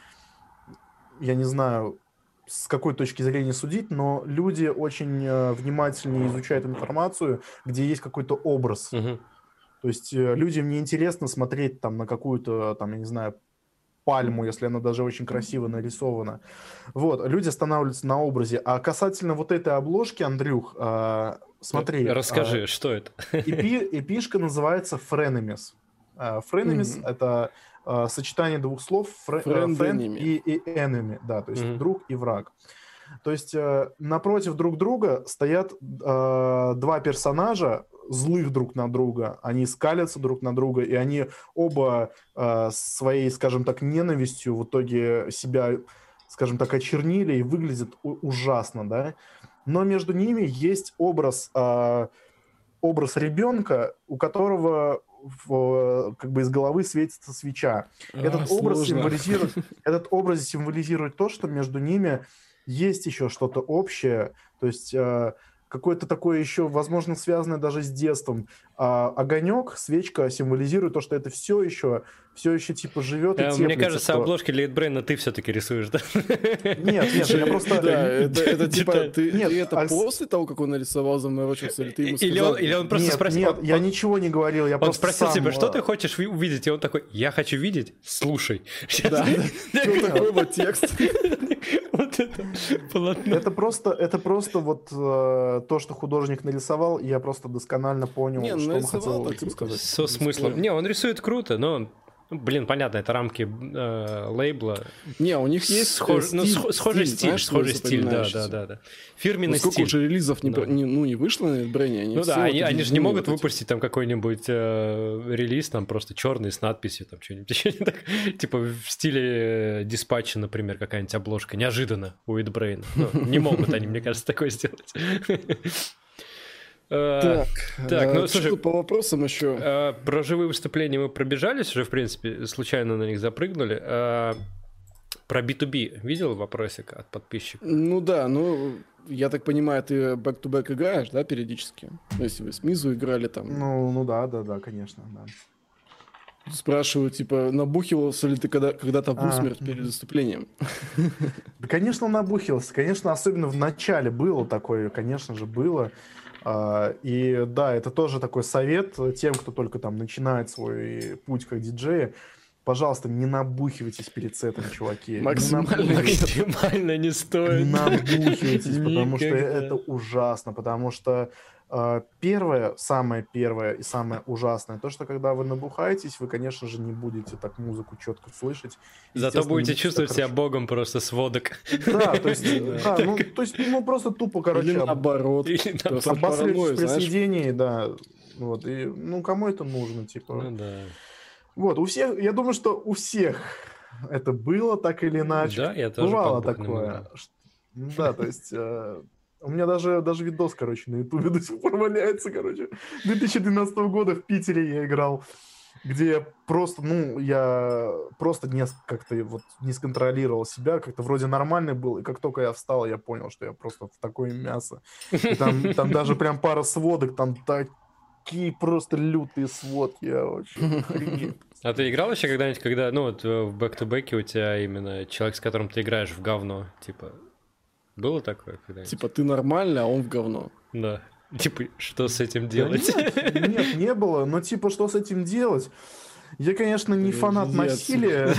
я не знаю, с какой точки зрения судить, но люди очень э, внимательнее изучают информацию, где есть какой-то образ. Мгм. То есть э, людям не интересно смотреть там на какую-то, там, я не знаю, пальму, если она даже очень красиво нарисована. Вот, люди останавливаются на образе. А касательно вот этой обложки, Андрюх, а, смотри. Расскажи, что это? а, эпи- эпишка называется Frenemies. А, Frenemies Мгм. это а, сочетание двух слов фре- э, Friend friend enemy. и, и enemy, да, то есть Мгм. друг и враг. То есть э, напротив друг друга стоят э, два персонажа, злых друг на друга, они скалятся друг на друга, и они оба э, своей, скажем так, ненавистью в итоге себя, скажем так, очернили и выглядят ужасно, да. Но между ними есть образ, э, образ ребенка, у которого в, как бы из головы светится свеча. Этот А, образ сложно. символизирует, этот образ символизирует то, что между ними есть еще что-то общее, то есть э, какое-то такое еще, возможно, связанное даже с детством. А огонек, свечка символизирует то, что это все еще, все еще типа живет и Э, теплится. Мне кажется, что- обложки для Eatbrain а ты все-таки рисуешь, да? Нет, нет, я просто... Да, это, типа, Деталь. ты, это Акс- после того, как он нарисовал, заморочился, или ты ему Или сказал? он, или он просто спросил... нет, он- я он- ничего не говорил, я Он просто спросил сам, тебя, что э, ты хочешь ви- увидеть? И он такой, я хочу видеть, слушай. Да, такой вот текст. Вот это полотно. Это просто, это просто вот э, то, что художник нарисовал, я просто досконально понял, ну, что хотел так, сказать. Со смыслом. Не, он рисует круто, но, ну, блин, понятно, это рамки э, лейбла. Не, у них есть Схож- э, ну, стиль, схо- схожий стиль, знаешь, свой схожий стиль, да, да, да, да. Ну, Фирменный сколько стиль. уже релизов не, Да. не- ну, не вышло на Брэне, они Ну да, вот они, они же не могут вот выпустить там какой-нибудь э, релиз, там просто черный с надписью, там что-нибудь еще не так. Типа в стиле э, диспатча, например, какая-нибудь обложка. Неожиданно у Itbrain. Ну, не могут они, мне кажется, такое сделать. Э, Так, так, э, ну, слушай, по вопросам еще? э, Про живые выступления мы пробежались уже, в принципе, случайно на них запрыгнули. Про B2B видел вопросик от подписчика? Ну да, ну, я так понимаю, ты back-to-back играешь, да, периодически? Ну, если вы с Мизу играли там, Ну, ну да, да, да, конечно, да. спрашивают, типа, набухивался ли ты когда- когда-то в А, усмерть мгм. перед выступлением? Да, конечно, набухился. Конечно, особенно в начале было такое, конечно же, было. А, И да, это тоже такой совет тем, кто только там начинает свой путь как диджея. Пожалуйста, не набухивайтесь перед сетом, чуваки. Не Максимально набухивайтесь. Максимально не стоит. Не набухивайтесь, потому что это ужасно. Потому что первое, самое первое и самое ужасное, то, что когда вы набухаетесь, вы, конечно же, не будете так музыку четко слышать. Зато будете чувствовать себя хорошо. богом просто с водок. Да, то есть, да, ну, то есть, ну, просто тупо, короче, Или об- наоборот. Или наоборот. при знаешь. сведении, да. Вот, и, ну, кому это нужно, типа. Ну да. Вот, у всех, я думаю, что у всех это было так или иначе. Да, я тоже Бывало такое. Да, то есть... У меня даже, даже видос, короче, на ютубе до сих пор валяется, короче. 2012 года в Питере я играл, где я просто, ну, я просто не, как-то вот не сконтролировал себя, как-то вроде нормальный был, и как только я встал, я понял, что я просто в такое мясо. И там, там даже прям пара сводок, там такие просто лютые сводки, я охренел. А ты играл еще когда-нибудь, когда, ну вот э, в бэк-то-бэке у тебя именно человек, с которым ты играешь в говно, типа, Было такое когда-нибудь? Типа ты нормальный, а он в говно. Да. Типа, что с этим делать? нет, нет, не было. Но типа, что с этим делать? Я, конечно, не фанат насилия.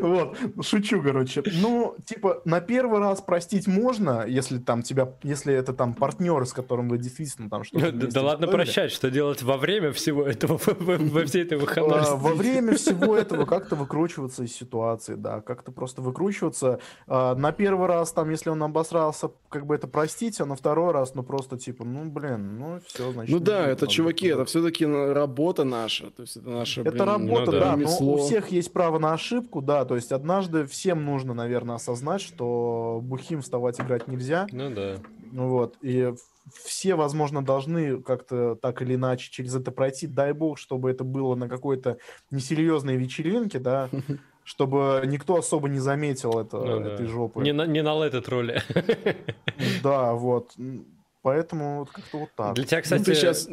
Вот, шучу, короче. Ну, типа, на первый раз простить можно, если там тебя, если это там партнер, с которым вы действительно там что-то Да ладно прощать, что делать во время всего этого, во всей этой выходной а, Во время всего этого как-то выкручиваться из ситуации, да, как-то просто выкручиваться. А, на первый раз, там, если он обосрался, как бы это простить, а на второй раз, ну, просто типа, ну, блин, ну, все, значит. Ну да, это, чуваки, это все-таки работа наша. То есть это наша, Это блин, работа, ну, да, но у всех есть право на ошибку, да, то есть однажды всем нужно, наверное, осознать, что бухим вставать играть нельзя. Ну да. Вот, и все, возможно, должны как-то так или иначе через это пройти. Дай бог, чтобы это было на какой-то несерьезной вечеринке, да, чтобы никто особо не заметил это, ну, этой да. жопы. Не на, не на этот роли. Да, вот. Поэтому вот как-то вот так. Для тебя, кстати... Ну, ты сейчас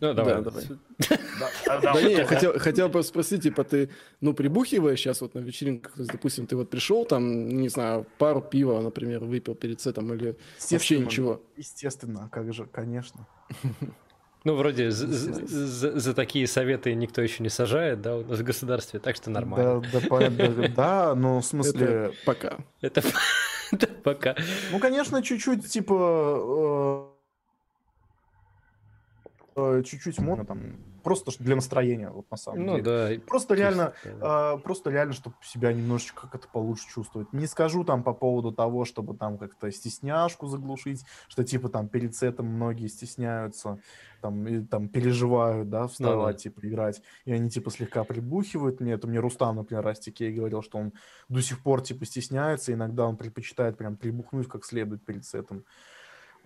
ну, давай. Да, давай. Да не, хотел, хотел просто спросить, типа, ты, ну, прибухиваешь сейчас вот на вечеринках, допустим, ты вот пришел, там, не знаю, пару пива, например, выпил перед сетом или вообще ничего? Естественно, как же, конечно. Ну, вроде за, такие советы никто еще не сажает, да, у нас в государстве, так что нормально. Да, ну, в смысле... Пока. Это, пока. Ну, конечно, чуть-чуть, типа, Э, чуть-чуть можно там просто для настроения вот на самом ну, деле. Да. Просто реально, да. э, просто реально, чтобы себя немножечко как-то получше чувствовать. Не скажу там по поводу того, чтобы там как-то стесняшку заглушить, что типа там перед сетом многие стесняются, там и там переживают, да, вставать, ну, да. типа играть, и они типа слегка прибухивают. Мне это мне Рустам, например, Растикей говорил, что он до сих пор типа стесняется, иногда он предпочитает прям прибухнуть как следует перед сетом.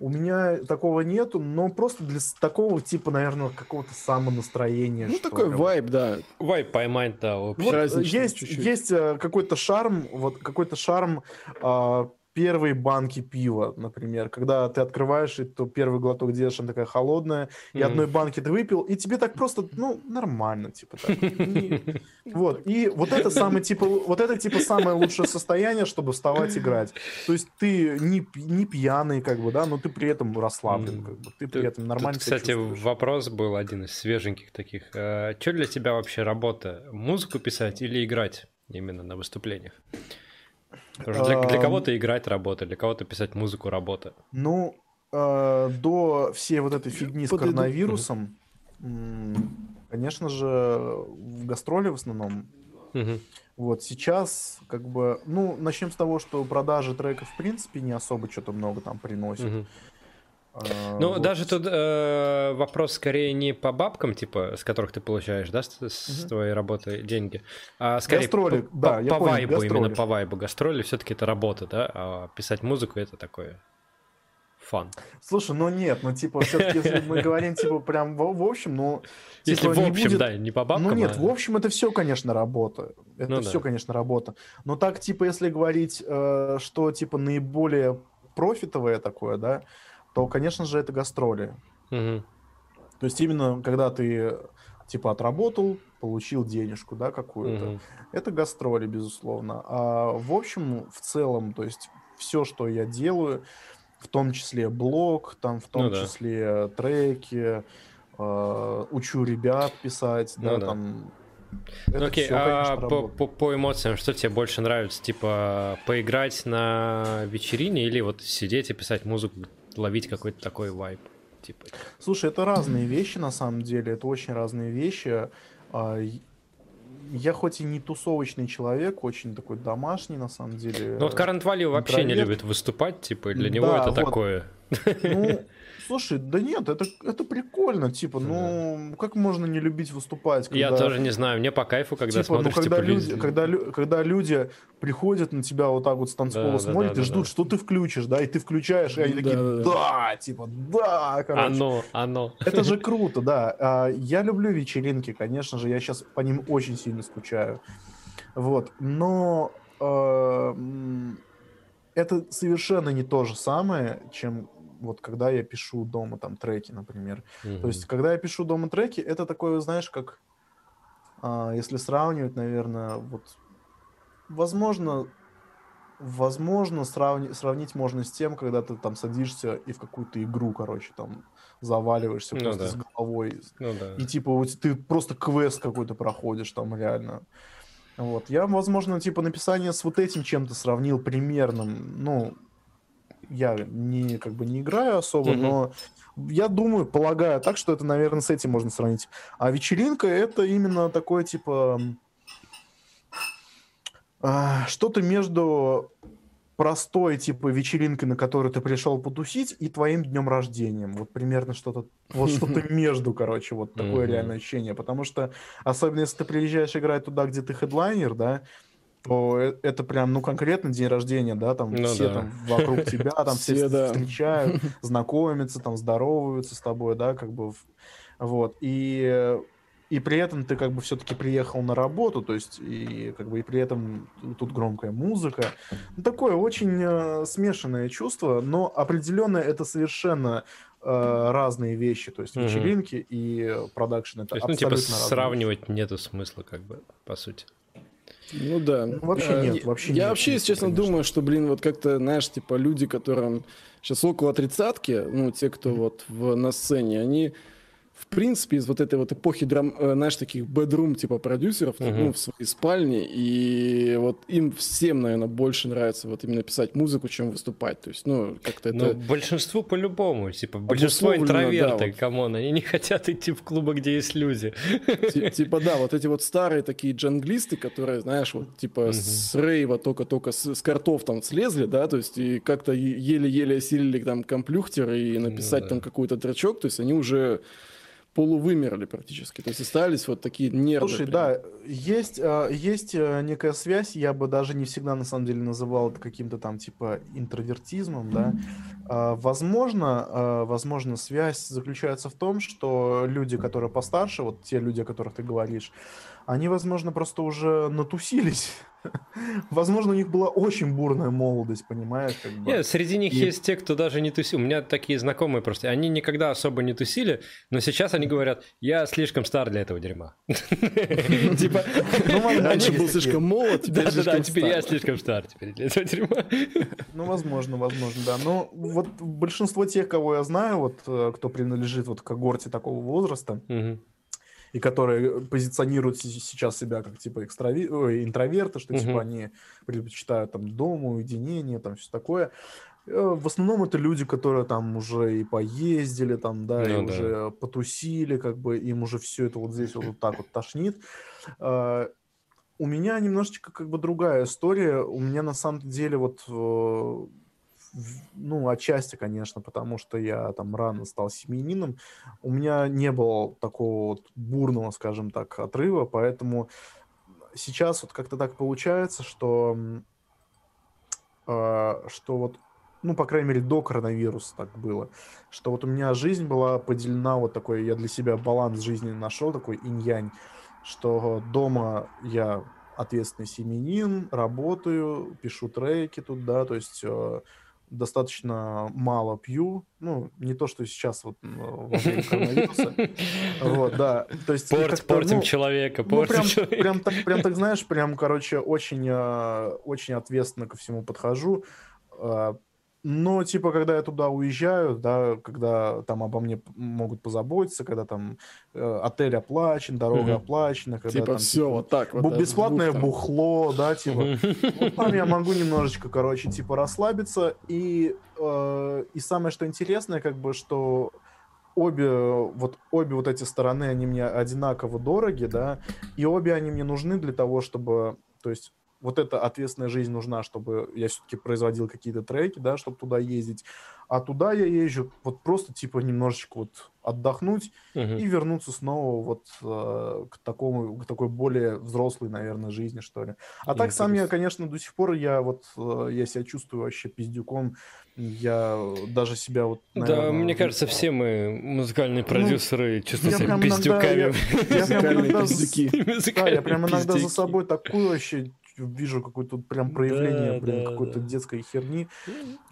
У меня такого нету, но просто для такого типа, наверное, какого-то самонастроения. Ну, такой ли. вайб, да. Вайб поймать, да. Вот есть, чуть-чуть. есть э, какой-то шарм, вот какой-то шарм а, первые банки пива, например, когда ты открываешь, и то первый глоток делаешь, она такая холодная, и mm одной банки ты выпил, и тебе так просто, ну, нормально, типа так. вот, и вот это самое, типа, вот это, типа, самое лучшее состояние, чтобы вставать играть. То есть ты не, не пьяный, как бы, да, но ты при этом расслаблен, как бы, ты при этом нормально Кстати, вопрос был один из свеженьких таких. А, что для тебя вообще работа? Музыку писать или играть именно на выступлениях? Для, для кого-то играть работа, для кого-то писать музыку работа. Ну, э, до всей вот этой фигни с коронавирусом, конечно же, в гастроли в основном. Вот сейчас, как бы, ну, начнем с того, что продажи треков, в принципе, не особо что-то много там приносят. А, ну, вот. даже тут э, вопрос скорее не по бабкам, типа, с которых ты получаешь, да, с, с угу. твоей работы деньги, а скорее гастроли, по, да, по, по понял, вайбу, гастроли. именно по вайбу. Гастроли все-таки это работа, да, а писать музыку это такое фан. Слушай, ну нет, ну типа, все-таки, если мы говорим, типа, прям в, в общем, ну... Если типа, в общем, будет... да, не по бабкам, Ну нет, а... в общем, это все, конечно, работа. Это ну, все, да. конечно, работа. Но так, типа, если говорить, э, что, типа, наиболее профитовое такое, да, то, конечно же, это гастроли. Угу. То есть именно когда ты типа отработал, получил денежку, да, какую-то. Угу. Это гастроли, безусловно. А в общем, в целом, то есть все, что я делаю, в том числе блог, там в том ну, числе да. треки, э, учу ребят писать, ну, да, да, там. ну, окей, все, а по, по, по эмоциям, что тебе больше нравится? Типа поиграть на вечерине или вот сидеть и писать музыку ловить какой-то такой вайб. Типа. Слушай, это разные вещи на самом деле, это очень разные вещи. А, я хоть и не тусовочный человек, очень такой домашний на самом деле. Ну вот Current Value вообще не любит выступать, типа, для него да, это вот. такое. Ну, Слушай, да нет, это, это прикольно, типа, ну, да. как можно не любить выступать? Когда... Я тоже не знаю, мне по кайфу, когда типа, смотришь, ну, когда типа, люди, когда, когда люди приходят на тебя вот так вот с танцпола да, смотрят да, да, и ждут, да. что ты включишь, да, и ты включаешь, и они да, такие, да, да, типа, да, короче. Оно, оно. Это же круто, да. А, я люблю вечеринки, конечно же, я сейчас по ним очень сильно скучаю. Вот, но э, это совершенно не то же самое, чем вот когда я пишу дома там треки, например. Mm-hmm. То есть, когда я пишу дома треки, это такое, знаешь, как, а, если сравнивать, наверное, вот, возможно, Возможно, сравни- сравнить можно с тем, когда ты там садишься и в какую-то игру, короче, там заваливаешься Ну просто да. с головой. Ну да. И типа вот ты просто квест какой-то проходишь там реально. Вот. Я, возможно, типа написание с вот этим чем-то сравнил примерным. Ну, я не как бы не играю особо, Мгм. но я думаю, полагаю так, что это, наверное, с этим можно сравнить. А вечеринка это именно такое типа а, что-то между простой типа вечеринкой, на которую ты пришел потусить, и твоим днем рождением. Вот примерно что-то вот что-то между, короче, вот такое реальное ощущение. Потому что, особенно если ты приезжаешь играть туда, где ты хедлайнер, да, то э- это прям, ну, конкретно день рождения, да, там Ну все да. там вокруг тебя, там все, Все, да. встречают, знакомятся, там здороваются с тобой, да, как бы, вот, и, и при этом ты как бы все-таки приехал на работу, то есть, и как бы, и при этом тут громкая музыка, ну, такое очень э, смешанное чувство, но определенно это совершенно э, разные вещи, то есть вечеринки и э, продакшн это То есть, ну, абсолютно типа, разные сравнивать нету смысла, как бы, по сути. Ну да. Ну, вообще Э, нет, я- вообще Я нет вообще, если честно, конечно. думаю, что, блин, вот как-то, знаешь, типа люди, которым сейчас около тридцатки, ну, те, кто вот в, на сцене, они в принципе, из вот этой вот эпохи, драм, э, знаешь, таких бедрум типа продюсеров, Мгм. ну, в своей спальне, и вот им всем, наверное, больше нравится вот именно писать музыку, чем выступать. То есть, ну, как-то Ну, это... большинству по-любому, типа, большинство Обусловлено, да, интроверты, вот. come on, они не хотят идти в клубы, где есть люди. Ти- Типа, да, вот эти вот старые такие джанглисты, которые, знаешь, вот типа с рейва только-только с, картов там слезли, да, то есть и как-то еле-еле осилили там комплюхтер и написать да. там какой-то тречок, то есть они уже полувымерли практически, то есть остались вот такие нервы. Слушай, прям. да, есть, а, есть э, некая связь, я бы даже не всегда на самом деле называл это каким-то там типа интровертизмом, да. А, Возможно, а, возможно, связь заключается в том, что люди, которые постарше, вот те люди, о которых ты говоришь, они, возможно, просто уже натусились. Возможно, у них была очень бурная молодость, понимаешь? Как бы. Нет, среди них И- есть те, кто даже не тусил. У меня такие знакомые просто. Они никогда особо не тусили, но сейчас они говорят, я слишком стар для этого дерьма. Типа, Ну, Раньше есть был слишком молод, теперь да-да-да, теперь я слишком стар теперь для этого дерьма. Ну, возможно, возможно, да. Но вот большинство тех, кого я знаю, вот э, кто принадлежит вот к когорте такого возраста. И которые позиционируют се- сейчас себя как типа экстрави... ой, интроверты, что Мгм. типа они предпочитают там дом, уединение, там все такое. Э, В основном это люди, которые там уже и поездили, там, да, и Ну да. уже потусили, как бы им уже все это вот здесь вот, вот так вот тошнит. Э, У меня немножечко как бы другая история. У меня на самом деле вот, э, ну, отчасти, конечно, потому что я там рано стал семьянином, у меня не было такого вот бурного, скажем так, отрыва, поэтому сейчас вот как-то так получается, что, э, что вот, ну, по крайней мере, до коронавируса так было, что вот у меня жизнь была поделена вот такой, я для себя баланс жизни нашел, такой инь-янь, что дома я ответственный семьянин, работаю, пишу треки тут, да, то есть э, достаточно мало пью, ну, не то, что сейчас вот э, во время коронавируса, вот, да, то есть... Порт- Портим ну, человека, ну, портим прям, человека. прям, так, прям так, знаешь, прям, короче, очень, э, очень ответственно ко всему подхожу. Но, типа, когда я туда уезжаю, да, когда там обо мне могут позаботиться, когда там э, отель оплачен, дорога Мгм. оплачена, когда Типа там, все типа, вот так вот. бесплатное там. бухло, да, типа, Мгм. вот там я могу немножечко, короче, типа расслабиться. И, э, и самое что интересное, как бы, что обе вот, обе вот эти стороны, они мне одинаково дороги, да, и обе они мне нужны для того, чтобы, то есть вот эта ответственная жизнь нужна, чтобы я все-таки производил какие-то треки, да, чтобы туда ездить. А туда я езжу вот просто типа немножечко вот отдохнуть Мгм. и вернуться снова вот э, к такому, к такой более взрослой, наверное, жизни, что ли. А так сам я, Интересно. конечно, до сих пор я вот, э, я себя чувствую вообще пиздюком, я даже себя вот, Да, наверное, мне в- кажется, все мы музыкальные продюсеры чувствуем я себя иногда- пиздюками. я- я прям иногда пиздюки. Да, я прям иногда за собой такую вообще вижу какое-то прям проявление да, прям да, какой-то да. детской херни.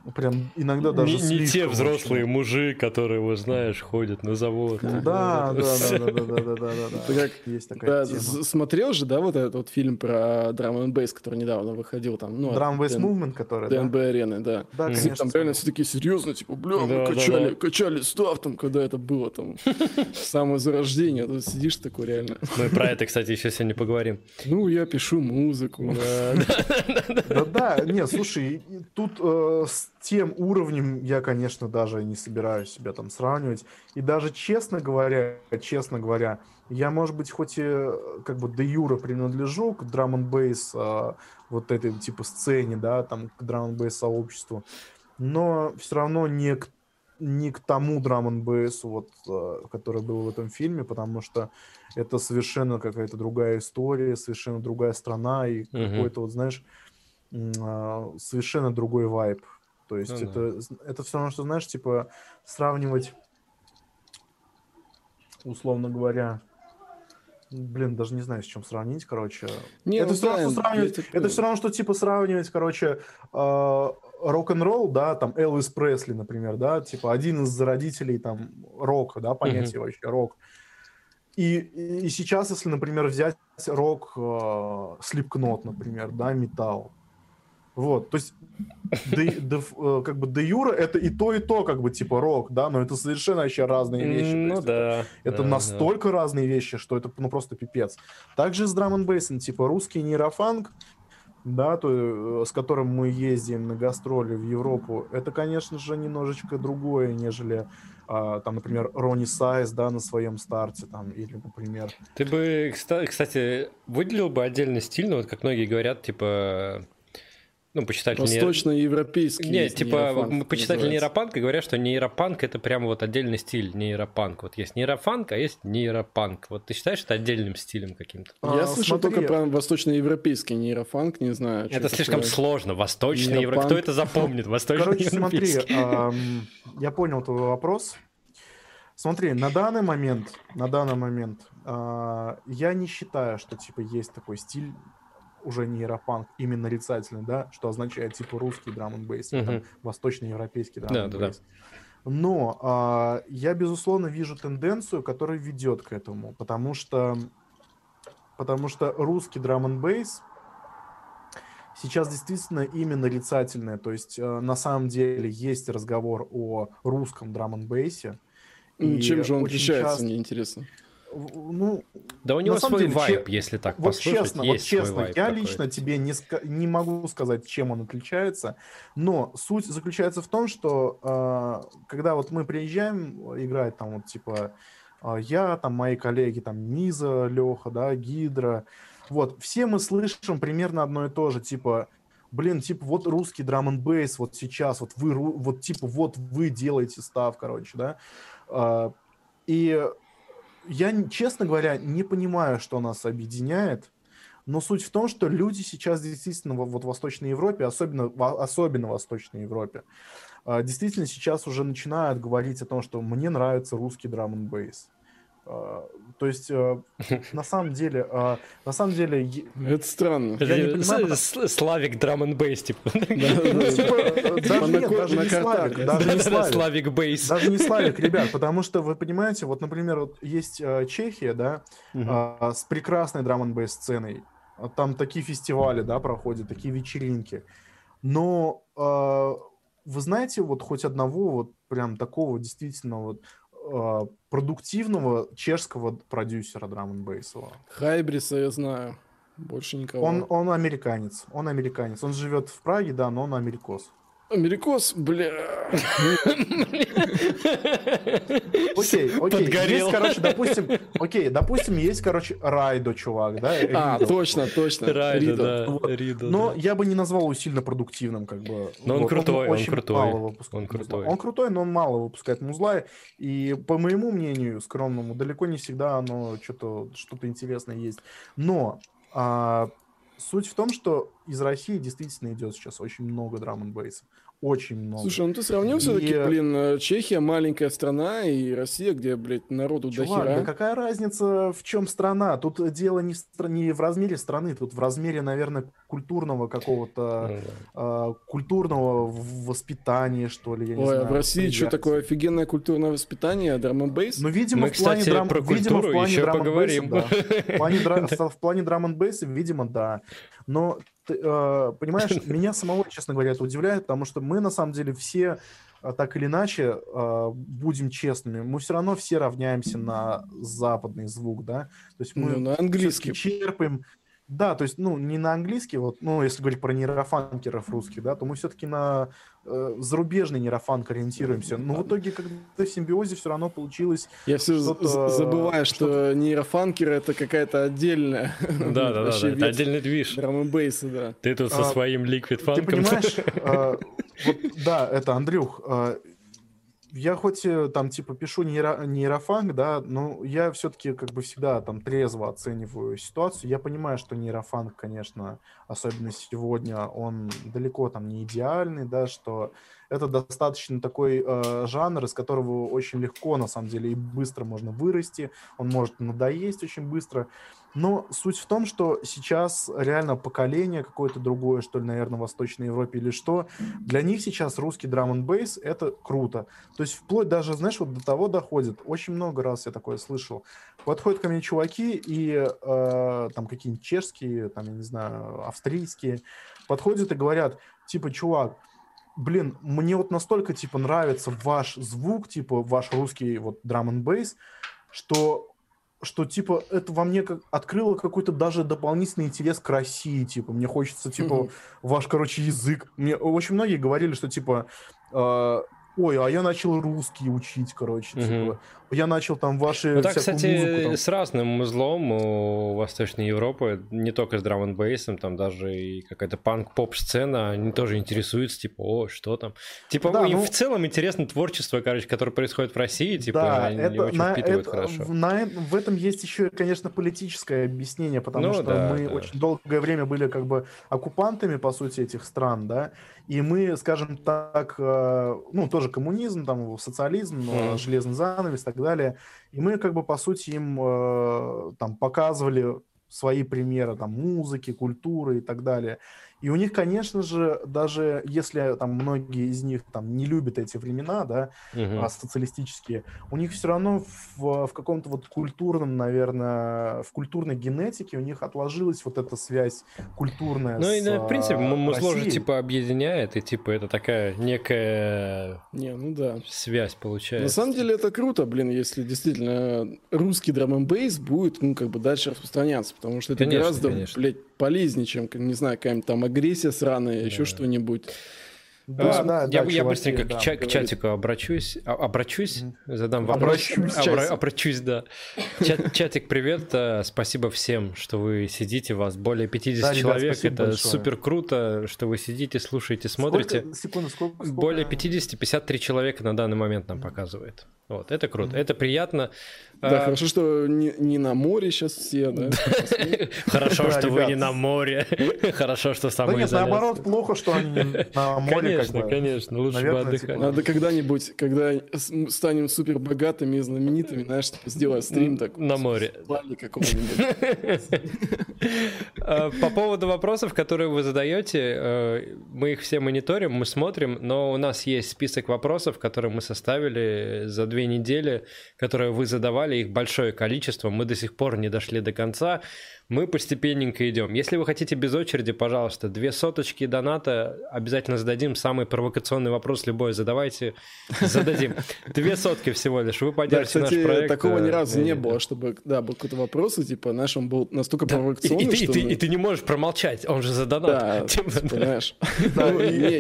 Ну, прям иногда даже... Не, не те взрослые очень. мужи, которые, вот знаешь, ходят на завод. Да, да, да, да, да, да, да, да. Есть такая тема. Смотрел же, да, вот этот фильм про Drum and который недавно выходил там. ну Drum Bass Movement, который, да? ДНБ арены, да. Да, конечно. Там реально все такие серьезно, типа, бля, мы качали, качали там когда это было там. Самое зарождение. Тут сидишь такой реально. Мы про это, кстати, еще сегодня поговорим. Ну, я пишу музыку. Да, да, нет, слушай, тут э, с тем уровнем я, конечно, даже не собираюсь себя там сравнивать. И даже, честно говоря, честно говоря, я, может быть, хоть и как бы де юра принадлежу к драм н бейс вот этой типа сцене, да, там к драм н бейс сообществу, но все равно не к не к тому драм н вот, э, который был в этом фильме, потому что это совершенно какая-то другая история, совершенно другая страна и Мгм. какой-то, вот знаешь, а, совершенно другой вайб. То есть Ну это, это все равно, что, знаешь, типа сравнивать, условно говоря, блин, даже не знаю, с чем сравнить, короче. Не, это ну все равно, да, что сравнивать, это все равно, что типа сравнивать, короче, э, рок-н-ролл, да, там Элвис Пресли, например, да, типа один из зародителей там рока, да, понятие вообще рок. И, и, сейчас, если, например, взять рок, э, Слепкнот, например, да, металл, вот, то есть, де, де- э, как бы де юра это и то, и то, как бы, типа, рок, да, но это совершенно вообще разные вещи. Ну есть это- да. это да, да. настолько разные вещи, что это ну просто пипец. Также с драм н бейсом, типа русский нейрофанк, да, то, э, с которым мы ездим на гастроли в Европу, это, конечно же, немножечко другое, нежели а, там, например, Ронни Сайз, да, на своем старте, там, или, например, Ты бы, кста- кстати, выделил бы отдельный стиль, ну вот как многие говорят, типа, ну, почитатели... Восточноевропейский. Не, типа, почитатели нейропанка говорят, что нейропанк это прямо вот отдельный стиль нейропанк. Вот есть нейрофанк, а есть нейропанк. Вот ты считаешь это отдельным стилем каким-то? Я А, слышал смотри. только про восточноевропейский нейрофанк, не знаю. это слишком такое. сложно. Восточный евро. Нейропанк. Кто это запомнит? Восточный Короче, смотри, ам, я понял твой вопрос. Смотри, на данный момент, на данный момент, а, я не считаю, что типа есть такой стиль уже нейропанк, именно нарицательный, да, что означает типа русский драм н бейс, восточноевропейский драм Да, н да, да. Но а, я, безусловно, вижу тенденцию, которая ведет к этому, потому что, потому что русский драм н бейс сейчас действительно именно нарицательное, то есть э, на самом деле есть разговор о русском драм н бейсе. Чем же он очень отличается, часто- мне интересно. Ну, Да у него свой деле, вайб, че- если так вот послушать. честно, вот честно, я такой. лично тебе не, ска- не могу сказать, чем он отличается, но суть заключается в том, что э, когда вот мы приезжаем играть, там вот типа э, я, там мои коллеги, там Миза, Леха, да, Гидра, вот, все мы слышим примерно одно и то же, типа, блин, типа, вот русский драм н бейс вот сейчас, вот вы, вот типа, вот вы делаете став, короче, да, А, и я, честно говоря, не понимаю, что нас объединяет, но суть в том, что люди сейчас действительно во- вот в Восточной Европе, особенно, особенно в Восточной Европе, а, действительно сейчас уже начинают говорить о том, что мне нравится русский драм н бейс. То есть, э, на самом деле, а, на самом деле, Это странно. Я не понимаю, Славик драм н бейс, типа. даже нет, не Славик, да? даже не Славик. Бейс. Даже не Славик, ребят, потому что вы понимаете, вот, например, вот есть э, Чехия, да, а, с прекрасной драм н сценой. А Там такие фестивали, да, проходят, такие вечеринки. Но вы знаете вот хоть одного вот прям такого действительно вот продуктивного чешского продюсера драм н бейсового? Хайбриса я знаю. Больше никого. Он, он американец, он американец. Он живет в Праге, да, но он америкос. Америкос, бля. Окей, окей. Подгорел. Есть, короче, допустим, окей, допустим, есть, короче, Райдо, чувак, да? А, точно, точно. Райдо, да, Но я бы не назвал его сильно продуктивным, как бы. Но он крутой, он крутой. мало выпускает Он крутой. Он крутой, но он мало выпускает музла. И по моему мнению, скромному, далеко не всегда оно что-то что интересное есть. Но а, суть в том, что из России действительно идет сейчас очень много драм н бейса очень много. Слушай, ну ты сравнил и... все-таки, блин, э, Чехия маленькая страна и Россия, где, блядь, народу Чувак, до хера. да какая разница в чем страна? Тут дело не, в, не в размере страны, тут в размере, наверное, культурного какого-то, э, культурного воспитания, что ли, я не Ой, знаю. а в России что такое офигенное культурное воспитание, драм бейс Ну, видимо, Мы, в плане кстати, драм... про видимо, в культуру плане еще драм поговорим. Да. В плане, дра... в плане драм н бейса, видимо, да. Но ты, э, понимаешь, меня самого, честно говоря, это удивляет, потому что мы на самом деле все э, так или иначе, э, будем честными, мы все равно все равняемся на западный звук, да? То есть мы ну, на английский черпаем да, то есть, ну, не на английский, вот, ну, если говорить про нейрофанкеров русских, да, то мы все-таки на э, зарубежный нейрофанк ориентируемся. Но в итоге, когда в симбиозе все равно получилось Я все забываю, что, нейрофанкеры это какая-то отдельная. Да, да, да, это отдельный движ. драм да. Ты тут со а, своим ликвид фанком. Ты понимаешь, а, вот, да, это Андрюх, а, я хоть э, там типа пишу нейро, нейрофанк, да, но я все-таки как бы всегда там трезво оцениваю ситуацию. Я понимаю, что нейрофанк, конечно, особенно сегодня, он далеко там не идеальный, да, что это достаточно такой э, жанр, из которого очень легко, на самом деле, и быстро можно вырасти, он может надоесть очень быстро. Но суть в том, что сейчас реально поколение какое-то другое, что ли, наверное, в Восточной Европе или что, для них сейчас русский драм н бейс это круто. То есть вплоть даже, знаешь, вот до того доходит. Очень много раз я такое слышал. Подходят ко мне чуваки и э, там какие-нибудь чешские, там, я не знаю, австрийские, подходят и говорят, типа, чувак, блин, мне вот настолько, типа, нравится ваш звук, типа, ваш русский вот драм н бейс, что что, типа, это во мне как открыло какой-то даже дополнительный интерес к России, типа, мне хочется, типа, mm-hmm. ваш, короче, язык. Мне очень многие говорили, что, типа, э, ой, а я начал русский учить, короче, mm-hmm. типа, я начал там ваши Ну так, кстати, музыку, там... с разным узлом у Восточной Европы, не только с драм бейсом там даже и какая-то панк-поп-сцена, они тоже интересуются, типа, о, что там. Типа, да, им ну... в целом интересно творчество, короче, которое происходит в России, типа, да, они это, очень на, впитывают это, хорошо. На, в этом есть еще, конечно, политическое объяснение, потому ну, что да, мы да. очень долгое время были как бы оккупантами, по сути, этих стран, да, и мы, скажем так, э, ну, тоже коммунизм, там, социализм, mm. железный занавес так далее. И мы как бы по сути им э, там показывали свои примеры там музыки, культуры и так далее. И у них, конечно же, даже если там многие из них там не любят эти времена, да, угу. социалистические, у них все равно в, в каком-то вот культурном, наверное, в культурной генетике у них отложилась вот эта связь культурная. Ну с, и, в принципе, музло же типа объединяет, и типа это такая некая не, ну да. связь получается. На самом деле это круто, блин, если действительно русский драм н бейс будет, ну, как бы дальше распространяться, потому что это конечно, гораздо, конечно. блядь, полезнее, чем, не знаю, какая-нибудь там агрессия сраная, да. еще что-нибудь. Да, да, я, да, я быстренько да, к, ча- к чатику обрачусь, а, обрачусь, mm-hmm. задам вопрос. Обращусь, Обра- обращусь да. Чат, чатик, привет, э, спасибо всем, что вы сидите, вас более 50 да, человек, ребят, это большое. супер круто, что вы сидите, слушаете, смотрите. Сколько, секунду, сколько, сколько... Более 50, 53 человека на данный момент нам показывает. Вот, это круто, mm-hmm. это приятно. Да, а... хорошо, что не, не на море сейчас все, да? Хорошо, что вы не на море. Хорошо, что самое. Да нет, наоборот, плохо, что они на море. Конечно, конечно, лучше бы отдыхать. Надо когда-нибудь, когда станем супер богатыми и знаменитыми, знаешь, типа, сделать стрим так. На море. какого-нибудь. А, по поводу вопросов, которые вы задаете, э, мы их все мониторим, мы смотрим, но у нас есть список вопросов, которые мы составили за две недели, которые вы задавали, их большое количество, мы до сих пор не дошли до конца мы постепенненько идем. Если вы хотите без очереди, пожалуйста, две соточки доната, обязательно зададим самый провокационный вопрос любой, задавайте, зададим. Две сотки всего лишь, вы поддержите да, кстати, наш проект. такого ни э, разу не было, чтобы, да, был какой-то вопрос, и, типа, наш он был настолько да. провокационный, и, и, что... И, ты, и ты не можешь промолчать, он же за донат. Да, типа, понимаешь.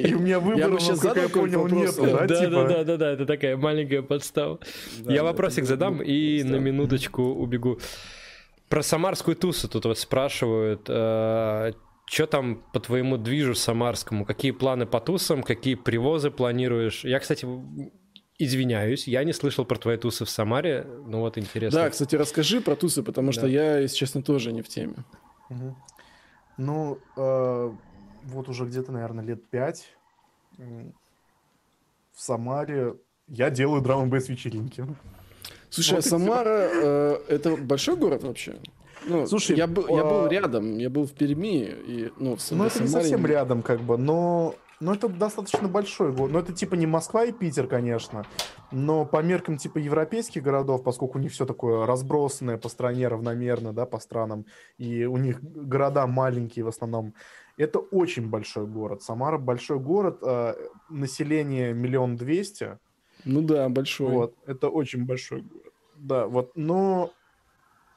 И у меня выбора, как я понял, нету, да, Да, да, да, да, это такая маленькая подстава. Я вопросик задам и на минуточку убегу. Про самарскую тусу тут вот спрашивают. Э, что там по твоему движу самарскому? Какие планы по тусам? Какие привозы планируешь? Я, кстати, извиняюсь, я не слышал про твои тусы в Самаре. Ну вот интересно. Да, кстати, расскажи про тусы, потому да. что я, если честно, тоже не в теме. Угу. Ну, э, вот уже где-то, наверное, лет пять в Самаре я делаю драм н вечеринки. Слушай, вот а Самара э, это большой город вообще? Ну, Слушай, я был, а... я был рядом, я был в Перми и ну, в Ну это Самаре... не совсем рядом, как бы, но но это достаточно большой город. Ну, это типа не Москва и Питер, конечно. Но по меркам типа европейских городов, поскольку у них все такое разбросанное по стране равномерно, да, по странам, и у них города маленькие в основном, это очень большой город. Самара большой город, э, население миллион двести. Ну да, большой. Вот, это очень большой город. Да, вот, но,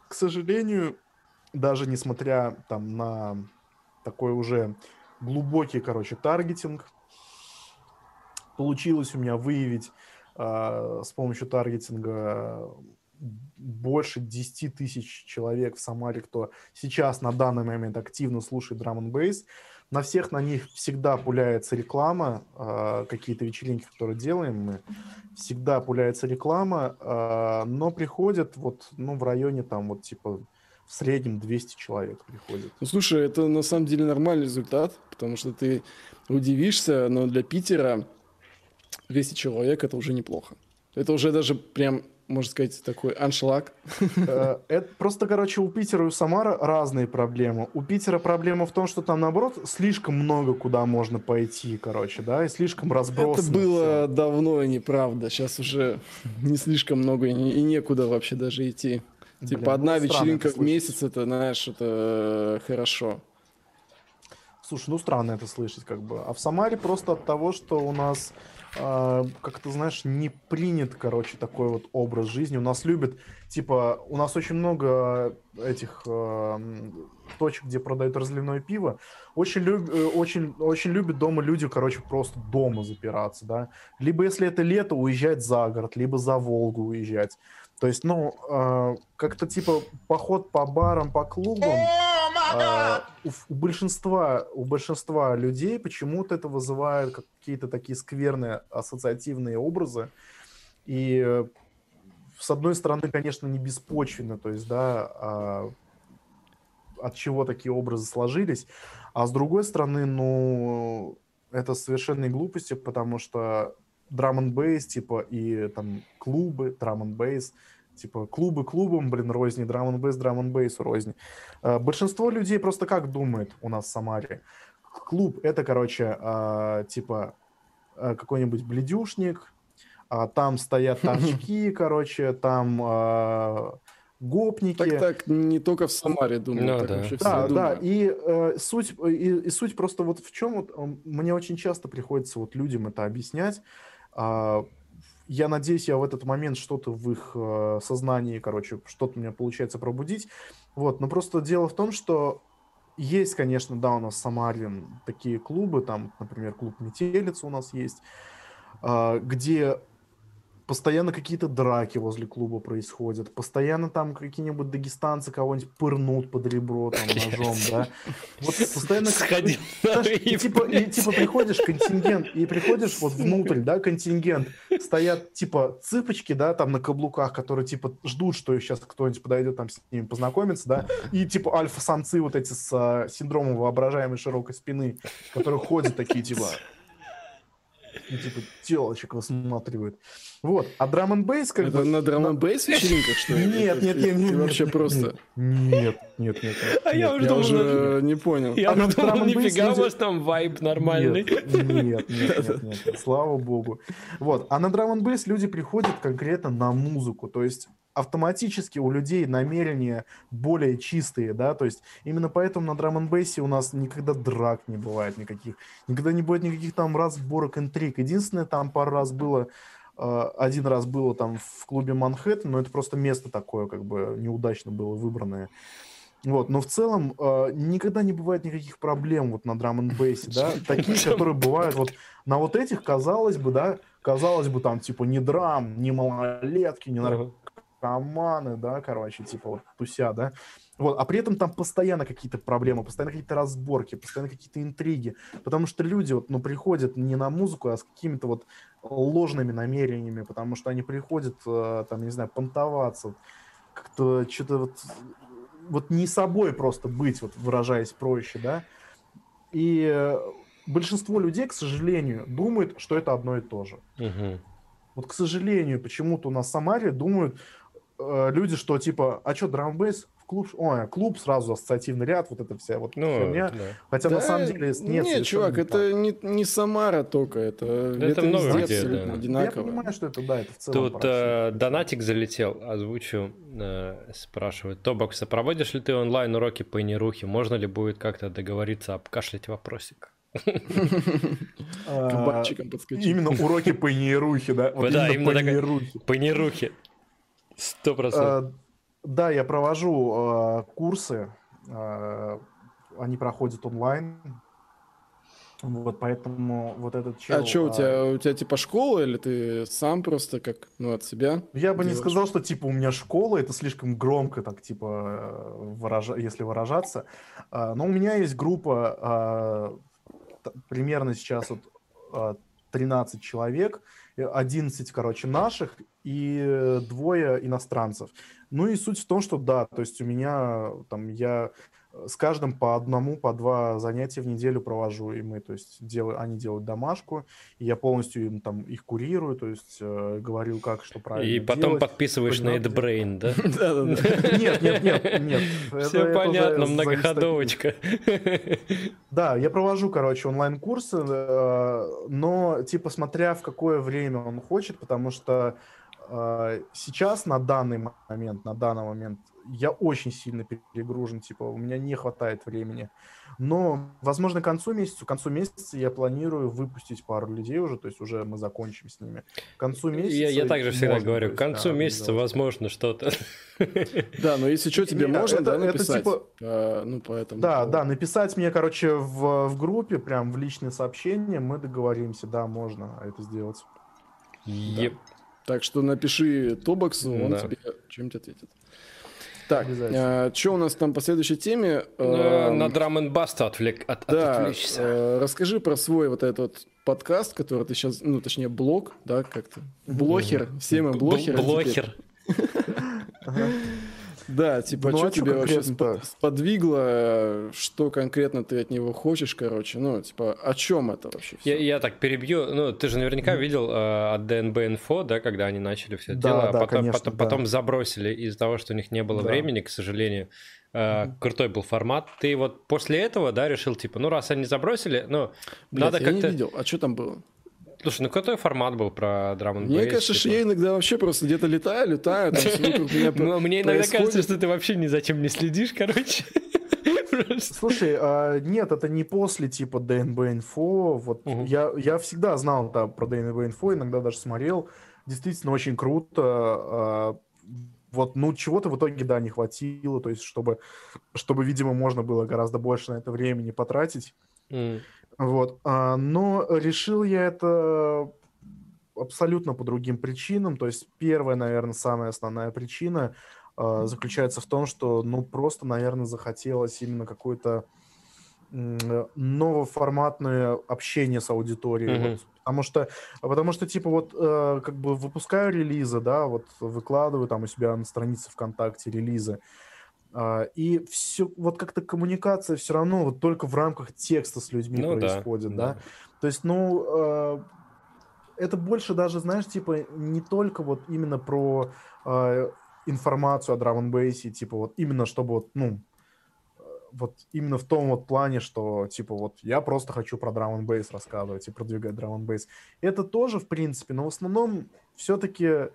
к сожалению, даже несмотря там на такой уже глубокий, короче, таргетинг, получилось у меня выявить э, с помощью таргетинга больше 10 тысяч человек в Самаре, кто сейчас на данный момент активно слушает драм н бейс. На всех на них всегда пуляется реклама, э, какие-то вечеринки, которые делаем мы, всегда пуляется реклама, э, но приходят вот, ну, в районе там вот типа в среднем 200 человек приходит. Ну, слушай, это на самом деле нормальный результат, потому что ты удивишься, но для Питера 200 человек это уже неплохо. Это уже даже прям можно сказать, такой аншлаг. Э, это просто, короче, у Питера и у Самары разные проблемы. У Питера проблема в том, что там, наоборот, слишком много куда можно пойти, короче, да, и слишком разбросано. Это было все. давно и неправда. Сейчас уже не слишком много и, некуда вообще даже идти. Типа Блин, одна ну, вечеринка в месяц, это, знаешь, это хорошо. Слушай, ну странно это слышать, как бы. А в Самаре просто от того, что у нас э, как ты знаешь, не принят, короче, такой вот образ жизни. У нас любят, типа, у нас очень много этих э, точек, где продают разливное пиво. Очень, люб, э, очень, очень любят дома люди, короче, просто дома запираться, да. Либо, если это лето, уезжать за город, либо за Волгу уезжать. То есть, ну, э, как-то типа поход по барам, по клубам э, у, у большинства у большинства людей почему-то это вызывает какие-то такие скверные ассоциативные образы. И э, с одной стороны, конечно, не беспочвенно, то есть, да, а, от чего такие образы сложились, а с другой стороны, ну, это совершенные глупости, потому что драм н бейс, типа, и там клубы, драм н бейс, типа, клубы клубом, блин, розни, драм н бейс, драм н бейсу розни. Uh, большинство людей просто как думает у нас в Самаре? Клуб — это, короче, uh, типа, uh, какой-нибудь бледюшник, а там стоят торчки, короче, там гопники. Так, так, не только в Самаре, думаю, no, так да. вообще Да, да, и, э, суть, и, и суть просто вот в чем, вот, мне очень часто приходится вот людям это объяснять, э, я надеюсь, я в этот момент что-то в их э, сознании, короче, что-то у меня получается пробудить. Вот, но просто дело в том, что есть, конечно, да, у нас в Самаре такие клубы, там, например, клуб Метелица у нас есть, э, где постоянно какие-то драки возле клуба происходят, постоянно там какие-нибудь дагестанцы кого-нибудь пырнут под ребро там ножом, да. Вот постоянно... Сходи и, типа, и типа приходишь, контингент, и приходишь вот внутрь, да, контингент, стоят типа цыпочки, да, там на каблуках, которые типа ждут, что сейчас кто-нибудь подойдет там с ними познакомиться, да, и типа альфа-самцы вот эти с а, синдромом воображаемой широкой спины, которые ходят такие типа ну, типа, телочек высматривают. Вот. А драм н бейс как Это бы... на драм н бейс вечеринках, что ли? Нет, нет, нет, нет. Вообще просто... Нет, нет, нет. А я уже уже не понял. Я уже думал, нифига у вас там вайб нормальный. Нет, нет, нет, слава богу. Вот. А на драм н бейс люди приходят конкретно на музыку. То есть автоматически у людей намерения более чистые, да, то есть именно поэтому на драм н у нас никогда драк не бывает никаких, никогда не будет никаких там разборок, интриг. Единственное, там пару раз было, э, один раз было там в клубе Манхэттен, но это просто место такое, как бы неудачно было выбранное. Вот, но в целом э, никогда не бывает никаких проблем вот на драм н да, такие, которые бывают вот на вот этих, казалось бы, да, казалось бы, там, типа, не драм, не малолетки, не наркоманы, да, короче, типа вот туся, да. Вот, а при этом там постоянно какие-то проблемы, постоянно какие-то разборки, постоянно какие-то интриги, потому что люди вот, ну, приходят не на музыку, а с какими-то вот ложными намерениями, потому что они приходят, э, там, не знаю, понтоваться, как-то что-то вот, вот не собой просто быть, вот выражаясь проще, да, И э, большинство людей, к сожалению, думают, что это одно и то же. Мгм. Вот, к сожалению, почему-то у нас в Самаре думают э, люди, что типа, а что, драмбейс в клуб? Ой, клуб сразу ассоциативный ряд, вот это вся вот Ну, херня. да. Хотя на Да, самом деле нет. Нет, чувак, не это не, не Самара только, это, это, много везде где, абсолютно да. так. Я одинаково. понимаю, что это, да, это в целом Тут э, донатик залетел, озвучу, э, спрашивает. Тобокс, а проводишь ли ты онлайн-уроки по нерухе? Можно ли будет как-то договориться обкашлять вопросик? А, Кабанчиком подскочить. Именно уроки по нейрухе, да? Да, именно по нейрухе. Сто процентов. Э, Да, я провожу э, курсы, э, они проходят онлайн. Вот, поэтому вот этот чел... А что, у тебя, у тебя типа школа, или ты сам просто как, ну, от себя? Я бы не сказал, что типа у меня школа, это слишком громко, так типа, выража- если выражаться. Но у меня есть группа, примерно сейчас вот а, 13 человек, 11, короче, наших и э, двое иностранцев. Ну и суть в том, что да, то есть у меня там я э, с каждым по одному, по два занятия в неделю провожу, и мы, то есть делаю, они делают домашку, и я полностью им там их курирую, то есть э, говорю, как что правильно И потом делать. подписываешь на AdBrain, да? Нет, нет, нет, нет. Все понятно, многоходовочка. Да, я провожу, короче, онлайн-курсы, э, но, типа, смотря в какое время он хочет, потому что э, сейчас, на данный момент, на данный момент, я очень сильно перегружен, типа, у меня не хватает времени. Но, возможно, к концу месяца, к концу месяца я планирую выпустить пару людей уже, то есть уже мы закончим с ними. К концу месяца... Я, я также всегда можно, говорю, к концу да, месяца, возможно, что-то. Да, но если что, тебе можно, это- да, написать? типа- А, Ну, поэтому... Да, да, написать мне, короче, в, в группе, прям в личные сообщения, мы договоримся, да, можно это сделать. Еп. Так что напиши Тобоксу, он тебе что-нибудь ответит. Так, Обязательно. что у нас там по следующей теме? Э, Эм, На драм н баста отвлек, от, Да, отвлечься. э, расскажи про свой вот этот вот подкаст, который ты сейчас, ну, точнее, блог, да, как-то. Блохер, все мы блохеры. теперь. Блохер. Да, типа, Ну, что а тебе вообще сподвигло, э, что конкретно ты от него хочешь, короче, ну, типа, о чем это вообще Я, я так перебью. Ну, ты же наверняка видел э, от ДНБ Инфо, да, когда они начали все это Да, дело, а да, потом, конечно, потом, да. потом забросили из-за того, что у них не было Да. времени, к сожалению. Э, Крутой был формат. Ты вот после этого, да, решил, типа, ну, раз они забросили, ну, Блядь, надо я не как-то... видел, а что там было? Слушай, ну, крутой формат был про драм Мне кажется, что я иногда вообще просто где-то летаю, летаю, там меня Ну, мне иногда происходит. кажется, что ты вообще ни за чем не следишь, короче. Слушай, а, нет, это не после типа ДНБ инфо. Вот Мгм. я, я всегда знал да, про ДНБ инфо, иногда даже смотрел. Действительно очень круто. а, Вот, ну, чего-то в итоге, да, не хватило, то есть, чтобы, чтобы, видимо, можно было гораздо больше на это времени потратить. М. Вот. а, Но решил я это абсолютно по другим причинам. То есть первая, наверное, самая основная причина а, заключается в том, что, ну, просто, наверное, захотелось именно какое-то э, новоформатное общение с аудиторией. Мгм. Вот. Потому что, потому что, типа, вот, э, как бы выпускаю релизы, да, вот выкладываю там у себя на странице ВКонтакте релизы, и все, вот как-то коммуникация все равно вот только в рамках текста с людьми Ну происходит, да. да. То есть, ну, э, это больше даже, знаешь, типа не только вот именно про э, информацию о драм н бейсе, типа вот именно чтобы вот, ну, вот именно в том вот плане, что типа вот я просто хочу про драм н бейс рассказывать и продвигать драм н бейс. Это тоже, в принципе, но в основном все-таки,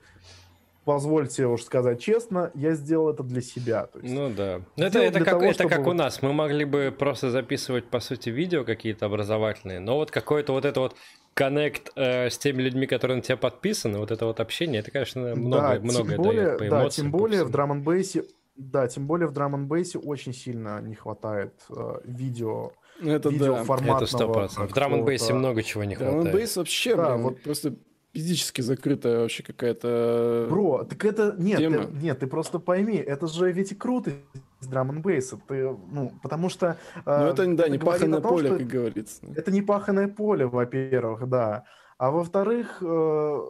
позвольте уж сказать честно, я сделал это для себя. То есть, Ну да. Ну, Это, это, как, того, это чтобы как у нас. Мы могли бы просто записывать, по сути, видео какие-то образовательные, но вот какой-то вот это вот коннект э, с теми людьми, которые на тебя подписаны, вот это вот общение, это, конечно, многое, да, многое тем более, дает по да, эмоциям. тем по более в драм бейсе да, тем более в драм бейсе очень сильно не хватает э, видео, Это да. видеоформатного. Это сто процентов. В драм бейсе много чего не Драм хватает. бейс вообще, Да, блин, вот- просто физически закрытая вообще какая-то... Бро, так это... Нет, Тема. ты, нет, ты просто пойми, это же ведь и круто из драм бейса. Ты, ну, потому что... э, Ну это, да, не говорит паханное о том, поле, что как говорится. Это не паханное поле, во-первых, да. А во-вторых, э,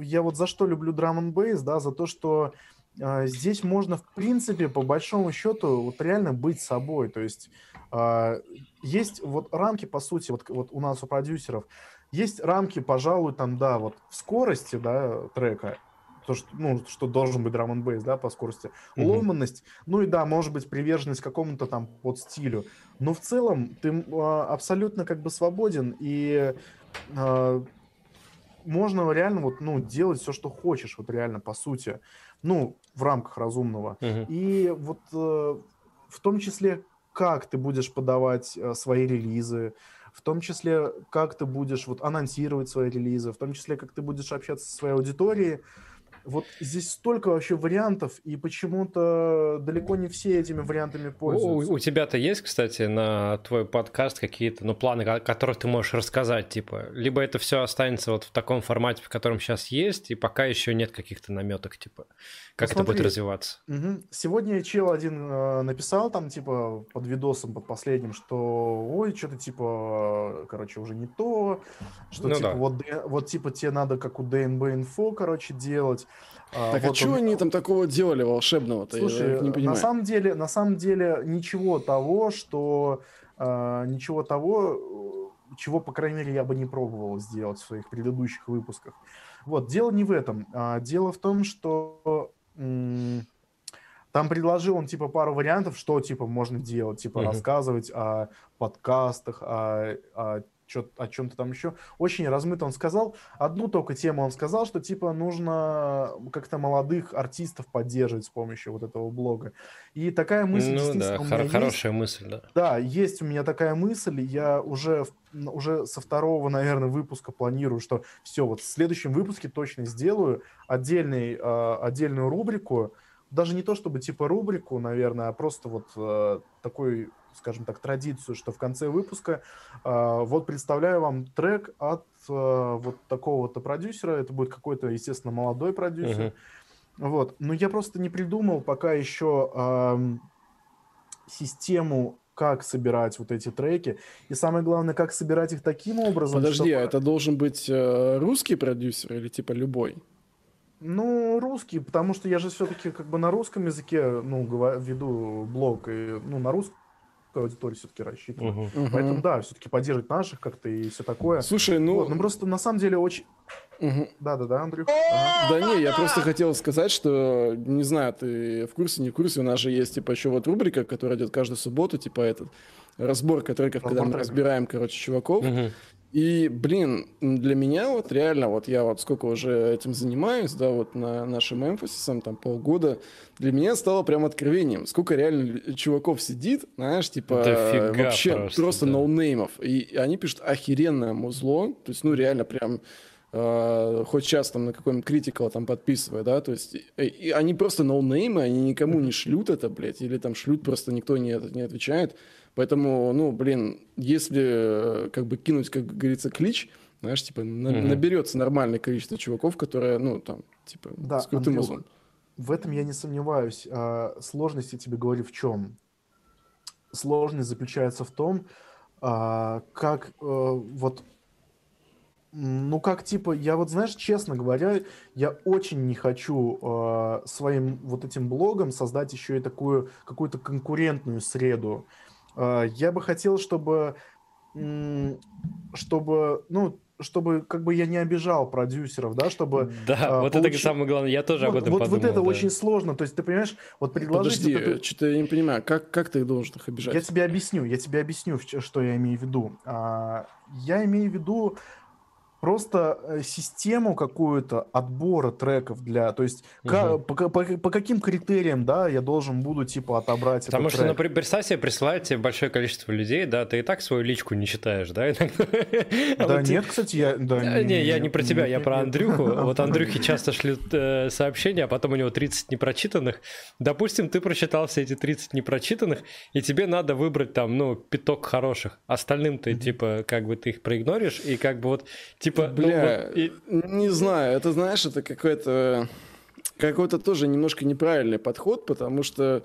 я вот за что люблю драм бейс, да, за то, что э, здесь можно, в принципе, по большому счету, вот реально быть собой. То есть э, есть вот рамки, по сути, вот, вот у нас у продюсеров, есть рамки, пожалуй, там, да, вот в скорости, да, трека, то, что, ну, что должен быть драм бейс, да, по скорости, mm-hmm. ломанность, ну и да, может быть, приверженность какому-то там под стилю, но в целом ты э, абсолютно как бы свободен, и э, можно реально вот, ну, делать все, что хочешь, вот реально, по сути, ну, в рамках разумного. Мгм. И вот э, в том числе, как ты будешь подавать э, свои релизы, в том числе, как ты будешь вот анонсировать свои релизы, в том числе, как ты будешь общаться со своей аудиторией, вот здесь столько вообще вариантов, и почему-то далеко не все этими вариантами У, пользуются. у тебя-то есть, кстати, на твой подкаст какие-то, ну, планы, о которых ты можешь рассказать, типа, либо это все останется вот в таком формате, в котором сейчас есть, и пока еще нет каких-то наметок, типа, как это будет развиваться. Мгм. Сегодня чел один э, написал там, типа, под видосом, под последним, что ой, что-то типа, короче, уже не то, что Ну типа да. вот, вот типа тебе надо как у Info, короче, делать. А, Так а вот что он- они там такого делали волшебного-то? Я Слушай, не на понимаю. самом деле, на самом деле ничего того, что э, ничего того, чего, по крайней мере, я бы не пробовал сделать в своих предыдущих выпусках. Вот, дело не в этом. А, дело в том, что м, там предложил он типа пару вариантов, что типа можно делать, типа Мгм. рассказывать о подкастах, о, о, о чем-то там еще. Очень размыто он сказал. Одну только тему он сказал, что типа нужно как-то молодых артистов поддерживать с помощью вот этого блога. И такая мысль ну да, у хор- меня есть. хорошая мысль, да. Да, есть у меня такая мысль, я уже, уже со второго, наверное, выпуска планирую, что все, вот в следующем выпуске точно сделаю отдельный, э, отдельную рубрику, даже не то чтобы типа рубрику, наверное, а просто вот э, такой, скажем так, традицию, что в конце выпуска э, вот представляю вам трек от э, вот такого-то продюсера, это будет какой-то, естественно, молодой продюсер, вот, но я просто не придумал пока еще ам, систему, как собирать вот эти треки. И самое главное, как собирать их таким образом, Подожди, а чтобы- это должен быть э, русский продюсер или типа любой? Ну, русский, потому что я же все-таки как бы на русском языке, ну, веду блог, и, ну, на русскую аудиторию все-таки рассчитываю. Мгм. Мгм. Поэтому, да, все-таки поддерживать наших как-то и все такое. Слушай, ну... Вот, ну, просто на самом деле очень... Да-да-да, Андрюх. Ага. Да не, я просто хотел сказать, что, не знаю, ты в курсе, не в курсе, у нас же есть, типа, еще вот рубрика, которая идет каждую субботу, типа, этот, разборка треков, когда Разбор мы треков. разбираем, короче, чуваков. Мгм. И, блин, для меня вот реально, вот я вот сколько уже этим занимаюсь, да, вот на нашем эмфасисом, там, полгода, для меня стало прям откровением, сколько реально чуваков сидит, знаешь, типа, Дофига вообще просто, просто, да. ноунеймов, и они пишут охеренное музло, то есть, ну, реально прям э, хоть сейчас там на какой-нибудь критикал там подписывая, да, то есть и, и они просто ноунеймы, они никому не шлют это, блядь, или там шлют, просто никто не, не отвечает, поэтому, ну, блин, если э, как бы кинуть, как говорится, клич, знаешь, типа на- Мгм. наберется нормальное количество чуваков, которые, ну, там, типа, Да, с крутым Андрюх. В этом я не сомневаюсь. А, Сложность, я тебе говорю, в чем? Сложность заключается в том, а, как э, вот, ну как типа, я вот знаешь, честно говоря, я очень не хочу э, своим вот этим блогом создать еще и такую какую-то конкурентную среду. Э, Я бы хотел, чтобы, чтобы, ну, чтобы как бы я не обижал продюсеров, да, чтобы Да, а, вот это получи- самое главное. Я тоже об вот, этом вот, подумал. вот это да. очень сложно. То есть, ты понимаешь, вот предложить... Подожди, вот эту- что-то я не понимаю, как, как ты должен их обижать? Я тебе объясню, я тебе объясню, что я имею в виду. А, Я имею в виду просто э, систему какую-то отбора треков для, то есть ка- Мгм. по, по, по каким критериям, да, я должен буду типа отобрать Потому этот что, трек. например, представь себе, присылает тебе большое количество людей, да, ты и так свою личку не читаешь, да? иногда. А Да вот нет, кстати, я... Да, Не, я не про тебя, я про нет. Андрюху. Вот Андрюхе часто шлют э, сообщения, а потом у него 30 непрочитанных. Допустим, ты прочитал все эти 30 непрочитанных, и тебе надо выбрать там, ну, пяток хороших. Остальным ты, типа, как бы ты их проигноришь, и как бы вот, типа... ну, Бля, вот и- не знаю, это, знаешь, это какой-то какой-то тоже немножко неправильный подход, потому что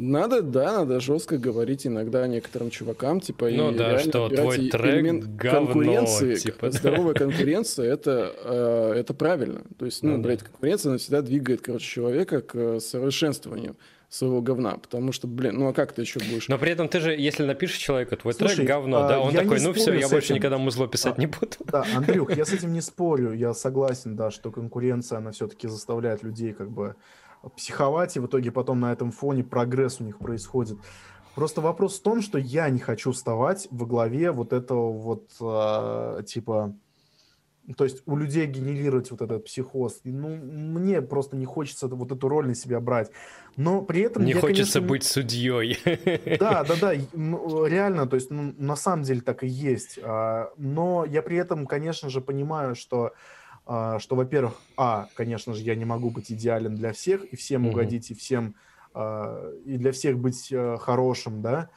Надо, да, надо жестко говорить иногда некоторым чувакам, типа, ну, и да, что твой трек говно, конкуренции, типа. здоровая конкуренция, это, э, это правильно. То есть, ну, Ну, блядь, конкуренция, она всегда двигает, короче, человека к э, совершенствованию своего говна, потому что, блин, ну а как ты еще будешь? Но при этом ты же, если напишешь человеку, твой Слушай, трек говно, а, да, он такой, ну все, я с больше этим. никогда музло писать А, не буду. Да, Андрюх, я с этим не спорю, я согласен, да, что конкуренция, она все-таки заставляет людей как бы психовать, и в итоге потом на этом фоне прогресс у них происходит. Просто вопрос в том, что я не хочу вставать во главе вот этого вот, а, типа, то есть у людей генерировать вот этот психоз. И, Ну, мне просто не хочется вот эту роль на себя брать. Но при этом Не я, хочется конечно, быть судьей. да, да, да, ну, реально, то есть, ну, на самом деле так и есть. А, Но я при этом, конечно же, понимаю, что, а, что, во-первых, а, конечно же, я не могу быть идеален для всех и всем Мгм. угодить и всем а, и для всех быть э, хорошим, да.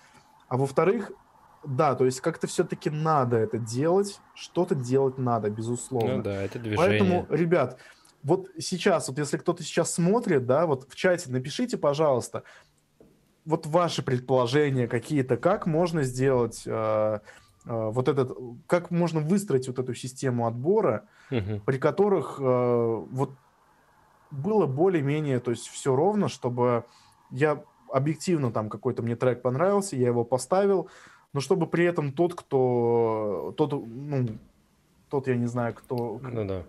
А во-вторых, да, то есть как-то все-таки надо это делать, что-то делать надо, безусловно. Ну да, это движение. Поэтому, ребят, вот сейчас, вот если кто-то сейчас смотрит, да, вот в чате напишите, пожалуйста, вот ваши предположения какие-то, как можно сделать э, э, вот этот, как можно выстроить вот эту систему отбора, Мгм. при которых э, вот было более-менее, то есть все ровно, чтобы я объективно там какой-то мне трек понравился, я его поставил, но чтобы при этом тот, кто, тот, ну, тот, я не знаю, кто, Ну да.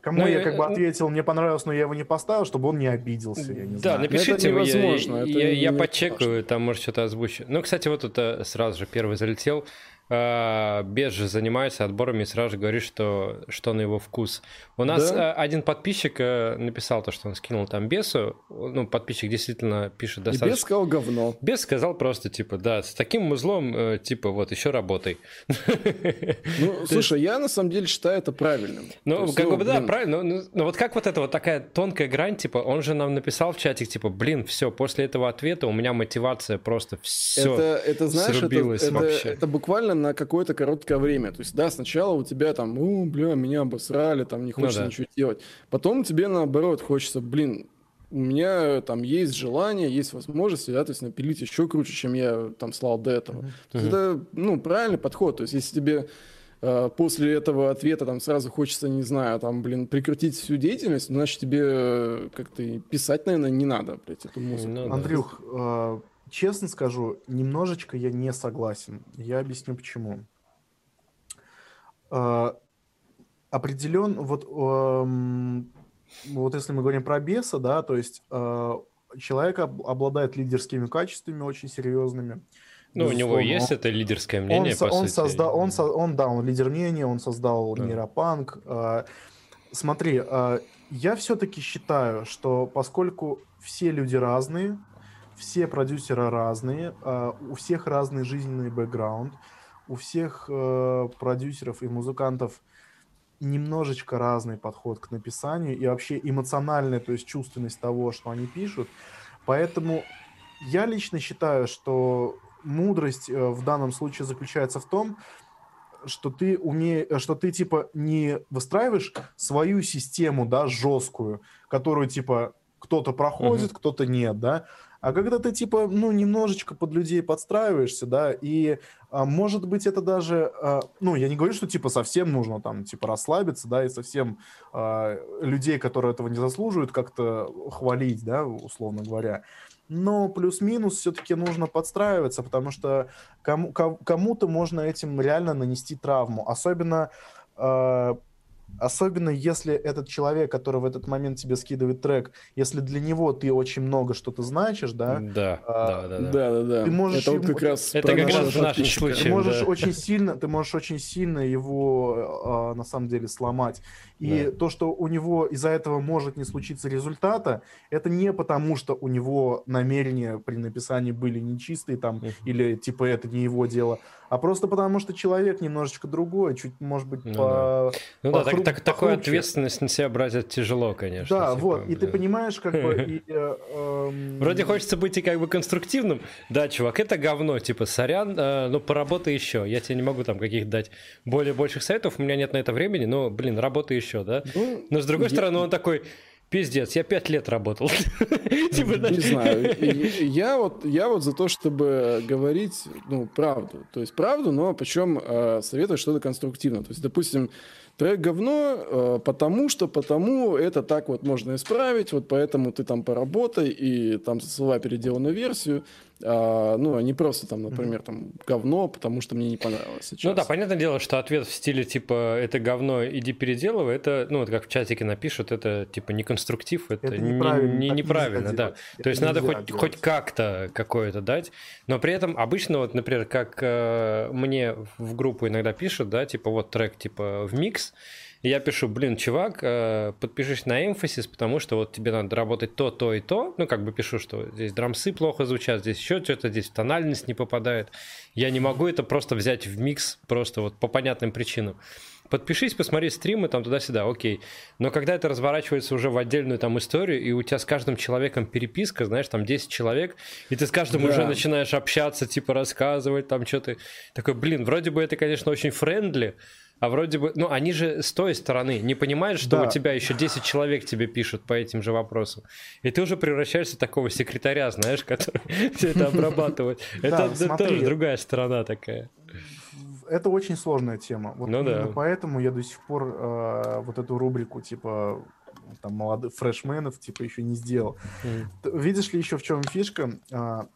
Кому Ну, я как бы ответил, мне понравилось, но я его не поставил, чтобы он не обиделся, я не Да, знаю. напишите, Это я- невозможно, я, это я- я не почекаю, там, может, что-то озвучу. Ну, кстати, вот тут э, сразу же первый залетел. А, Без же занимается отборами и сразу же говорит, что, что на его вкус. У нас Да. э, один подписчик э, написал то, что он скинул там бесу. Ну, подписчик действительно пишет И достаточно... без сказал говно. Бес сказал просто, типа, да, с таким музлом, э, типа, вот, еще работай. Ну, слушай, я на самом деле считаю это правильным. Ну, как бы, да, правильно. Ну, ну, вот как вот эта вот такая тонкая грань, типа, он же нам написал в чатик, типа, блин, все, после этого ответа у меня мотивация просто все. Это, это знаешь, это, это, это буквально на какое-то короткое время. То есть, да, сначала у тебя там, ну, бля, меня обосрали, там не хочется да. ничего делать. Потом тебе наоборот хочется, блин, у меня там есть желание, есть возможности, да, то есть напилить еще круче, чем я там слал до этого. То есть это, ну, правильный подход. То есть если тебе э, после этого ответа там сразу хочется, не знаю, там, блин, прекратить всю деятельность, ну, значит, тебе э, как-то писать, наверное, не надо, блядь, эту музыку. Ну да. Андрюх, э, честно скажу, немножечко я не согласен. Я объясню почему. Э, определен, вот, эм, вот если мы говорим про беса, да, то есть э, человек об- обладает лидерскими качествами очень серьезными. Ну, у него есть он- это лидерское он, мнение, со- по он сути. создал, он, со- он, да, он лидер мнения, он создал Да. нейропанк. Э, Смотри, я все-таки считаю, что поскольку все люди разные, все продюсеры разные, э, у всех разный жизненный бэкграунд, у всех э, продюсеров и музыкантов немножечко разный подход к написанию и вообще эмоциональная, то есть чувственность того, что они пишут. Поэтому я лично считаю, что мудрость э, в данном случае заключается в том, что ты умеешь, что ты типа не выстраиваешь свою систему, да, жесткую, которую типа кто-то проходит, кто-то нет, да, а когда ты типа, ну, немножечко под людей подстраиваешься, да, и а, может быть это даже, а, ну, я не говорю, что типа совсем нужно там типа расслабиться, да, и совсем а, людей, которые этого не заслуживают, как-то хвалить, да, условно говоря. Но плюс-минус все-таки нужно подстраиваться, потому что кому- ко- кому-то можно этим реально нанести травму. Особенно, э, особенно если этот человек, который в этот момент тебе скидывает трек, если для него ты очень много что-то значишь, да, Да, А, да, да, да. Да, да, да. Ты можешь это вот ему- как раз Это как раз в нашем случае. ты можешь да. очень сильно, ты можешь очень сильно его э, на самом деле сломать. И Да. то, что у него из-за этого может не случиться результата, это не потому, что у него намерения при написании были нечистые там, или типа это не его дело, а просто потому, что человек немножечко другой, чуть, может быть, Ну по... Ну да, так, похру- так- такую ответственность на себя брать тяжело, конечно. Да, типа, вот, и ты понимаешь, как бы... э, эм, Вроде хочется быть и как бы конструктивным. Да, чувак, это говно, типа, сорян, э, ну поработай еще. Я тебе не могу там каких дать более больших советов, у меня нет на это времени, но, блин, работай еще, да? Ну, Но с другой стороны, он такой, Пиздец, я пять лет работал. Типа, не знаю. Я вот, я вот за то, чтобы говорить, ну, правду. То есть правду, но причем э, советовать что-то конструктивно. То есть, допустим, трек говно, э, потому что, потому это так вот можно исправить, вот поэтому ты там поработай и там засылай переделанную версию, а, ну, а не просто там, например, там говно, потому что мне не понравилось сейчас. Ну да, понятное дело, что ответ в стиле типа это говно, иди переделывай, это, ну вот как в чатике напишут, это типа не конструктив, это, это неправильно, не, не, неправильно да. Это То есть надо хоть, хоть как-то какое-то дать, но при этом обычно вот, например, как э, мне в группу иногда пишут, да, типа вот трек типа в микс, и я пишу, блин, чувак, э, подпишись на эмфасис, потому что вот тебе надо работать то, то и то. Ну, как бы пишу, что здесь драмсы плохо звучат, здесь еще что-то, здесь в тональность не попадает. Я не могу это просто взять в микс, просто вот по понятным причинам. Подпишись, посмотри стримы там туда-сюда, окей. Но когда это разворачивается уже в отдельную там историю, и у тебя с каждым человеком переписка, знаешь, там 10 человек, и ты с каждым да. уже начинаешь общаться, типа рассказывать там что-то. Такой, блин, вроде бы это, конечно, очень friendly, а вроде бы, ну, они же с той стороны не понимают, что да. у тебя еще 10 человек тебе пишут по этим же вопросам. И ты уже превращаешься в такого секретаря, знаешь, который все это обрабатывает. Это тоже другая сторона такая. Это очень сложная тема. Вот ну да. Поэтому я до сих пор э, вот эту рубрику типа там молодых фрешменов типа еще не сделал. Видишь ли еще в чем фишка? А,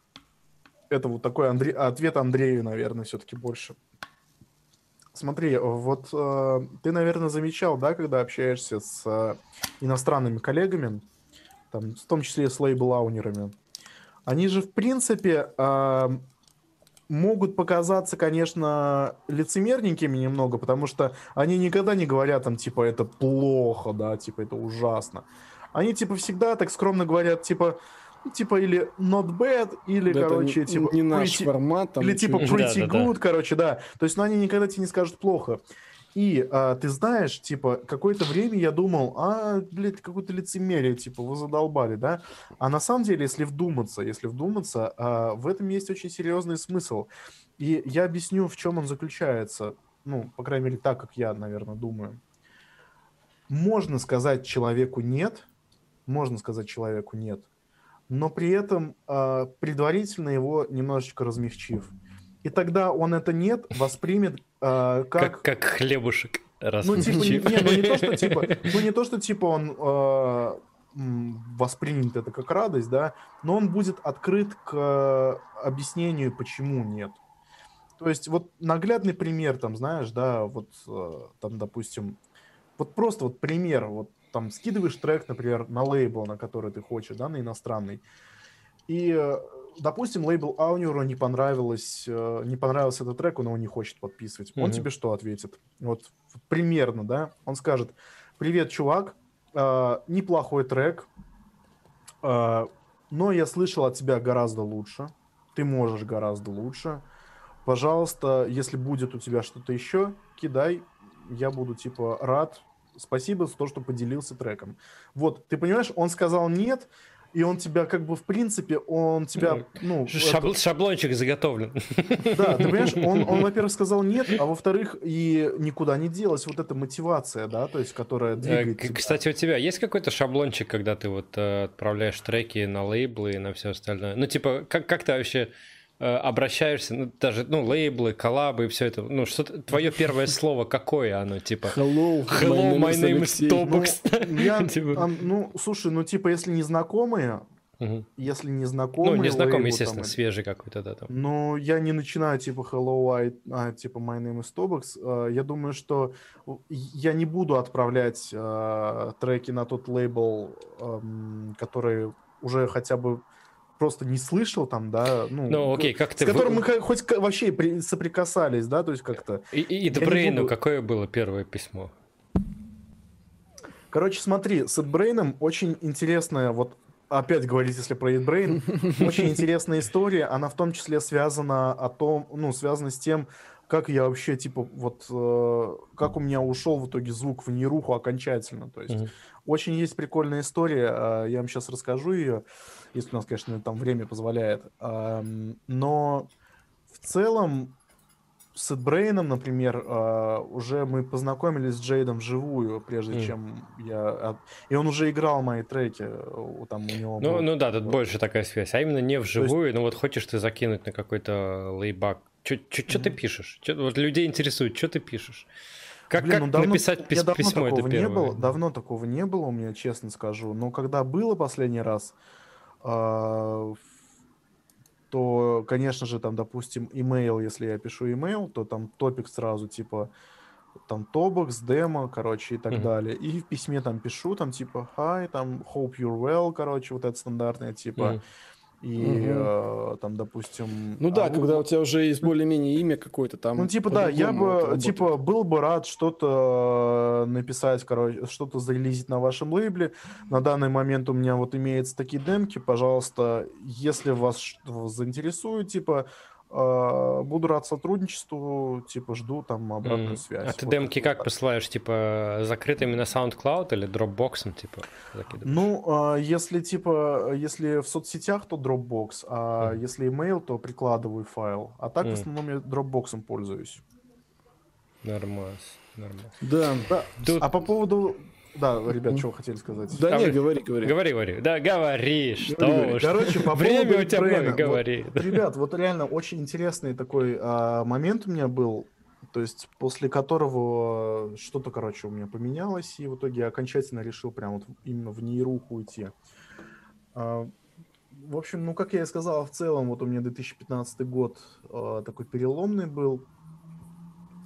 это вот такой ответ Андрею, наверное, все-таки больше. Смотри, вот э, ты, наверное, замечал, да, когда общаешься с э, иностранными коллегами, там, в том числе с лейбл-аунерами, они же, в принципе, э, могут показаться, конечно, лицемерненькими немного, потому что они никогда не говорят там, типа, это плохо, да, типа, это ужасно. Они, типа, всегда так скромно говорят, типа, типа или not bad, или, да, короче, не, типа... Не наш pretty, формат. Там или типа pretty да, good, да, да. короче, да. То есть, ну, они никогда тебе не скажут плохо. И а, ты знаешь, типа, какое-то время я думал, а, блядь, какое-то лицемерие, типа, вы задолбали, да? А на самом деле, если вдуматься, если вдуматься, а, в этом есть очень серьезный смысл. И я объясню, в чем он заключается. Ну, по крайней мере, так, как я, наверное, думаю. Можно сказать человеку «нет», можно сказать человеку «нет», но при этом э, предварительно его немножечко размягчив. И тогда он это нет воспримет э, как... как... Как хлебушек Ну, типа, не, не, ну, не то, что типа, ну, не то, что типа он э, воспримет это как радость, да, но он будет открыт к объяснению, почему нет. То есть вот наглядный пример, там, знаешь, да, вот э, там, допустим, вот просто вот пример, вот там скидываешь трек, например, на лейбл, на который ты хочешь, да, на иностранный, и, э, допустим, лейбл Аунеру не понравилось, э, не понравился этот трек, он его не хочет подписывать. Mm-hmm. Он тебе что ответит? Вот примерно, да, он скажет, привет, чувак, э, неплохой трек, э, но я слышал от тебя гораздо лучше, ты можешь гораздо лучше, пожалуйста, если будет у тебя что-то еще, кидай, я буду, типа, рад спасибо за то, что поделился треком. Вот, ты понимаешь, он сказал нет, и он тебя как бы в принципе, он тебя, ну... Шабл, это... Шаблончик заготовлен. Да, ты понимаешь, он, он, во-первых, сказал нет, а во-вторых, и никуда не делась вот эта мотивация, да, то есть, которая двигает тебя. Кстати, у тебя есть какой-то шаблончик, когда ты вот э, отправляешь треки на лейблы и на все остальное? Ну, типа, как, как ты вообще Э, обращаешься, ну, даже, ну, лейблы, коллабы и все это, ну, что твое первое слово какое оно, типа? Hello, Hello my name is Tobox. Ну, типа. ну, слушай, ну, типа, если незнакомые, Угу. Если незнакомый. Ну, незнакомый, естественно, там, свежий какой-то, да. Там. Ну, я не начинаю, типа, hello, I, а, типа, my name is Tobox. А, я думаю, что я не буду отправлять а, треки на тот лейбл, а, который уже хотя бы просто не слышал там, да, ну, ну окей, как ты... С которым мы хоть вообще при... соприкасались, да, то есть как-то... И, и, Дебрейну буду... какое было первое письмо? Короче, смотри, с Эдбрейном очень интересная, вот опять говорить, если про Эдбрейн, очень интересная история, она в том числе связана о том, ну, связана с тем, как я вообще, типа, вот, э, как у меня ушел в итоге звук в нейруху окончательно, то есть mm-hmm. очень есть прикольная история, э, я вам сейчас расскажу ее, если у нас, конечно, там время позволяет. Но в целом с Эдбрейном, например, э, уже мы познакомились с Джейдом вживую, прежде Мгм. чем я... И он уже играл мои треки, э, там у него Ну, был- ну да, тут вот. больше такая связь. А именно не вживую, ну вот хочешь ты закинуть на какой-то лейбак. Что ты Мгм. пишешь? Чё- вот людей интересует, что ты пишешь? Как, Блин, как ну давно- написать пис- давно письмо это такого не первое? было, давно такого не было у меня, честно скажу. Но когда было последний раз, а, то, конечно же, там, допустим, имейл, если я пишу имейл, то там топик сразу, типа, там тобокс, демо, короче, и так Мгм. далее. И в письме там пишу, там, типа, hi, там, hope you're well, короче, вот это стандартное, типа, Мгм. И Мгм. э, там, допустим... Ну да, а, когда у тебя уже есть более-менее имя какое-то там. ну, типа, да, я бы, работает. типа, был бы рад что-то э, написать, короче, что-то зарелизить на вашем лейбле. На данный момент у меня вот имеются такие демки, пожалуйста, если вас что заинтересует, типа, буду рад сотрудничеству, типа, жду там обратную М. связь. А ты Вот демки как вот. посылаешь? Типа закрытыми на SoundCloud или Dropbox, типа? закидываешь? Ну, а, если типа, если в соцсетях, то Dropbox, а Мгм. если email, то прикладываю файл. А так в Мгм. основном я Dropbox пользуюсь. Нормально, нормально. Да. Да. Тут- А по поводу... Да, ребят, что вы хотели сказать? Да А не, вы- говори, говори. Говори, говори. Да, говори, что говори. уж. Короче, по Время у тебя много, Эдбрейна. говори. Вот, ребят, вот реально очень интересный такой а, момент у меня был, то есть после которого что-то, короче, у меня поменялось, и в итоге я окончательно решил прям вот именно в нейруху уйти. А, в общем, ну, как я и сказал, в целом, вот у меня 2015 год а, такой переломный был,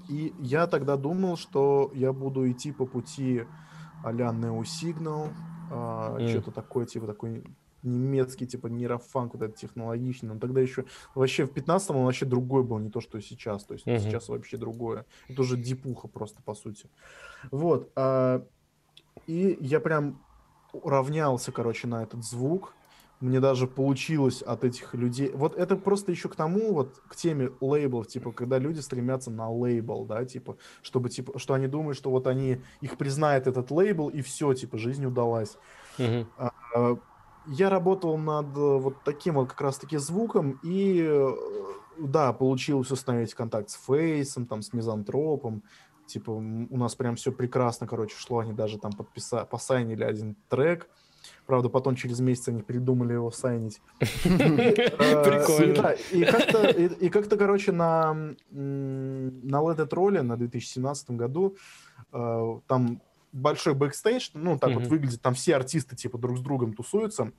и я тогда думал, что я буду идти по пути а-ля Neo Signal, М. что-то такое, типа такой немецкий, типа нейрофанк, вот этот технологичный. Но тогда еще вообще в 15-м он вообще другой был, не то, что сейчас. То есть Мгм. сейчас вообще другое. Это уже дипуха просто, по сути. Вот. а, и я прям равнялся, короче, на этот звук. Мне даже получилось от этих людей. Вот это просто еще к тому, вот к теме лейблов, типа, когда люди стремятся на лейбл, да, типа, чтобы, типа, что они думают, что вот они, их признает этот лейбл, и все, типа, жизнь удалась. А, Я работал над э, вот таким вот как раз-таки звуком, и э, да, получилось установить контакт с Фейсом, там, с Мизантропом, типа, у нас прям все прекрасно, короче, шло, они даже там подписали, посайнили один трек, правда, потом через месяц они придумали его сайнить. Э, Прикольно. и как-то, короче, на, Let It Roll на 2017 году э, там большой бэкстейдж, ну, так вот выглядит, там все артисты, типа, друг с другом тусуются.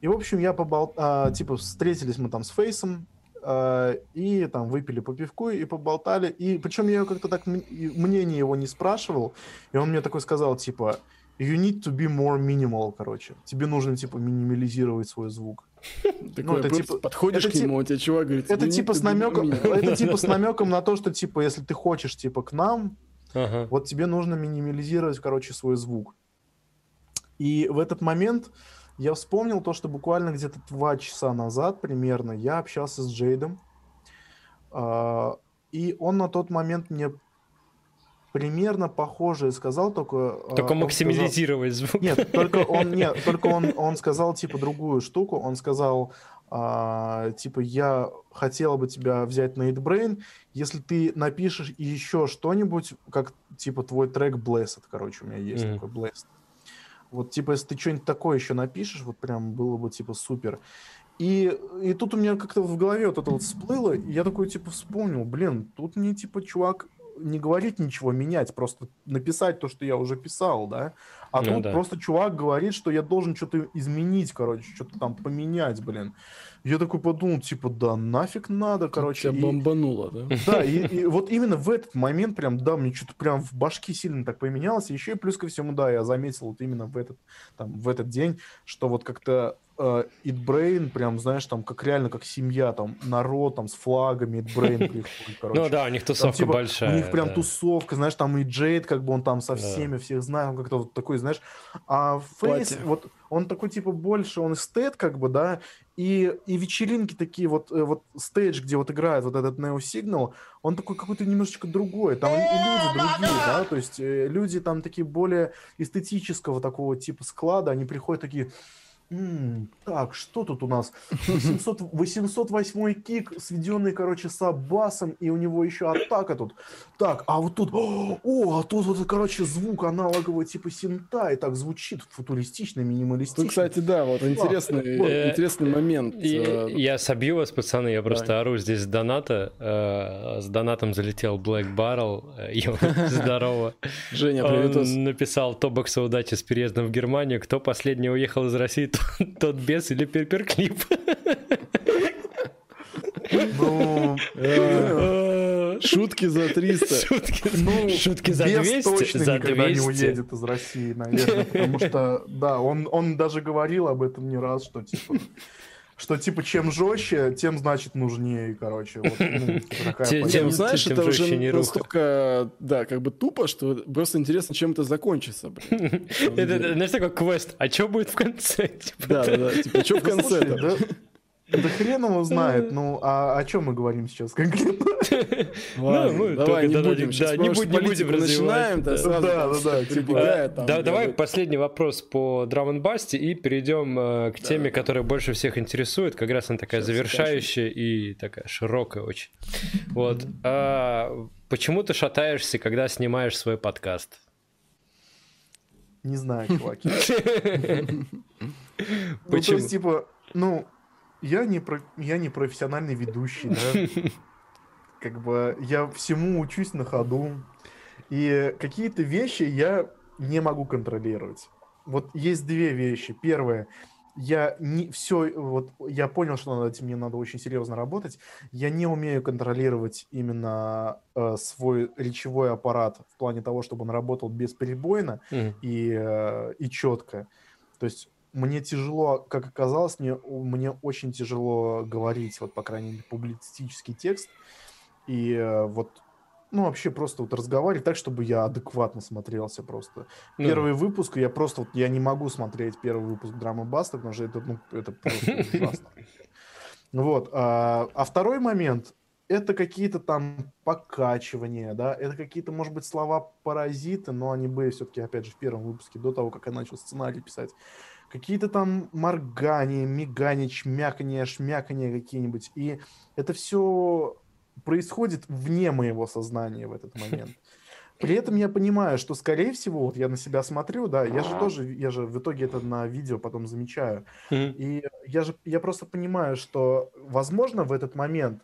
И, в общем, я побол... а, типа, встретились мы там с Phace ом, а, и там выпили по пивку и поболтали. И причем я как-то так мнение его не спрашивал, и он мне такой сказал, типа, you need to be more minimal, короче. Тебе нужно, типа, минимализировать свой звук. Ну, это типа- подходишь к нему, а тебе чувак говорит... Это «Извини, типа с намеком, меня». это типа с намеком на то, что типа если ты хочешь типа к нам, вот тебе нужно минимализировать, короче, свой звук. И в этот момент я вспомнил то, что буквально где-то два часа назад примерно я общался с Джейдом, а, и он на тот момент мне примерно похожее сказал, только... а, Только он сказал- звук. нет, только он нет, только он он сказал типа другую штуку. Он сказал а, типа я хотел бы тебя взять на Brain, если ты напишешь еще что-нибудь, как типа твой трек Blessed, короче, у меня есть Мгм. такой Blessed. Вот типа если ты что-нибудь такое еще напишешь, вот прям было бы типа супер. И, и тут у меня как-то в голове вот это вот всплыло, и я такой типа вспомнил, блин, тут мне типа чувак не говорит ничего менять, просто написать то, что я уже писал, да. А Ну тут да. просто чувак говорит, что я должен что-то изменить, короче, что-то там поменять, блин. Я такой подумал, типа, да нафиг надо, короче. Тебя и- бомбануло, да? да, и, и вот именно в этот момент прям, да, мне что-то прям в башке сильно так поменялось. Еще и плюс ко всему, да, я заметил вот именно в этот, там, в этот день, что вот как-то э, It Brain прям, знаешь, там, как реально, как семья, там, народ, там, с флагами It Brain приходит, короче. Ну да, у них Там, тусовка типа, большая. У них прям да. тусовка, знаешь, там и Джейд, как бы он там со Да. всеми всех знает, он как-то вот такой, знаешь. А Фейс, вот он такой типа больше, он эстет, как бы, да, и, и вечеринки такие вот, э, вот стейдж, где вот играет вот этот Neo Signal, он такой какой-то немножечко другой, там и, и люди другие, да, то есть э, люди там такие более эстетического такого типа склада, они приходят такие, М, Так, что тут у нас? 800, 808 кик, сведенный, короче, с басом, и у него еще атака тут. Так, а вот тут, о, а тут вот, короче, звук аналоговый типа синта, и так звучит футуристично, минималистично. Ну, кстати, да, вот интересный, интересный момент. И- э, Я собью вас, пацаны, я просто ору здесь с доната. э, С донатом залетел Black Barrel. э, Здорово. Женя, привет. Он написал Тобокса удачи с переездом в Германию. Кто последний уехал из России, тот, бес или перперклип. Ну, Э, Шутки за 300. Шутки, ну, шутки за бес 200. точно За никогда не 200. уедет из России, наверное, потому что, да, он, он даже говорил об этом не раз, что типа что типа чем жестче, тем значит нужнее, короче. Вот, ну, тем- знаешь, тем это уже не настолько, да, как бы тупо, что просто интересно, чем это закончится. Это, знаешь, такой квест. А что будет в конце? Типа, Да, да, да. Типа, что в Да конце да, хрен его знает. Ну, а о чем мы говорим сейчас конкретно? Ладно, ну, давай не будем. да, Сейчас не будем начинаем, да. Да, типа, да- давай последний вопрос по драм басте и перейдем э, к теме, которая больше всех интересует. Как раз она такая завершающая и такая широкая очень. Вот. А, почему ты шатаешься, когда снимаешь свой подкаст? Не знаю, чуваки. Ну, то Почему? есть, типа, ну, я не, про- я не профессиональный ведущий, да. Как бы я всему учусь на ходу. И какие-то вещи я не могу контролировать. Вот есть две вещи. Первое, я не все, вот я понял, что над этим мне надо очень серьезно работать. Я не умею контролировать именно э, свой речевой аппарат в плане того, чтобы он работал бесперебойно Мгм. и, э, и четко. То есть мне тяжело, как оказалось, мне, мне очень тяжело говорить, вот, по крайней мере, публицистический текст. И э, вот, ну, вообще просто вот разговаривать так, чтобы я адекватно смотрелся просто. Ну, Первый выпуск, я просто, вот, я не могу смотреть первый выпуск Драмы Баста, потому что это, ну, это просто ужасно. Вот. А, а второй момент, это какие-то там покачивания, да, это какие-то, может быть, слова-паразиты, но они были все-таки, опять же, в первом выпуске, до того, как я начал сценарий писать. Какие-то там моргания, мигания, чмякания, шмякания какие-нибудь. И это все происходит вне моего сознания в этот момент. При этом я понимаю, что, скорее всего, вот я на себя смотрю, да, я же тоже, я же в итоге это на видео потом замечаю. И я же, я просто понимаю, что, возможно, в этот момент,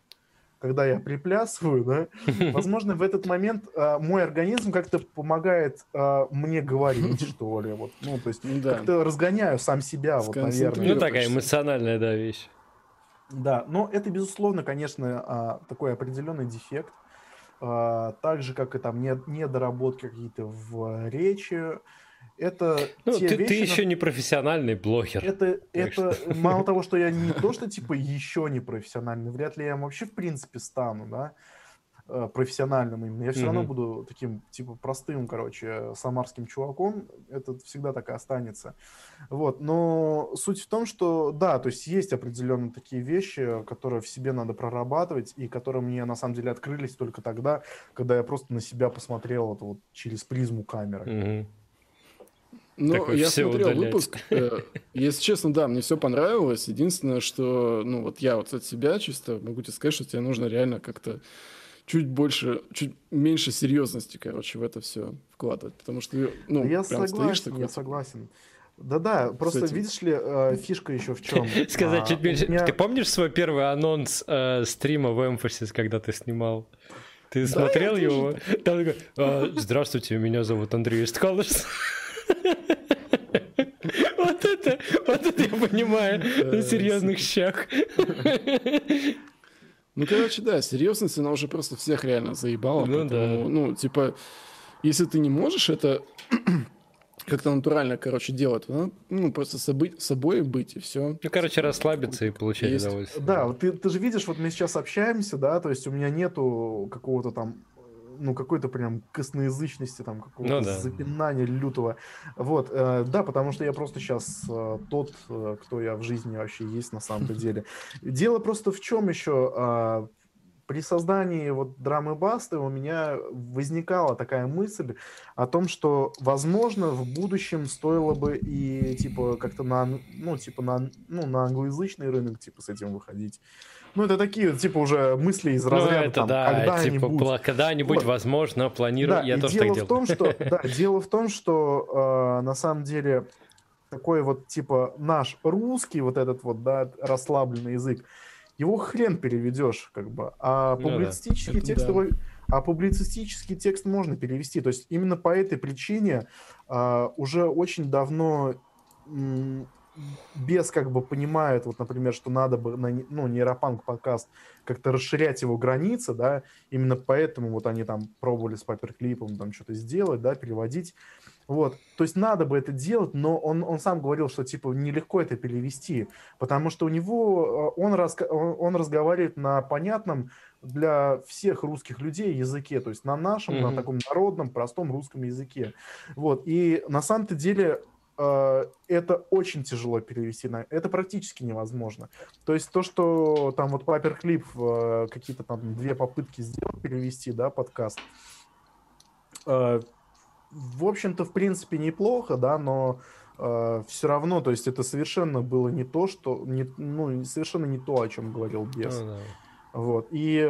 когда я приплясываю, да, возможно, в этот момент а, мой организм как-то помогает а, мне говорить, что ли, вот, ну, то есть да. как-то разгоняю сам себя, вот, наверное. Ну, такая эмоциональная, да, вещь. Да, но это, безусловно, конечно, а, такой определенный дефект, а, так же, как и там не- недоработки какие-то в речи. Это Ну, те ты, ты вещи, на еще не профессиональный блогер. Это, это мало того, что я не то, что типа еще не профессиональный, вряд ли я вообще в принципе стану, да, э, профессиональным именно. Я все равно буду таким, типа, простым, короче, самарским чуваком. Это всегда так и останется. Вот. Но суть в том, что, да, то есть есть определенные такие вещи, которые в себе надо прорабатывать, и которые мне, на самом деле, открылись только тогда, когда я просто на себя посмотрел вот, вот через призму камеры. Мгм. Ну, Такой, я «Всё смотрел удалять». выпуск. э, Если честно, да, мне все понравилось. Единственное, что, ну, вот я вот от себя чисто могу тебе сказать, что тебе нужно реально как-то чуть больше, чуть меньше серьезности, короче, в это все вкладывать. Потому что, ну, я прям стоишь согласен, такой, я согласен. Да-да, просто видишь ли, э, фишка еще в чем? Сказать чуть меньше. Меня... Ты помнишь свой первый анонс э, стрима в Emphasis, когда ты снимал? Ты Да, смотрел его? Там такой, «А, Здравствуйте, меня зовут Андрей Искалыш. Вот это, вот это я понимаю на серьезных щах. Ну, короче, да, серьезность, она уже просто всех реально заебала. Ну, поэтому, да. Ну, типа, если ты не можешь это как-то натурально, короче, делать, надо, ну, просто собы- собой быть, и все. Ну, короче, расслабиться и получать Есть. удовольствие. Да, вот ты, ты же видишь, вот мы сейчас общаемся, да, то есть у меня нету какого-то там, ну, какой-то прям косноязычности, там, какого-то Ну да. запинания лютого. Вот, э, да, потому что я просто сейчас тот, э, кто я в жизни вообще есть на самом-то деле. Дело просто в чем еще? а, при создании вот драмы Басты у меня возникала такая мысль о том, что, возможно, в будущем стоило бы и типа как-то на, ну, типа на, ну, на англоязычный рынок типа с этим выходить. Ну, это такие, типа, уже мысли из ну, разряда, ну, это, там, да, когда-нибудь. Типа, когда-нибудь, вот. возможно, планирую, да, я тоже дело так. В том, что, да, дело в том, что э, на самом деле такой вот, типа, наш русский, вот этот вот, да, расслабленный язык, его хрен переведешь, как бы. А публицистический ну, да. текст да. а публицистический текст можно перевести. То есть именно по этой причине э, уже очень давно без как бы понимают, вот, например, что надо бы на ну, нейропанк подкаст как-то расширять его границы, да, именно поэтому вот они там пробовали с паперклипом там что-то сделать, да, переводить. Вот, то есть надо бы это делать, но он, он сам говорил, что типа нелегко это перевести, потому что у него, э, он, раска, он разговаривает на понятном для всех русских людей языке, то есть на нашем, mm-hmm. на таком народном, простом русском языке. Вот, и на самом-то деле это очень тяжело перевести, на это практически невозможно. То есть то, что там вот Паперклип какие-то там две попытки сделал перевести, да, подкаст, в общем-то, в принципе, неплохо, да, но э, все равно, то есть это совершенно было не то, что, не, ну, совершенно не то, о чем говорил Бес. Ну, да. Вот. И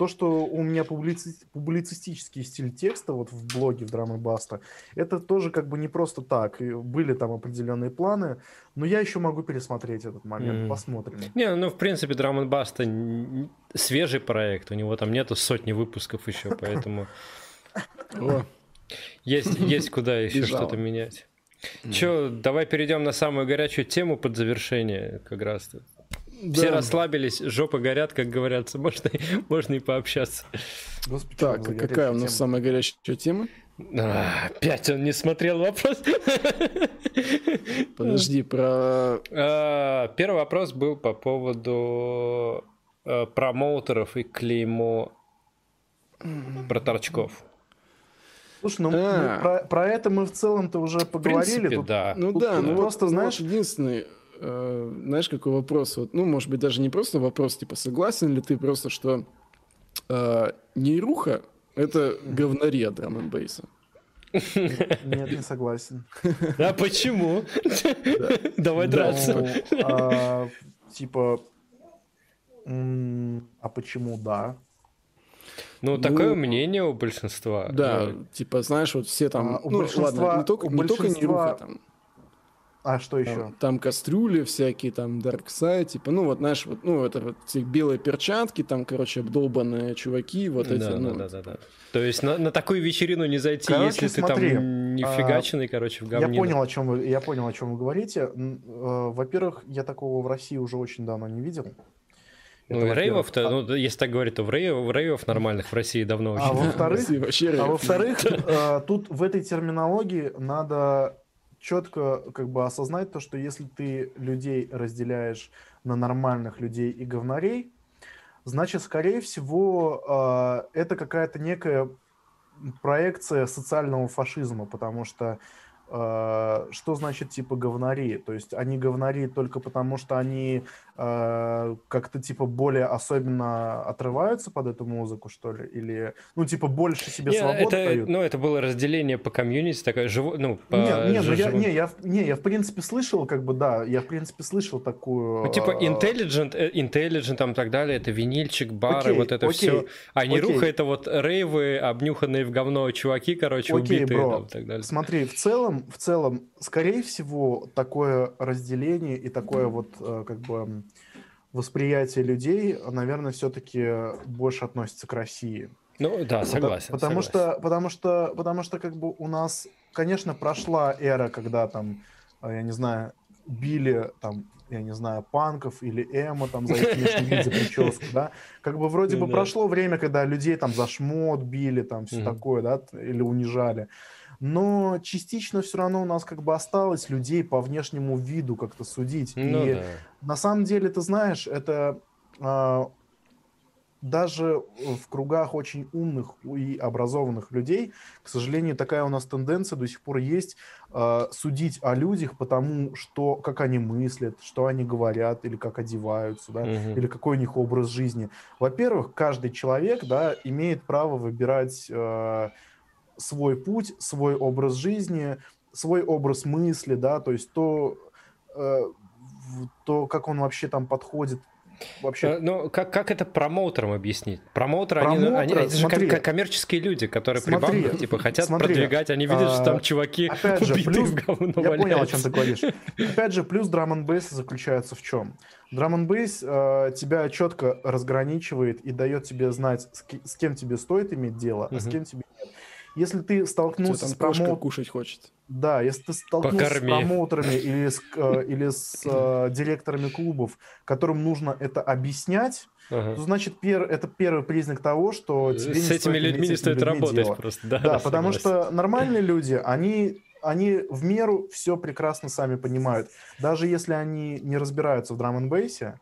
то, что у меня публици... публицистический стиль текста вот в блоге в Драмы Баста, это тоже как бы не просто так. Были там определенные планы, но я еще могу пересмотреть этот момент, mm. посмотрим. Не, ну в принципе Драмы Баста свежий проект, у него там нету сотни выпусков еще, поэтому... Есть, есть куда еще что-то менять. Че, давай перейдем на самую горячую тему под завершение как раз. -то. Да. Все расслабились, жопы горят, как говорят, можно, можно и пообщаться. Господи, так, а какая у нас тема? самая горячая тема? А, опять он не смотрел вопрос. Подожди, про... А, первый вопрос был по поводу а, промоутеров и клеймо про торчков. Слушай, ну а. мы, про, про это мы в целом-то уже поговорили. В принципе, тут, да. Ну тут, да, ну просто вот, знаешь, единственный, э, знаешь, какой вопрос, вот, ну, может быть, даже не просто вопрос, типа, согласен ли ты просто, что э, нейруха — это говнария драм н бейса Нет, не согласен. А почему? Давай драться. Типа, а почему да? Ну, такое ну, мнение у большинства. Да, но... типа, знаешь, вот все там... А, у ну, большинства, ладно, не только, у не большинства... только Неруха там. А что еще? Там, там кастрюли всякие, там Darkseid, типа, ну вот, знаешь, вот, ну, это вот эти белые перчатки, там, короче, обдолбанные чуваки, вот да, эти, да, ну... Да, да, да. То есть на, на такую вечерину не зайти, короче, если смотри, ты там не а, фигаченный, а, короче, в говне. Я понял, о чем вы, я понял, о чем вы говорите. Э, во-первых, я такого в России уже очень давно не видел. Ну, и рейвов-то, а... ну, если так говорить, то в, рейв, рейвов нормальных в России давно а во-вторых, а во-вторых, э, тут в этой терминологии надо четко как бы осознать то, что если ты людей разделяешь на нормальных людей и говнарей, значит, скорее всего, э, это какая-то некая проекция социального фашизма, потому что Э, что значит типа говнари? То есть они говнари только потому, что они как-то типа более особенно отрываются под эту музыку, что ли? Или, ну, типа больше себе свободы это, дают? Ну, это было разделение по комьюнити, такое живо, ну, по... Не, не, ну, я, не, я, не, я в принципе слышал, как бы, да, я в принципе слышал такую... Ну, типа э, intelligent, intelligent там так далее, это винильчик, бары, окей, вот это окей, все. А не руха это вот рейвы, обнюханные в говно чуваки, короче, окей, убитые бро, там, так далее. Смотри, в целом в целом, скорее всего, такое разделение и такое вот э, как бы восприятие людей, наверное, все-таки больше относится к России. Ну да, согласен. Потому, согласен. что, потому что, потому что как бы у нас, конечно, прошла эра, когда там, э, я не знаю, били там я не знаю, панков или эмо там за их внешний вид, за прическу, да, как бы вроде бы прошло время, когда людей там за шмот били, там все такое, да, или унижали но частично все равно у нас как бы осталось людей по внешнему виду как-то судить. Ну, и да. на самом деле, ты знаешь, это э, даже в кругах очень умных и образованных людей, к сожалению, такая у нас тенденция до сих пор есть э, судить о людях потому, что как они мыслят, что они говорят, или как одеваются, да, угу. или какой у них образ жизни. Во-первых, каждый человек, да, имеет право выбирать э, свой путь, свой образ жизни, свой образ мысли, да, то есть то, э, то, как он вообще там подходит вообще... Э, ну, как, как это промоутерам объяснить? Промоутеры, Промоутер, они, они, смотри, же коммерческие люди, которые смотри, при типа, хотят смотри, продвигать, они видят, а, что там а, чуваки опять же, плюс, в говно Я валяются. понял, о чем ты говоришь. Опять же, плюс драм н заключается в чем? Драм н э, тебя четко разграничивает и дает тебе знать, с, с кем тебе стоит иметь дело, а с кем тебе нет. Если ты столкнулся с промоутером... кушать хочет. Да, если ты столкнулся Покорми. с промоутерами или с, э, или с э, директорами клубов, которым нужно это объяснять, Ага. то значит пер, это первый признак того, что тебе с не этими людьми не стоит работать дело. просто. Да, да потому что нормальные люди, они они в меру все прекрасно сами понимают. Даже если они не разбираются в драм н бейсе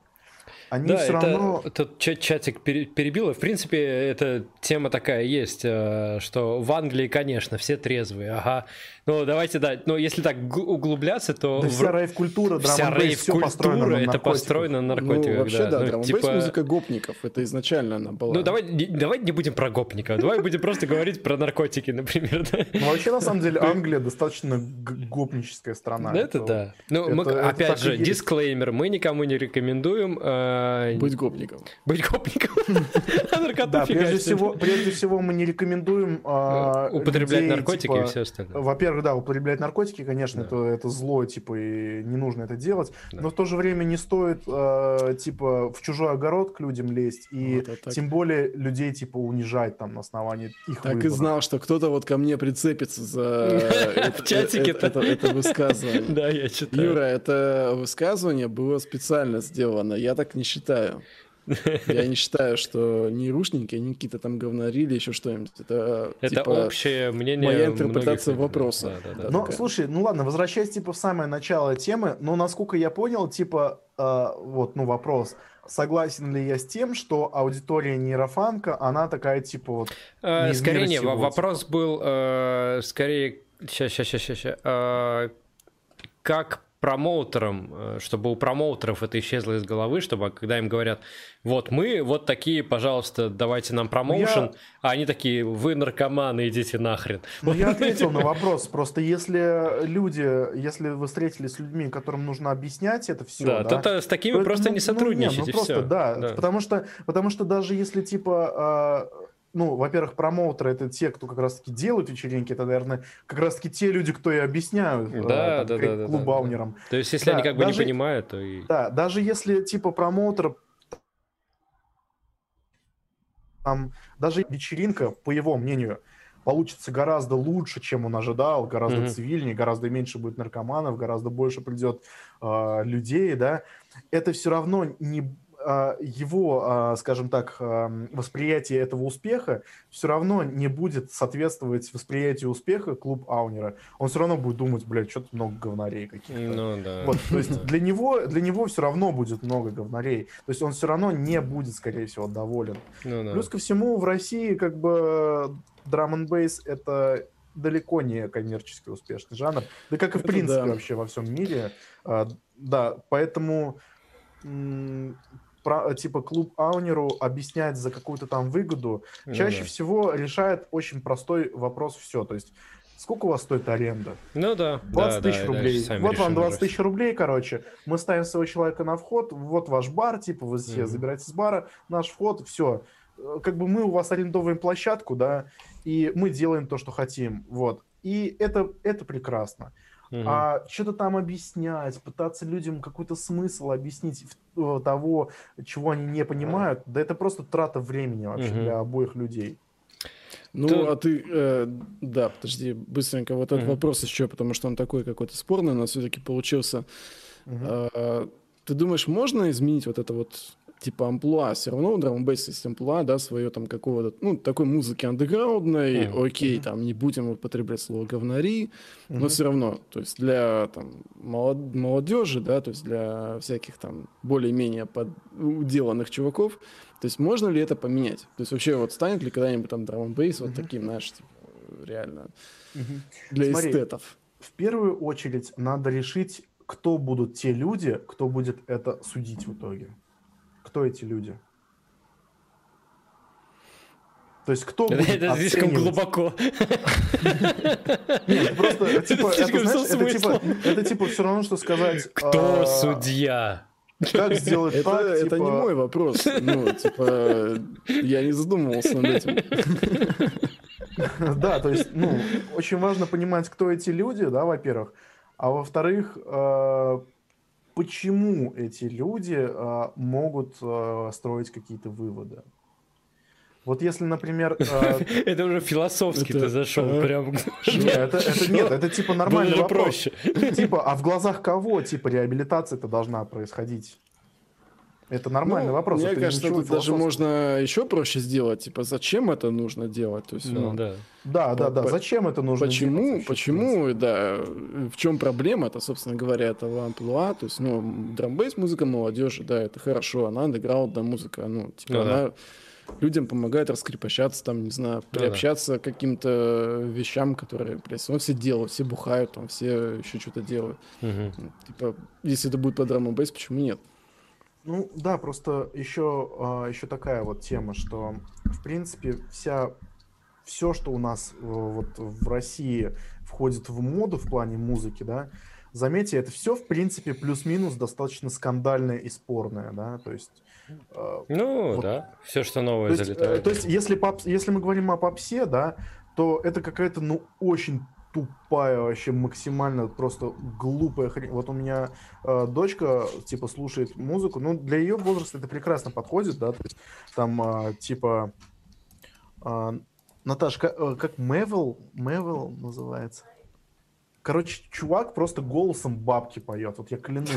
они да, все это, равно... Этот чатик перебил. В принципе, эта тема такая есть, э, что в Англии, конечно, все трезвые. Ага. Ну, давайте, да, но если так углубляться, то... Да в... вся рейв-культура, Вся рейв-культура, это построено на наркотиках. Ну, вообще, да, да ну, типа... музыка гопников, это изначально она была. Ну, давай, давай не будем про гопников, давай будем просто говорить про наркотики, например. Ну, вообще, на самом деле, Англия достаточно гопническая страна. Это да. Ну, опять же, дисклеймер, мы никому не рекомендуем а, быть гопником. Быть гопником. А да, прежде всего, прежде всего мы не рекомендуем а, употреблять наркотики и типа, все остальное. Во-первых, да, употреблять наркотики, конечно, это это зло, типа и не нужно это делать, но в то же время не стоит типа в чужой огород к людям лезть и тем более людей типа унижать там на основании их. Так и знал, что кто-то вот ко мне прицепится за в чатике это высказывание. Да, я читаю. Юра, это высказывание было специально сделано. Я так не считаю. Я не считаю, что ни рушники, ни какие-то там говнари или еще что-нибудь. Это, это типа, общее мнение Моя интерпретация многих... вопроса. Да, да, да, но, такая. слушай, ну ладно, возвращаясь типа в самое начало темы, но насколько я понял, типа, э, вот, ну вопрос, согласен ли я с тем, что аудитория нейрофанка, она такая типа вот... Э, скорее не, всего, вопрос типа. был э, скорее... Сейчас, сейчас, сейчас, сейчас. Э, как промоутерам, э, чтобы у промоутеров это исчезло из головы, чтобы когда им говорят, вот мы, вот такие, пожалуйста, давайте нам промоушен, я... а они такие, вы наркоманы, идите нахрен. Ну, я ответил на вопрос, просто если люди, если вы встретились с людьми, которым нужно объяснять это все, да, да то, с такими то, просто ну, не сотрудничать, ну, нет, ну, просто, все. Да, да, потому что, потому что даже если типа а, ну, во-первых, промоутеры это те, кто как раз-таки делают вечеринки, это, наверное, как раз-таки те люди, кто и объясняют да, э, да, да, клубаунерам. Да, да. То есть, если да, они как бы даже, не понимают, то и... Да, даже если, типа, промоутер там, даже вечеринка, по его мнению, получится гораздо лучше, чем он ожидал, гораздо mm-hmm. цивильнее, гораздо меньше будет наркоманов, гораздо больше придет э, людей, да, это все равно не его, а, скажем так, восприятие этого успеха все равно не будет соответствовать восприятию успеха клуб Аунера. Он все равно будет думать, блядь, что-то много говнарей каких-то. Ну да. Вот, то есть для него, для него все равно будет много говнарей. То есть он все равно не будет, скорее всего, доволен. Ну, да. Плюс ко всему в России как бы драм н бейс это далеко не коммерчески успешный жанр. Да как и в это принципе да. вообще во всем мире. А, да, поэтому про, типа клуб Аунеру объяснять за какую-то там выгоду, ну, чаще да. всего решает очень простой вопрос все. То есть, сколько у вас стоит аренда? Ну да. 20 да, тысяч да, рублей. Вот вам 20 тысяч рублей, короче. Мы ставим своего человека на вход, вот ваш бар, типа, вы все mm-hmm. забираете с бара, наш вход, все. Как бы мы у вас арендовываем площадку, да, и мы делаем то, что хотим, вот. И это, это прекрасно. Угу. А что-то там объяснять, пытаться людям какой-то смысл объяснить в, того, чего они не понимают, да это просто трата времени вообще угу. для обоих людей. Ну, то... а ты, э, да, подожди, быстренько вот этот угу. вопрос еще, потому что он такой какой-то спорный, но все-таки получился. Угу. Э, ты думаешь, можно изменить вот это вот типа амплуа, все равно у драм бейс есть амплуа, да, свое там какого-то, ну, такой музыки андеграундной, mm-hmm. окей, там не будем употреблять слово говнари, mm-hmm. но все равно, то есть для там молод- молодежи, да, то есть для всяких там более-менее под... уделанных чуваков, то есть можно ли это поменять? То есть вообще вот станет ли когда-нибудь там драм бейс mm-hmm. вот таким, знаешь, типа, реально mm-hmm. для Смотри, эстетов? В первую очередь надо решить, кто будут те люди, кто будет это судить в итоге. Кто эти люди? То есть кто будет Это слишком глубоко. Нет, просто, типа, это, знаешь, это, типа, это типа все равно, что сказать... Кто а, судья? Как сделать это, так, Это типа... не мой вопрос. Ну, типа, я не задумывался над этим. Да, то есть, ну, очень важно понимать, кто эти люди, да, во-первых. А во-вторых, э, почему эти люди э, могут э, строить какие-то выводы? Вот если, например... Это уже философски ты зашел прям. Нет, это нет, это типа нормальный вопрос. проще. Типа, а в глазах кого, типа, реабилитация-то должна происходить? Это нормальный ну, вопрос. Мне это кажется, тут даже можно еще проще сделать. Типа, зачем это нужно делать? То есть, ну, ну, да. Да, да, да. Зачем это нужно почему, делать? Почему, да. В чем проблема? Это, собственно говоря, это амплуа. То есть, ну, драмбейс музыка молодежи, да, это хорошо. Она андеграундная музыка. Ну, типа, ну, она да. людям помогает раскрепощаться, там, не знаю, приобщаться ну, да. к каким-то вещам, которые, блядь, ну, все делают, все бухают, там, все еще что-то делают. Угу. Типа, если это будет по драм бейс почему нет? Ну да, просто еще, а, еще такая вот тема, что в принципе вся все, что у нас э, вот в России входит в моду в плане музыки, да, заметьте, это все в принципе плюс-минус достаточно скандальное и спорное, да, то есть. Э, ну вот, да, все, что новое то залетает. Есть, то есть если поп, если мы говорим о попсе, да, то это какая-то ну очень тупая вообще максимально просто глупая хрень. Вот у меня э, дочка типа слушает музыку, ну для ее возраста это прекрасно подходит, да, то есть там э, типа э, Наташка, э, как Мевел, Мевел называется. Короче, чувак просто голосом бабки поет. Вот я клянусь.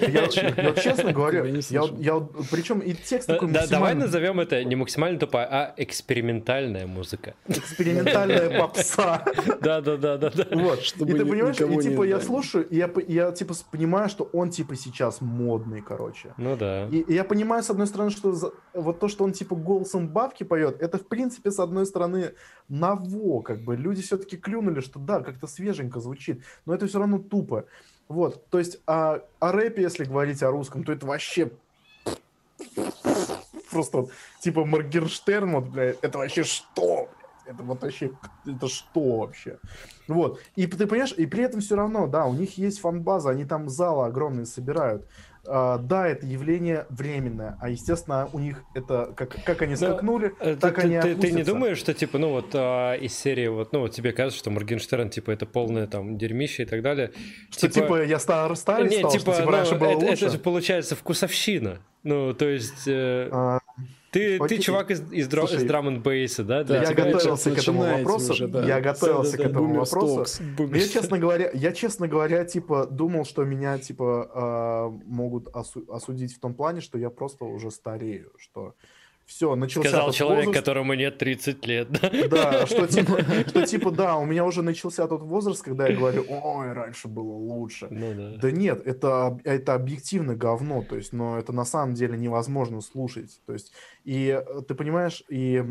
Я, честно говорю, я, причем и текст такой да, Давай назовем это не максимально тупая, а экспериментальная музыка. Экспериментальная попса. Да, да, да, да. Вот. Чтобы и ты понимаешь, и типа я слушаю, и я, я типа понимаю, что он типа сейчас модный, короче. Ну да. И, я понимаю, с одной стороны, что вот то, что он типа голосом бабки поет, это в принципе, с одной стороны, ново, как бы люди все-таки клюнули, что да, как-то свеженько звучит, но это все равно тупо. Вот, то есть о, о рэпе, если говорить о русском, то это вообще просто вот, типа Моргенштерн, вот, блядь, это вообще что? Это вот вообще, это что вообще? Вот. И ты понимаешь, и при этом все равно, да, у них есть фан-база, они там залы огромные собирают. Uh, да, это явление временное, а естественно у них это как, как они скакнули, Но, э, так ты, они ты, ты не думаешь, что типа, ну вот а, из серии вот, ну вот тебе кажется, что Моргенштерн типа это полное там дерьмище и так далее. Что типа, типа я стар старый Нет, стал, типа, что, типа ну, раньше было это, лучше? это же получается вкусовщина. Ну то есть. Э... А, ты, Окей. ты чувак из, из, Слушай, из драм н бейса, да? да я готовился к этому вопросу. Уже, да. Я готовился да, да, к этому вопросу. Я, честно говоря, я, честно говоря, типа, думал, что меня, типа, э, могут осу- осудить в том плане, что я просто уже старею, что все, начался Сказал человек, возраст. которому нет 30 лет. Да, что, типа, что типа, да, у меня уже начался тот возраст, когда я говорю, ой, раньше было лучше. Ну, да. да нет, это, это объективно говно, то есть, но это на самом деле невозможно слушать. То есть, и э, ты понимаешь, и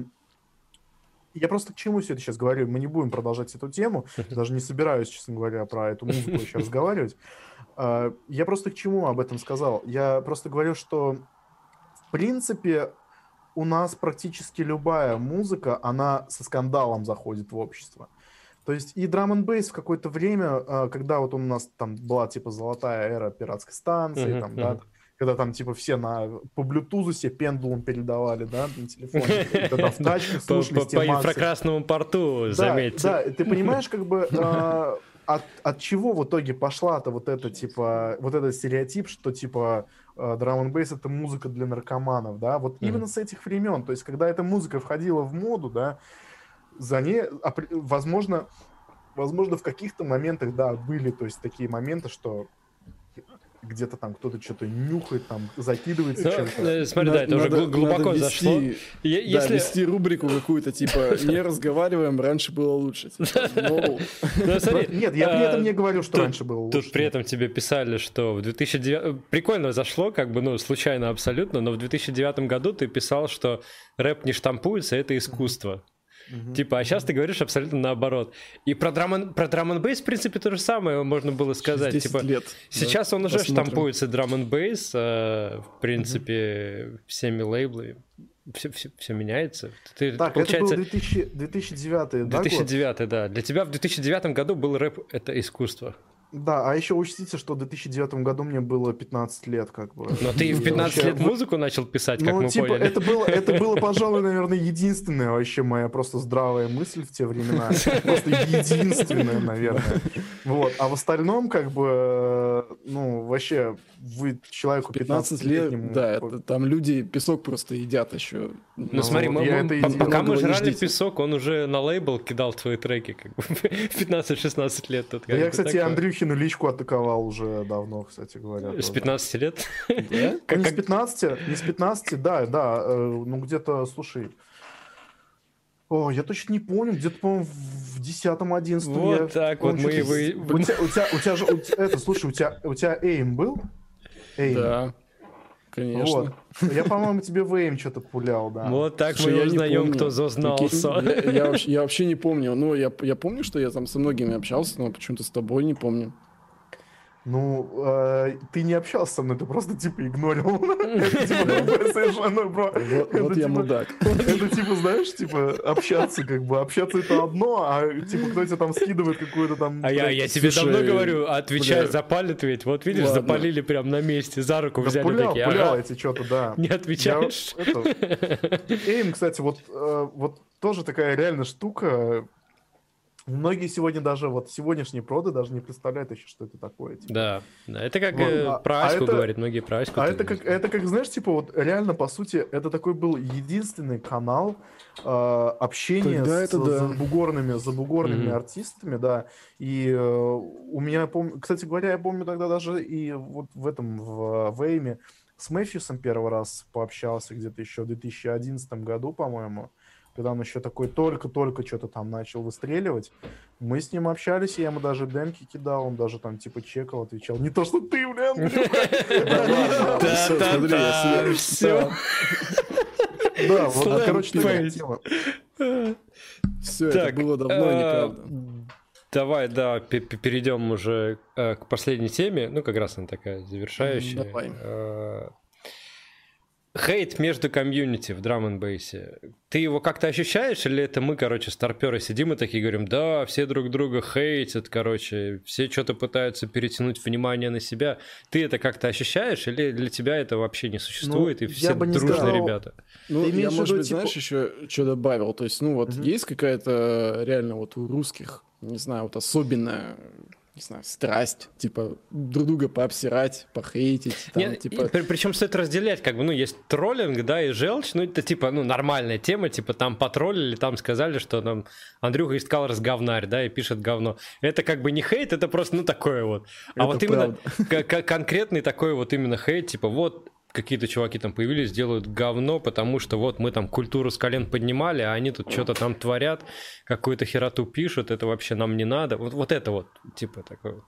я просто к чему все это сейчас говорю? Мы не будем продолжать эту тему. Даже не собираюсь, честно говоря, про эту музыку еще разговаривать. А, я просто к чему об этом сказал? Я просто говорю, что в принципе у нас практически любая музыка, она со скандалом заходит в общество. То есть и драм н бейс в какое-то время, а, когда вот у нас там была типа золотая эра пиратской станции, uh-huh, там, uh-huh. да, когда там типа все на по блютузу себе пендулум передавали, да, на телефоне, когда в тачках слушали По инфракрасному порту, заметьте. Да, ты понимаешь, как бы а, от, от чего в итоге пошла-то вот это, типа, вот этот стереотип, что, типа, драм н бейс это музыка для наркоманов, да, вот mm-hmm. именно с этих времен, то есть когда эта музыка входила в моду, да, за ней, возможно, возможно в каких-то моментах, да, были, то есть такие моменты, что где-то там кто-то что-то нюхает, там закидывается ну, чем-то. Э, смотри, да, это уже глубоко зашло. Если... вести рубрику какую-то, типа, не разговариваем, раньше было лучше. Типа, ну, Нет, я при этом не говорю, что раньше было лучше. Тут при этом тебе писали, что в 2009... Прикольно зашло, как бы, ну, случайно абсолютно, но в 2009 году ты писал, что рэп не штампуется, это искусство. Угу. Типа, а сейчас ты говоришь абсолютно наоборот. И про драм про драм бейс в принципе, то же самое можно было сказать. Типа, лет. Сейчас да? он уже Посмотрим. штампуется драм бейс, э, в принципе, угу. всеми лейблами. Все, все, все меняется. Ты, так, получается... это был 2000, 2009, да, 2009, год? да. Для тебя в 2009 году был рэп — это искусство. Да, а еще учтите, что в 2009 году мне было 15 лет, как бы. Но ты в 15 вообще... лет музыку начал писать, как ну, мы типа, поняли. Это было, это было, пожалуй, наверное, единственная вообще моя просто здравая мысль в те времена. Просто единственная, наверное. Вот. А в остальном, как бы, ну, вообще, вы человеку 15, 15 лет, да, это, там люди песок просто едят еще. Ну, ну смотри, мы, мы, это пока мы жрали песок, он уже на лейбл кидал твои треки, как бы, в 15-16 лет. Тут, да я, кстати, Андрюхе Андрюхину личку атаковал уже давно, кстати говоря. С 15 лет? Да? Как, не с 15, не с 15, да, да, э, ну где-то, слушай, о, я точно не помню, где-то, по-моему, в 10-11 Вот я, так вот мы... Вы... У, тебя, у, тебя, у тебя же, у тебя, это, слушай, у тебя, у тебя эйм был? Эйм. Да. Конечно. Вот. Я, по-моему, тебе в что-то пулял, да. Вот так Слушай, мы узнаем, кто зазнался. Я, я, я вообще не помню. Ну, я, я помню, что я там со многими общался, но почему-то с тобой не помню. Ну, э, ты не общался со мной, ты просто типа игнорил. Это типа другое совершенно, бро. Вот я типа мудак. Это типа, знаешь, типа общаться как бы. Общаться это одно, а типа кто тебе там скидывает какую-то там... А я тебе давно говорю, отвечай, запалит ведь. Вот видишь, запалили прям на месте, за руку взяли такие. Пулял эти что-то, да. Не отвечаешь? Эйм, кстати, вот э, вот тоже такая реально штука, Многие сегодня даже, вот сегодняшние проды даже не представляют еще, что это такое. Типа. Да, да, это как вот, э, а, про Аську а это, говорит, многие про Аську. А это как, это как, знаешь, типа вот реально, по сути, это такой был единственный канал э, общения Тогда с это, да. забугорными, забугорными mm-hmm. артистами, да. И э, у меня, пом... кстати говоря, я помню тогда даже и вот в этом, в, в Эйме с Мэфьюсом первый раз пообщался где-то еще в 2011 году, по-моему когда он еще такой только-только что-то там начал выстреливать. Мы с ним общались, я ему даже демки кидал, он даже там типа чекал, отвечал. Не то, что ты, блин, Да, все. Да, вот, короче, такая тема. Все, это было давно, неправда. Давай, да, перейдем уже э, к последней теме. Ну, как раз она такая завершающая. Давай. Э, Хейт между комьюнити в драм бейсе. Ты его как-то ощущаешь, или это мы, короче, старперы сидим и такие говорим, да, все друг друга хейтят, короче, все что-то пытаются перетянуть внимание на себя. Ты это как-то ощущаешь, или для тебя это вообще не существует, ну, и все дружные сказал... ребята? Ну, я, может быть, типа... знаешь, еще что добавил. То есть, ну, вот угу. есть какая-то реально вот у русских, не знаю, вот особенная не знаю, страсть, типа, друг друга пообсирать, похейтить. Там, Нет, типа... при, причем стоит разделять, как бы, ну, есть троллинг, да, и желчь, ну, это, типа, ну, нормальная тема, типа, там потроллили, там сказали, что там Андрюха из Colors говнарь, да, и пишет говно. Это как бы не хейт, это просто, ну, такое вот. А это вот именно конкретный такой вот именно хейт, типа, вот какие-то чуваки там появились, делают говно, потому что вот мы там культуру с колен поднимали, а они тут что-то там творят, какую-то хероту пишут, это вообще нам не надо. Вот, вот это вот, типа, такое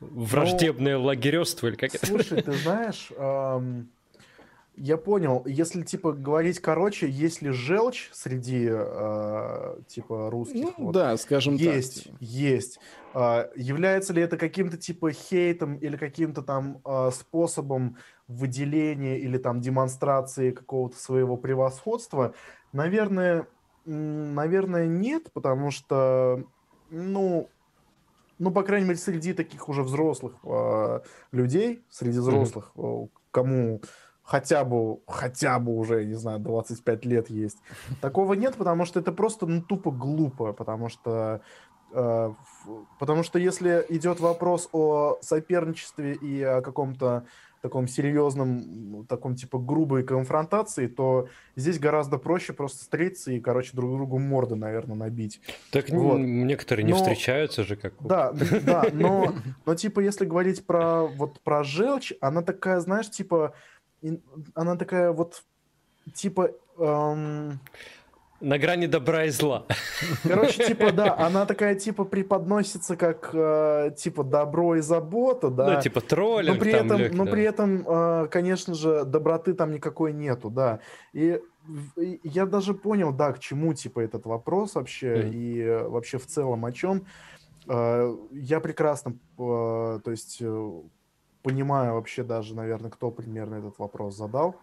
враждебное ну, лагерёство или как слушай, это? Слушай, ты знаешь, эм, я понял, если, типа, говорить короче, есть ли желчь среди, э, типа, русских? Ну, вот, да, скажем есть, так. Есть, есть. Э, является ли это каким-то, типа, хейтом или каким-то там э, способом выделения или там демонстрации какого-то своего превосходства? Наверное, наверное, нет, потому что, ну, ну, по крайней мере, среди таких уже взрослых э, людей, среди взрослых, mm-hmm. кому хотя бы, хотя бы уже, не знаю, 25 лет есть. Такого нет, потому что это просто, ну, тупо глупо, потому что э, Потому что если идет вопрос о соперничестве и о каком-то таком серьезном, таком типа грубой конфронтации, то здесь гораздо проще просто встретиться и, короче, друг другу морды, наверное, набить. Так вот. некоторые не но, встречаются же как. Да, да, но, но типа если говорить про вот про желчь, она такая, знаешь, типа, она такая вот типа. Эм, на грани добра и зла. Короче, типа, да, она такая, типа, преподносится как, э, типа, добро и забота, да. Ну, типа, троллинг но при там, этом, лег, Но да. при этом, э, конечно же, доброты там никакой нету, да. И, и я даже понял, да, к чему, типа, этот вопрос вообще, mm. и э, вообще в целом о чем. Э, я прекрасно, э, то есть, э, понимаю вообще даже, наверное, кто примерно этот вопрос задал.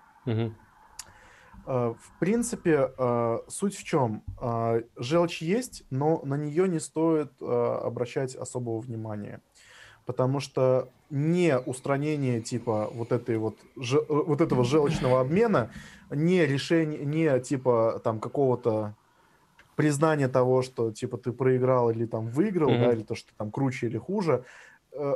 Э, в принципе, э, суть в чем? Э, желчь есть, но на нее не стоит обращать особого внимания. Потому что не устранение типа вот этой вот, вот этого желчного обмена, не решение, не типа там какого-то признания того, что типа ты проиграл или там выиграл, mm-hmm. да, или то, что там круче или хуже,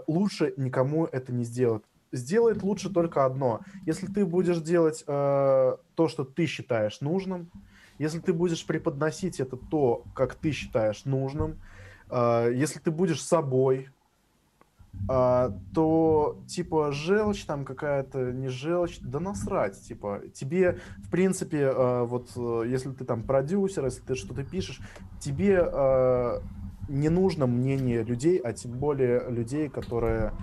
лучше никому это не сделать сделает лучше только одно. Если ты будешь делать э, то, что ты считаешь нужным, если ты будешь преподносить это то, как ты считаешь нужным, э, если ты будешь собой, э, то типа желчь там какая-то, не желчь, да насрать, типа тебе в принципе э, вот э, если ты там продюсер, если ты что-то пишешь, тебе э, не нужно мнение людей, а тем более людей, которые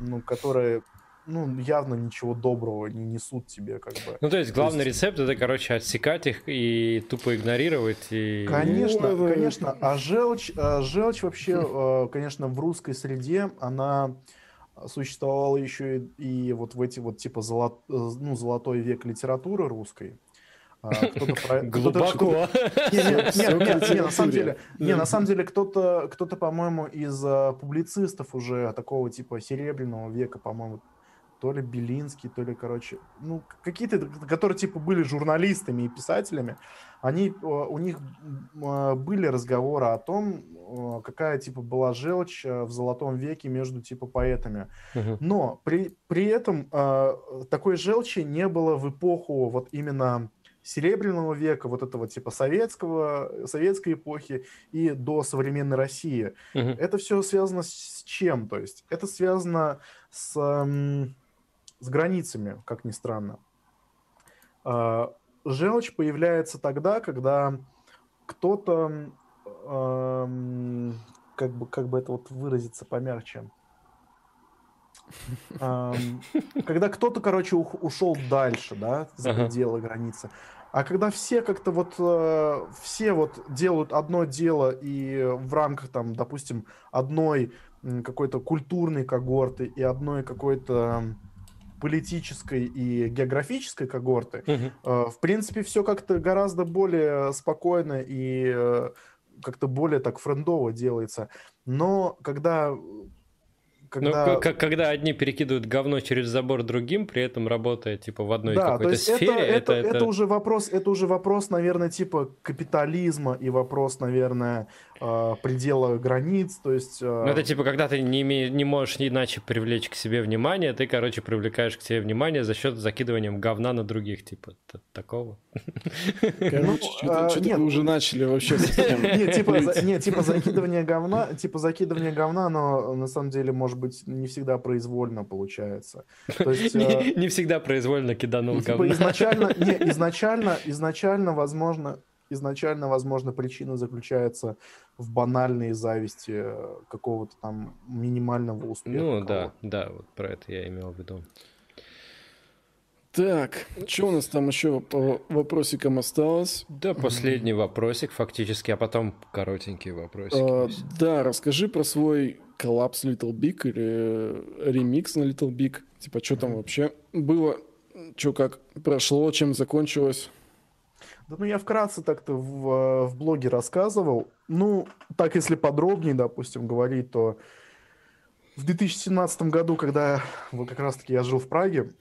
ну, которые ну, явно ничего доброго не несут тебе, как бы. Ну, то есть главный то есть... рецепт это, короче, отсекать их и тупо игнорировать. И... Конечно, ну, конечно. А желчь, а желчь вообще, э, конечно, в русской среде, она существовала еще и, и вот в эти вот типа золот, э, ну, золотой век литературы русской. А, Глубоко. Не, на самом деле, не, на самом деле кто-то, кто-то, по-моему, из а, публицистов уже такого типа серебряного века, по-моему, то ли Белинский, то ли, короче, ну, какие-то, которые, типа, были журналистами и писателями, они, у них были разговоры о том, какая, типа, была желчь в золотом веке между, типа, поэтами. Но при, при этом такой желчи не было в эпоху вот именно Серебряного века, вот этого типа советского, советской эпохи и до современной России. Угу. Это все связано с чем? То есть это связано с, с границами, как ни странно. А, желчь появляется тогда, когда кто-то, как бы, как бы это вот выразиться помягче, когда кто-то, короче, ушел дальше, да, за пределы границы. А когда все как-то вот э, все вот делают одно дело и в рамках там, допустим, одной какой-то культурной когорты и одной какой-то политической и географической когорты, uh-huh. в принципе, все как-то гораздо более спокойно и э, как-то более так френдово делается. Но когда когда... Ну, как, когда одни перекидывают говно через забор другим, при этом работая типа в одной да, какой-то сфере. Это, это, это, это, уже вопрос, это уже вопрос, наверное, типа капитализма и вопрос, наверное, э, предела границ, то есть... Э... Ну, это типа, когда ты не, име... не можешь иначе привлечь к себе внимание, ты, короче, привлекаешь к себе внимание за счет закидывания говна на других, типа, такого. Короче, что-то вы уже начали вообще Нет, типа, нет, типа закидывание говна, типа закидывание говна, но на самом деле, может быть, не всегда произвольно получается. Не всегда произвольно киданул ну, типа, говна. Изначально, изначально, изначально, возможно, изначально, возможно, причина заключается в банальной зависти э, какого-то там минимального успеха. Ну да, да, вот про это я имел в виду. Так, что у нас там еще по вопросикам осталось? Да, последний вопросик фактически, а потом коротенький вопросик. А, да, расскажи про свой коллапс Little Big или ремикс на Little Big. Типа, что там вообще было, что как прошло, чем закончилось? Да ну я вкратце так-то в, в блоге рассказывал. Ну, так если подробнее, допустим, говорить, то в 2017 году, когда вот как раз-таки я жил в Праге,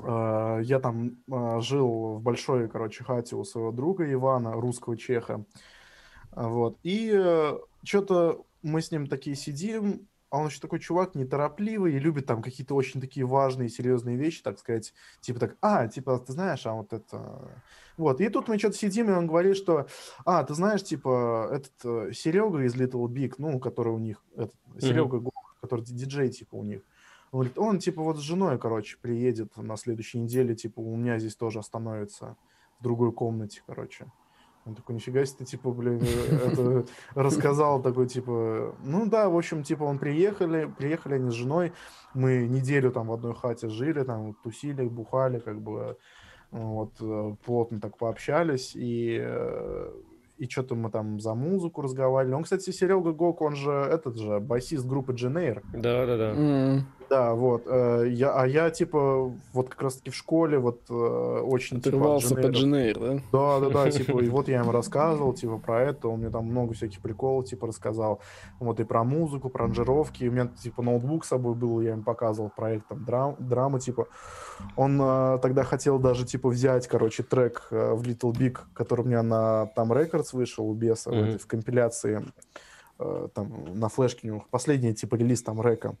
э, я там э, жил в большой, короче, хате у своего друга Ивана, русского чеха. Э, Вот. И э, что-то мы с ним такие сидим, а он еще такой чувак неторопливый и любит там какие-то очень такие важные, серьезные вещи, так сказать. Типа так, а, типа, ты знаешь, а вот это... Вот, и тут мы что-то сидим, и он говорит, что, а, ты знаешь, типа, этот э, Серега из Little Big, ну, который у них, этот, Серега mm-hmm. который диджей, типа, у них, он говорит, он, типа, вот с женой, короче, приедет на следующей неделе, типа, у меня здесь тоже остановится в другой комнате, короче. Он такой, нифига себе, ты, типа, блин, это рассказал такой, типа, ну да, в общем, типа, он приехали, приехали они с женой, мы неделю там в одной хате жили, там тусили, бухали, как бы, вот, э, плотно так пообщались, и э, и что-то мы там за музыку разговаривали. Он, кстати, Серега Гок, он же этот же басист группы Дженейр. Да, да, да. Mm. Да, вот. Э, я, а я, типа, вот как раз-таки в школе вот э, очень... Отрывался типа, под Дженейр, да? Да, да, да, типа, и вот я ему рассказывал, типа, про это, он мне там много всяких приколов, типа, рассказал. Вот и про музыку, про аранжировки. У меня, типа, ноутбук с собой был, я ему показывал проект, там, драм, драмы, типа. Он э, тогда хотел даже, типа, взять, короче, трек э, в Little Big, который у меня на там Records вышел у Беса, mm-hmm. в, этой, в компиляции, э, там, на флешке у него, последний, типа, релиз там река.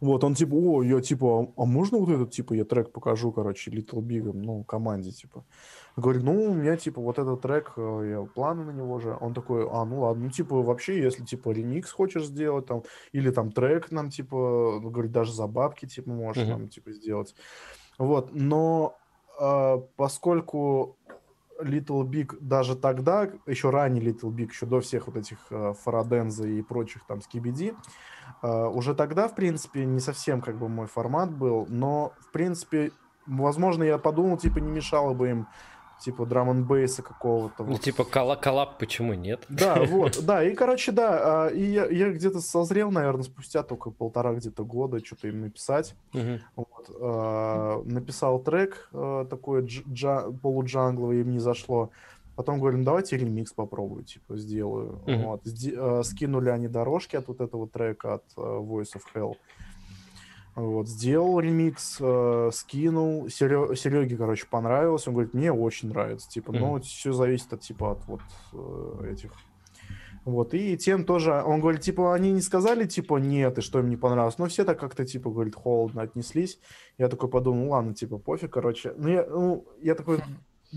Вот, он типа, о, я типа, а, а можно вот этот, типа, я трек покажу, короче, Little Big, ну, команде, типа. Говорит, ну, у меня, типа, вот этот трек, э, я планы на него же. Он такой, а, ну ладно, ну, типа, вообще, если, типа, ремикс хочешь сделать, там, или там трек нам, типа, ну, говорит, даже за бабки, типа, можешь uh-huh. там, типа, сделать. Вот, но э, поскольку Little Big даже тогда, еще ранее Little Big, еще до всех вот этих э, Faradenza и прочих там Skibidi, уже тогда, в принципе, не совсем как бы мой формат был, но, в принципе, возможно, я подумал, типа, не мешало бы им типа drum n bass а какого-то. Ну, вот. типа коллаб, коллаб, почему нет? Да, вот, да, и, короче, да, а, и я, я где-то созрел, наверное, спустя только полтора где-то года что-то им написать. Угу. Вот, а, написал трек а, такой джа, полуджангловый, им не зашло. Потом говорим, давайте ремикс попробую, типа, сделаю. Mm-hmm. Вот. Сди- э, скинули они дорожки от вот этого трека, от э, Voice of Hell. Вот, сделал ремикс, э, скинул. Серё- Сереге, короче, понравилось. Он говорит, мне очень нравится. Типа, mm-hmm. ну, все зависит от, типа, от вот э, этих вот, и тем тоже, он говорит, типа, они не сказали, типа, нет, и что им не понравилось, но все так как-то, типа, говорит, холодно отнеслись. Я такой подумал, ладно, типа, пофиг, короче. Ну, я, ну, я такой,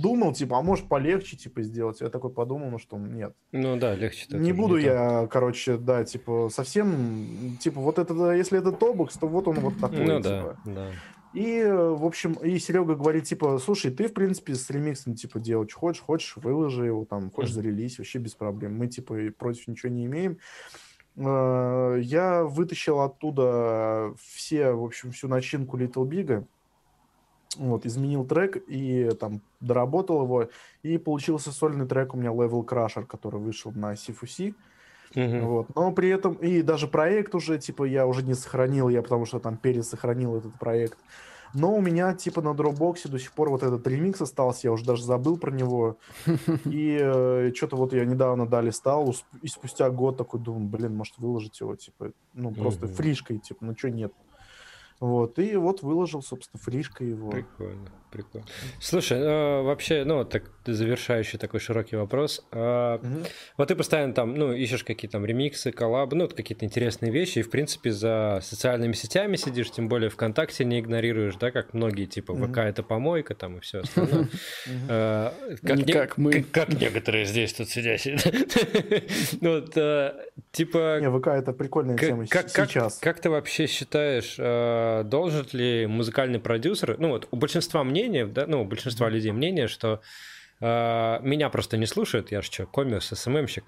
думал, типа, а может полегче, типа, сделать. Я такой подумал, ну что, нет. Ну да, легче. Не буду не я, так. короче, да, типа, совсем, типа, вот это, если это тобокс, то вот он вот такой, Ну типа. да, да. И, в общем, и Серега говорит, типа, слушай, ты, в принципе, с ремиксом, типа, делать хочешь, хочешь, выложи его, там, хочешь, зарелись, вообще без проблем. Мы, типа, против ничего не имеем. Э, я вытащил оттуда все, в общем, всю начинку Little Big, вот, изменил трек и там доработал его, и получился сольный трек у меня Level Crusher, который вышел на C4C. Uh-huh. Вот. Но при этом и даже проект уже, типа, я уже не сохранил, я потому что там пересохранил этот проект. Но у меня, типа, на Dropbox до сих пор вот этот ремикс остался, я уже даже забыл про него. И э, что-то вот я недавно дали стал, и спустя год такой думаю, блин, может выложить его, типа, ну, просто uh-huh. фришкой, типа, ну, что нет. Вот, и вот выложил, собственно, фришка его. Прикольно, прикольно. Слушай, ну, вообще, ну, так завершающий такой широкий вопрос. А, угу. Вот ты постоянно там, ну, ищешь какие-то там ремиксы, коллабы, ну, какие-то интересные вещи, и, в принципе, за социальными сетями сидишь, тем более ВКонтакте не игнорируешь, да, как многие, типа, ВК угу. это помойка там и все остальное. А, как как мы. Как некоторые здесь тут сидящие. Ну, вот, типа... Не, ВК это прикольная тема сейчас. Как ты вообще считаешь, а, должен ли музыкальный продюсер, ну, вот у большинства мнения, да, ну, у большинства людей мнение, что Uh, меня просто не слушают, я же что, комикс, СММщик.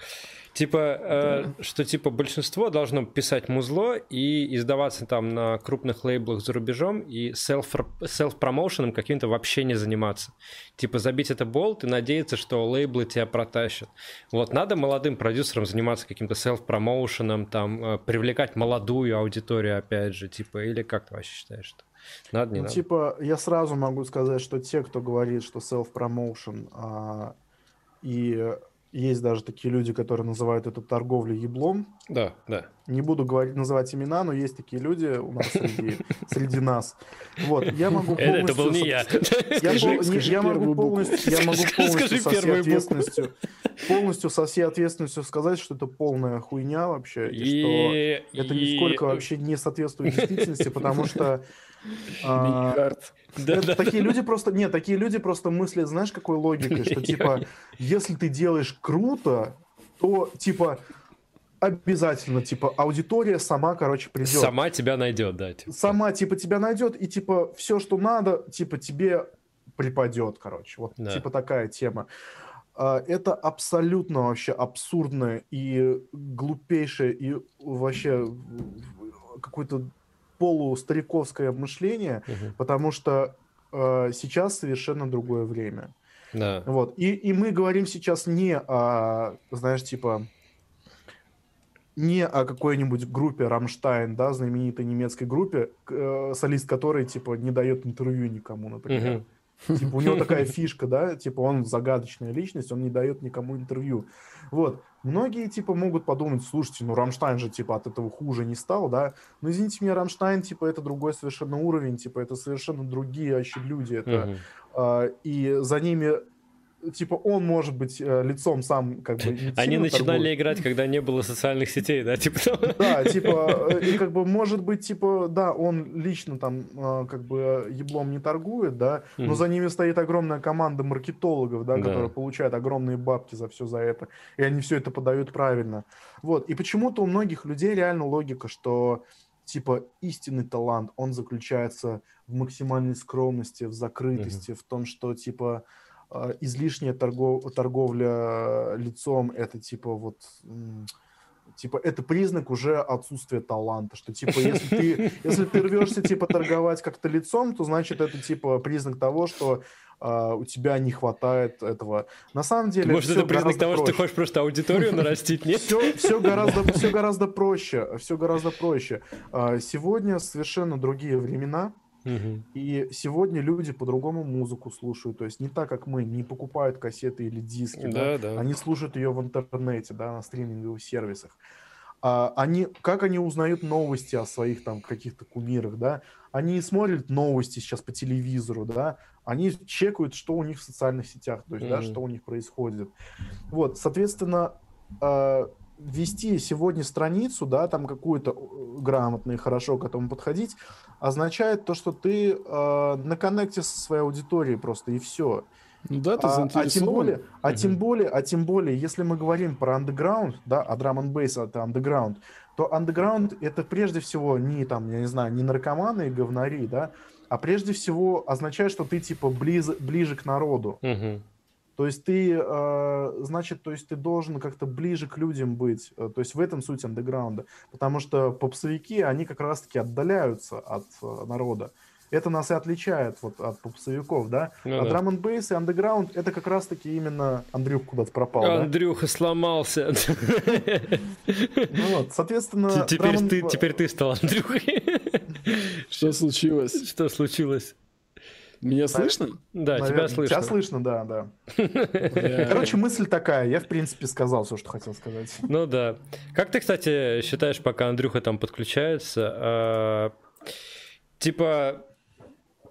Типа, uh, что типа большинство должно писать музло и издаваться там на крупных лейблах за рубежом и селф-промоушеном каким-то вообще не заниматься. Типа забить это болт и надеяться, что лейблы тебя протащат. Вот надо молодым продюсерам заниматься каким-то селф-промоушеном, там, uh, привлекать молодую аудиторию, опять же, типа, или как ты вообще считаешь что? Надо, не ну, надо. Типа, я сразу могу сказать, что те, кто говорит, что self-promotion а, и есть даже такие люди, которые называют это торговлей еблом. Да, да. Не буду говорить, называть имена, но есть такие люди у нас среди, среди нас. Вот, я могу полностью... Это был не я. Я, могу полностью, я могу полностью со всей ответственностью, полностью со всей ответственностью сказать, что это полная хуйня вообще, и, что это нисколько вообще не соответствует действительности, потому что такие люди просто, нет, такие люди просто мыслят, знаешь, какой логикой, что типа, если ты делаешь круто, то типа обязательно, типа, аудитория сама, короче, придет. Сама тебя найдет, да. Типа. Сама, типа, тебя найдет, и, типа, все, что надо, типа, тебе припадет, короче. Вот, да. типа, такая тема. А, это абсолютно вообще абсурдное и глупейшее, и вообще какой-то полустариковское мышление, угу. потому что э, сейчас совершенно другое время. Да. Вот. И, и мы говорим сейчас не о, знаешь, типа, не о какой-нибудь группе Рамштайн, да, знаменитой немецкой группе, э, солист которой, типа, не дает интервью никому, например. Угу. Типа, у него такая фишка, да, типа, он загадочная личность, он не дает никому интервью. Вот. Многие, типа, могут подумать, слушайте, ну, Рамштайн же, типа, от этого хуже не стал, да. Но, извините меня, Рамштайн, типа, это другой совершенно уровень, типа, это совершенно другие вообще люди. Это, uh-huh. э, и за ними типа он может быть э, лицом сам как бы они начинали торгует. играть когда не было социальных сетей да типа да типа э, и как бы может быть типа да он лично там э, как бы еблом не торгует да mm-hmm. но за ними стоит огромная команда маркетологов да, да которые получают огромные бабки за все за это и они все это подают правильно вот и почему-то у многих людей реально логика что типа истинный талант он заключается в максимальной скромности в закрытости mm-hmm. в том что типа излишняя торгов, торговля лицом это типа вот типа это признак уже отсутствия таланта, что типа если ты если ты рвешься типа торговать как-то лицом, то значит это типа признак того, что Uh, у тебя не хватает этого. На самом деле... Может, это признак того, проще. что ты хочешь просто аудиторию нарастить, нет? Все, все, гораздо, все гораздо проще. Все гораздо проще. Uh, сегодня совершенно другие времена. И сегодня люди по-другому музыку слушают. То есть не так, как мы, не покупают кассеты или диски. Да, да. да. Они слушают ее в интернете, да, на стриминговых сервисах. А они, как они узнают новости о своих там каких-то кумирах, да? Они смотрят новости сейчас по телевизору, да? Они чекают, что у них в социальных сетях, то есть, mm-hmm. да, что у них происходит. Вот, соответственно, а, вести сегодня страницу, да, там какую-то грамотно и хорошо к этому подходить, означает то, что ты э, на коннекте со своей аудиторией просто и все. Ну да, ты а, а тем более, а тем более, а тем более, если мы говорим про андеграунд, да, а драм н бейс это андеграунд, то андеграунд это прежде всего не там, я не знаю, не наркоманы и говнари, да, а прежде всего означает, что ты типа близ, ближе к народу. Угу. То есть ты, э, значит, то есть ты должен как-то ближе к людям быть. Э, то есть в этом суть андеграунда. Потому что попсовики, они как раз-таки отдаляются от э, народа. Это нас и отличает вот от попсовиков, да? Ну, а да. драм бейс и андеграунд это как раз-таки именно Андрюх куда-то пропал. Андрюха да? сломался. Ну вот, соответственно. Теперь ты, теперь ты стал Андрюхой. Что случилось? Что случилось? Меня слышно? Да, Наверное, тебя слышно. Тебя слышно, да, да. Короче, мысль такая. Я, в принципе, сказал все, что хотел сказать. Ну да. Как ты, кстати, считаешь, пока Андрюха там подключается, а, типа,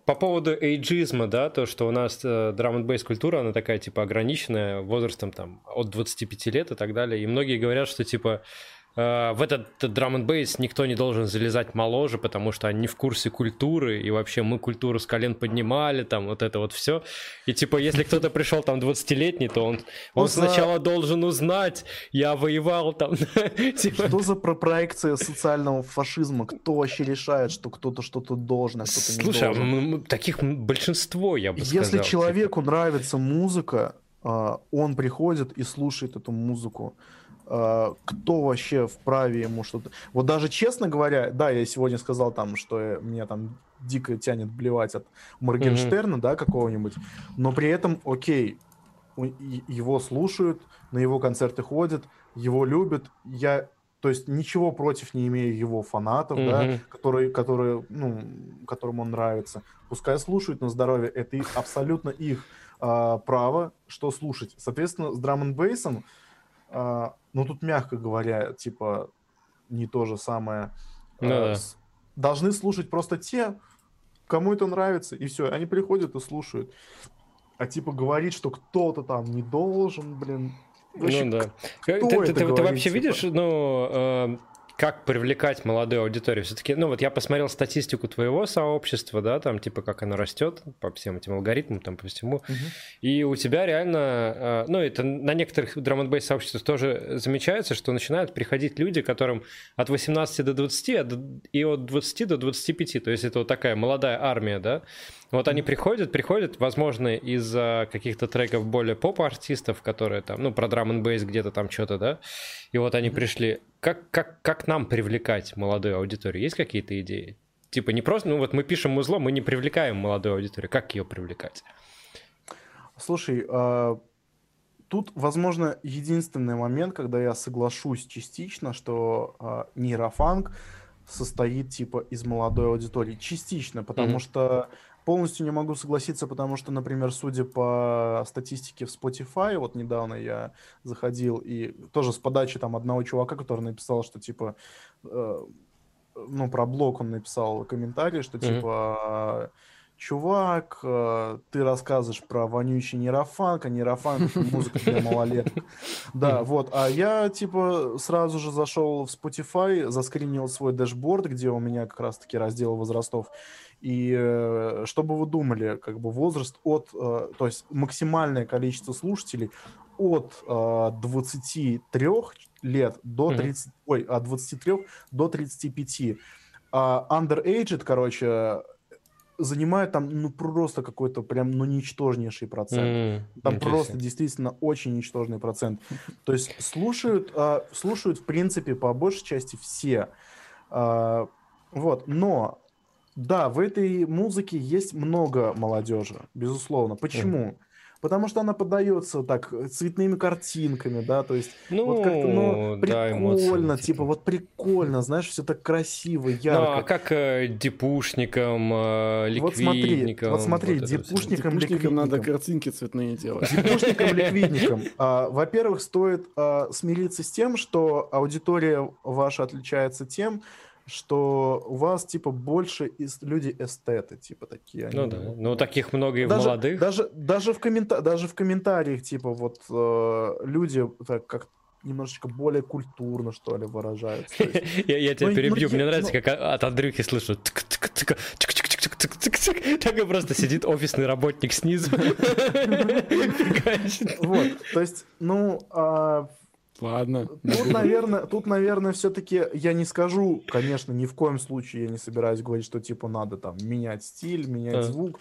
по поводу эйджизма, да, то, что у нас э, драм н культура, она такая, типа, ограниченная возрастом, там, от 25 лет и так далее, и многие говорят, что, типа, в этот драм н бейс никто не должен залезать моложе, потому что они в курсе культуры, и вообще мы культуру с колен поднимали, там вот это вот все. И типа, если кто-то пришел там 20-летний, то он, он за... сначала должен узнать, я воевал там. типа... Что за про проекция социального фашизма? Кто вообще решает, что кто-то что-то должен, а кто-то не Слушай, должен? А таких большинство, я бы сказал. Если типа. человеку нравится музыка, а, он приходит и слушает эту музыку. А, кто вообще вправе ему что-то... Вот даже честно говоря, да, я сегодня сказал там, что меня там дико тянет блевать от Моргенштерна, mm-hmm. да, какого-нибудь, но при этом, окей, его слушают, на его концерты ходят, его любят, я то есть ничего против не имею его фанатов, mm-hmm. да, которые, которые, ну, которым он нравится. Пускай слушают на здоровье, это их, абсолютно их а, право, что слушать. Соответственно, с драм н бейсом, ну тут мягко говоря, типа не то же самое. А, да. должны слушать просто те, кому это нравится, и все. Они приходят и слушают. А типа говорить, что кто-то там не должен, блин. вообще ну да. Ты, ты- ты- ты вообще типа? видишь, ну, э, как привлекать молодую аудиторию? Все-таки, ну вот я посмотрел статистику твоего сообщества, да, там типа как оно растет по всем этим алгоритмам, там по всему. Мгм. И у тебя реально, э, ну это на некоторых драм н сообществах тоже замечается, что начинают приходить люди, которым от 18 до 20, а и от 20 до 25, то есть это вот такая молодая армия, да. Вот они приходят, приходят, возможно, из-за каких-то треков более поп-артистов, которые там, ну, про драм н где-то там что-то, да, и вот они пришли. Как, как, как нам привлекать молодую аудиторию? Есть какие-то идеи? Типа не просто, ну вот мы пишем музло, мы не привлекаем молодую аудиторию. Как ее привлекать? Слушай, а, тут, возможно, единственный момент, когда я соглашусь частично, что а, нейрофанк состоит типа из молодой аудитории. Частично, потому Мгм. что полностью не могу согласиться, потому что, например, судя по статистике в Spotify, вот недавно я заходил и тоже с подачи там одного чувака, который написал, что типа э, ну, про блог он написал комментарий, что типа чувак, э, ты рассказываешь про вонючий нейрофанк, а нейрофанк музыка для малолеток. Да, вот. А я, типа, сразу же зашел в Spotify, заскринил свой дэшборд, где у меня как раз-таки раздел возрастов. И э, что бы вы думали, как бы возраст от, э, то есть максимальное количество слушателей от э, 23 лет до Мгм. 30, ой, от 23 до 35. А underaged, короче, занимает там, ну, просто какой-то прям, ну, ничтожнейший процент. М, Там просто действительно очень ничтожный процент. То есть слушают, а, слушают в принципе по большей части все. А, вот, но да, в этой музыке есть много молодежи, безусловно. Почему? Потому что она подается так э, цветными картинками, да, то есть Ну, вот как-то, ну, да, эмоции, прикольно, типа. вот прикольно, знаешь, все так красиво, Ну, а ярко. как э, депушникам, э, Вот смотри, ликвидникам? вот смотри, всё? депушникам, Депушникам надо ликвидникам. картинки цветные делать. Депушникам, ликвидникам. А, Во-первых, стоит а, смириться с тем, что аудитория ваша отличается тем, что у вас, типа, больше люди эстеты, типа, такие. Ну они да, вот, ну таких много и в даже, молодых. Даже, даже, в коммента... даже в комментариях, типа, вот э, люди так как немножечко более культурно, что ли, выражаются. Я, я тебя Ну, перебью, ну, мне нравится, ну- как от Андрюхи слышу. чик-чик-чик-чик-чик-чик-чик. Такой просто сидит офисный работник снизу. Вот, то есть, ну, а, Ладно. Тут, наверное, тут, наверное, все-таки я не скажу, конечно, ни в коем случае я не собираюсь говорить, что типа надо там менять стиль, менять А. звук.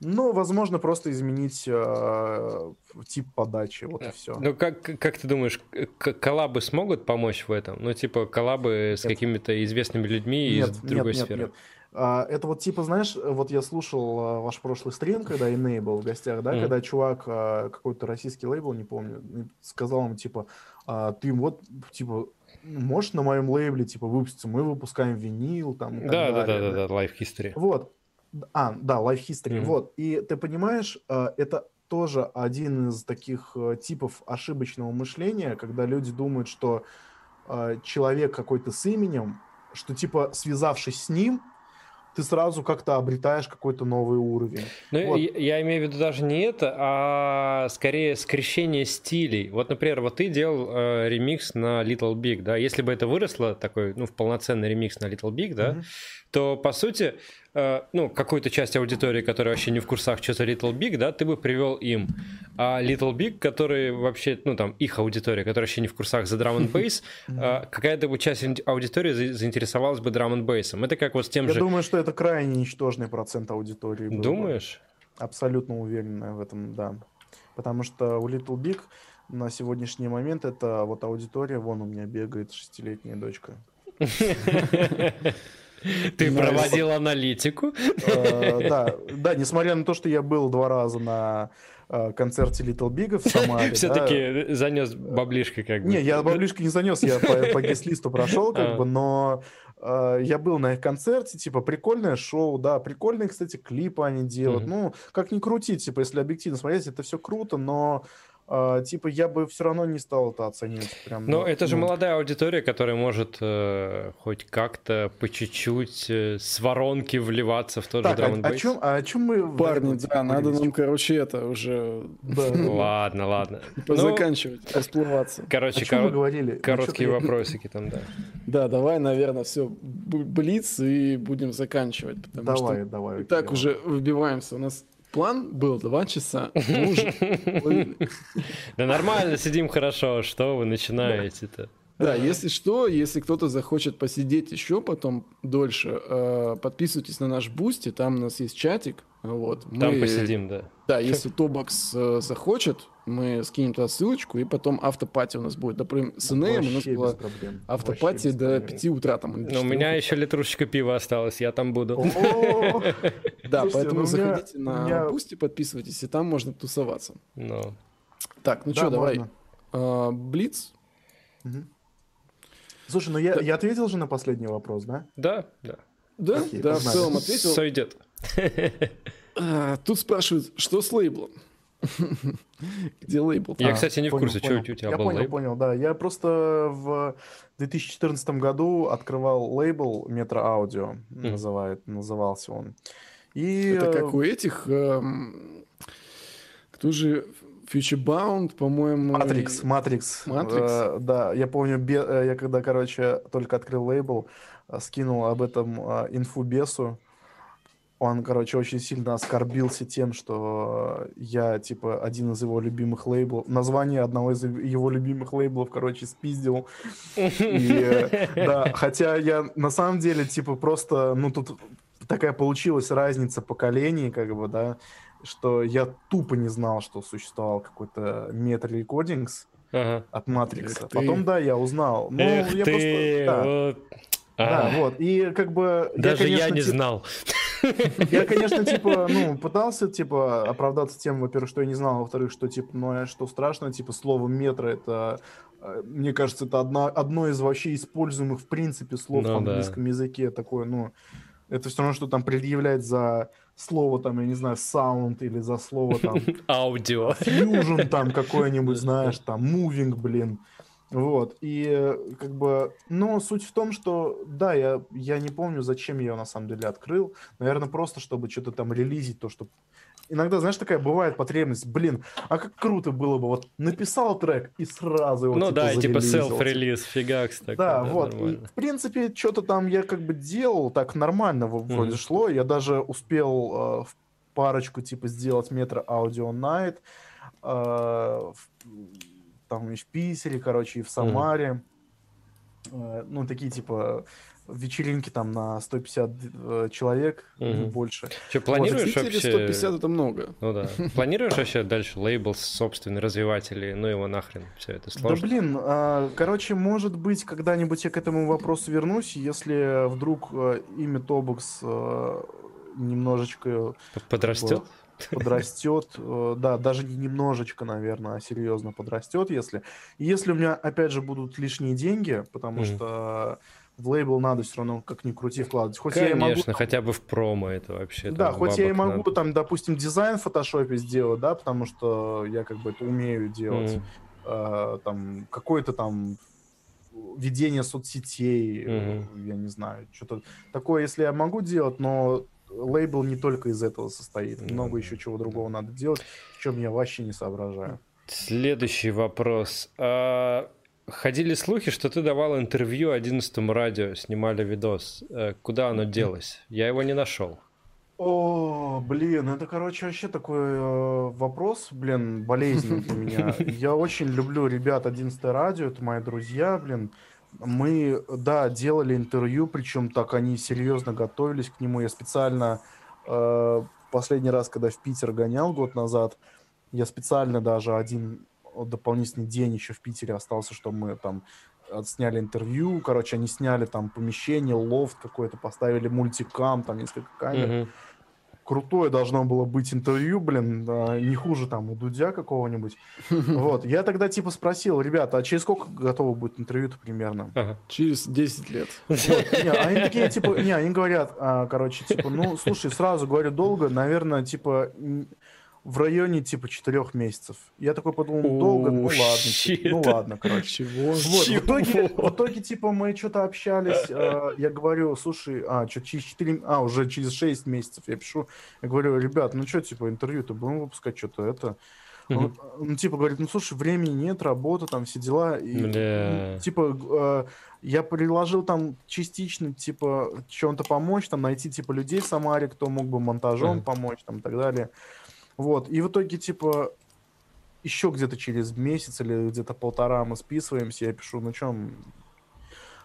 Но, возможно, просто изменить э, тип подачи, вот и все. Ну, как, как ты думаешь, к- коллабы смогут помочь в этом? Ну, типа, коллабы с Нет. какими-то известными людьми из Нет, нет, другой нет, сферы? нет. А, это вот типа, знаешь, вот я слушал а, ваш прошлый стрим, когда Enable в гостях, да, Мгм. когда чувак, а, какой-то российский лейбл, не помню, сказал ему, типа, а, ты вот, типа, можешь на моем лейбле, типа, выпуститься, мы выпускаем винил, там, и так Да, да, да, далее, да, да, Life History. Вот. А, да, Life History. Мгм. Вот. И ты понимаешь, э, это тоже один из таких э, типов ошибочного мышления, когда люди думают, что э, человек какой-то с именем, что типа связавшись с ним, ты сразу как-то обретаешь какой-то новый уровень. Ну, Вот. я, я имею в виду даже не это, а скорее скрещение стилей. Вот, например, вот ты делал э, ремикс на Little Big, да, если бы это выросло, такой, ну, в полноценный ремикс на Little Big, да, Мгм. то, по сути, э, ну, какую-то часть аудитории, которая вообще не в курсах, что за Little Big, да, ты бы привел им. А Little Big, который вообще, ну, там, их аудитория, которая вообще не в курсах за драм н бейс, э, какая-то бы часть аудитории за- заинтересовалась бы драм н бейсом. Это как вот с тем Я же... думаю, что это крайне ничтожный процент аудитории. был бы. Думаешь? Абсолютно уверен в этом, да. Потому что у Little Big на сегодняшний момент это вот аудитория, вон у меня бегает шестилетняя дочка. Ты проводил аналитику? Э, Да, да, несмотря на то, что я был два раза на э, концерте Little Big в Самаре. Все-таки занес баблишко как бы. Не, я баблишко не занес, я по гест-листу прошел, как А. бы, но э, я был на их концерте, типа, прикольное шоу, да, прикольные, кстати, клипы они делают. Ну, как ни крути, типа, если объективно смотреть, это все круто, но, э, типа, я бы все равно не стал это оценивать прям. Но на- это же ну, молодая аудитория, которая может э, хоть как-то по чуть-чуть э, с воронки вливаться в тот Так, же а, драм о чем, а о чем мы... Парни, этом да, надо нам, короче, это уже Да. Ладно, ладно. Ну, заканчивать, расплываться. О короче? Ну, короткие вопросики там, да. Да, давай, наверное, все, блиц и будем заканчивать, потому Давай, что давай. и так уже выбиваемся. У нас план был два часа. Да нормально, сидим хорошо, что вы начинаете-то? Да, если что, если кто-то захочет посидеть еще потом дольше, э, подписывайтесь на наш Boosty, там у нас есть чатик. Вот, Там мы- посидим, да. Да, если Tobax э, захочет, мы скинем туда ссылочку, и потом afterparty у нас будет. Например, с Инеем у нас была afterparty до проблем. 5 утра. Там, Но у 4 меня еще литрушечка пива осталась, я там буду. Да, поэтому ну заходите на Boosty, подписывайтесь, и там можно тусоваться. Ну, Так, ну что, давай. А, Блиц? Мгм. Слушай, ну я, я ответил же на последний вопрос, да? да, да. Да, Окей, да, в погнали. целом ответил. Сойдет. А, Тут спрашивают, что с лейблом? Где лейбл? Я, А, кстати, не в понял, курсе, что у тебя Я был понял, лейбл. понял, да. Я просто в 2014 году открывал лейбл Метро Аудио, называет, назывался он. И Это э, как у этих... эм, Кто же... Futurebound, по-моему... Матрикс, Матрикс. Матрикс? Э, да, я помню, бе- э, я когда, короче, только открыл лейбл, э, скинул об этом э, инфу бесу. Он, короче, очень сильно оскорбился тем, что я, типа, один из его любимых лейблов, название одного из его любимых лейблов, короче, спиздил. И, э, да, хотя я на самом деле, типа, просто, ну, тут такая получилась разница поколений, как бы, да, что я тупо не знал, что существовал какой-то Recordings Ага. от Матрикса. Эх ты. Потом, да, я узнал. Ну, Эх я ты, просто... Да, вот. да, А, вот. И как бы... Даже я конечно, не типа, знал. Я, конечно, типа, ну, пытался, типа, оправдаться тем, во-первых, что я не знал, а во-вторых, что, типа, ну, а что страшно, типа, слово метро, это, э, мне кажется, это одна, одно из вообще используемых, в принципе, слов Ну в да. английском языке, такое, ну, это все равно, что там предъявлять за слово, там, я не знаю, sound или за слово, там, Аудио. fusion там какой-нибудь, знаешь, там, moving, блин. Вот, и э, как бы, но суть в том, что, да, я, я не помню, зачем я его на самом деле открыл. Наверное, просто, чтобы что-то там релизить, то, что... Иногда, знаешь, такая бывает потребность, блин, а как круто было бы, вот написал трек и сразу его Ну да, и типа типа. селф-релиз, фигакс такой. Да, вот. И, в принципе, что-то там я как бы делал, так нормально вроде Мгм. шло. Я даже успел э, в парочку типа сделать метро аудио Night. э, в- там и в Питере, короче, и в Самаре. Э, ну, такие типа вечеринки там на 150 э, человек, Мгм. больше. Че, В планируешь Питере вообще... 150 это много. Ну да. Планируешь вообще дальше лейбл собственный развивать или ну его нахрен? Все это Да сложно. блин, а, короче, может быть, когда-нибудь я к этому вопросу вернусь, если вдруг э, имя Тобокс э, немножечко Подрастет? подрастет, да, даже не немножечко, наверное, а серьезно подрастет, если... Если у меня, опять же, будут лишние деньги, потому Мгм. что в лейбл надо все равно, как ни крути, вкладывать. Хоть я и могу Конечно, хотя бы в промо это вообще. да, хоть я и могу надо. там, допустим, дизайн в фотошопе сделать, да, потому что я как бы это умею делать. Мгм. Э, там какое-то там ведение соцсетей, э, я не знаю, что-то такое, если я могу делать, но лейбл не только из этого состоит, Ну много еще чего другого надо делать, в чем я вообще не соображаю. Следующий вопрос. А, Ходили слухи, что ты давал интервью 11 радио, снимали видос. Э, Куда оно делось? Я его не нашел. О, блин, это, короче, вообще такой э, вопрос, блин, болезненный для меня. Я очень люблю ребят 11 радио, это мои друзья, блин. Мы, да, делали интервью, причем так они серьезно готовились к нему. Я специально э, последний раз, когда в Питер гонял год назад, я специально даже один дополнительный день еще в Питере остался, чтобы мы там отсняли интервью. Короче, они сняли там помещение, лофт какой-то, поставили мультикам, там несколько камер. Мгм. крутое должно было быть интервью, блин, а, не хуже там у Дудя какого-нибудь. Вот, я тогда типа спросил, ребята, а через сколько готово будет интервью-то примерно? Ага. Через 10 лет. Вот, не, они такие, типа, не, они говорят, а, короче, типа, ну, слушай, сразу говорю, долго, наверное, типа, в районе типа четырех месяцев. Я такой подумал, долго, ну ладно, типа, ну ладно, короче. Чего? Вот, в итоге, в итоге, типа, мы что-то общались, э, я говорю, слушай, а, что, через 4, а, уже через 6 месяцев я пишу, я говорю, ребят, ну что, типа, интервью-то будем выпускать, что-то это... Он, он, типа, говорит, ну, слушай, времени нет, работа, там, все дела. И, ну, типа, э, я предложил там частично, типа, чем-то помочь, там, найти, типа, людей в Самаре, кто мог бы монтажом помочь, там, и так далее. Вот, и в итоге, типа, еще где-то через месяц или где-то полтора мы списываемся, я пишу, ну чем...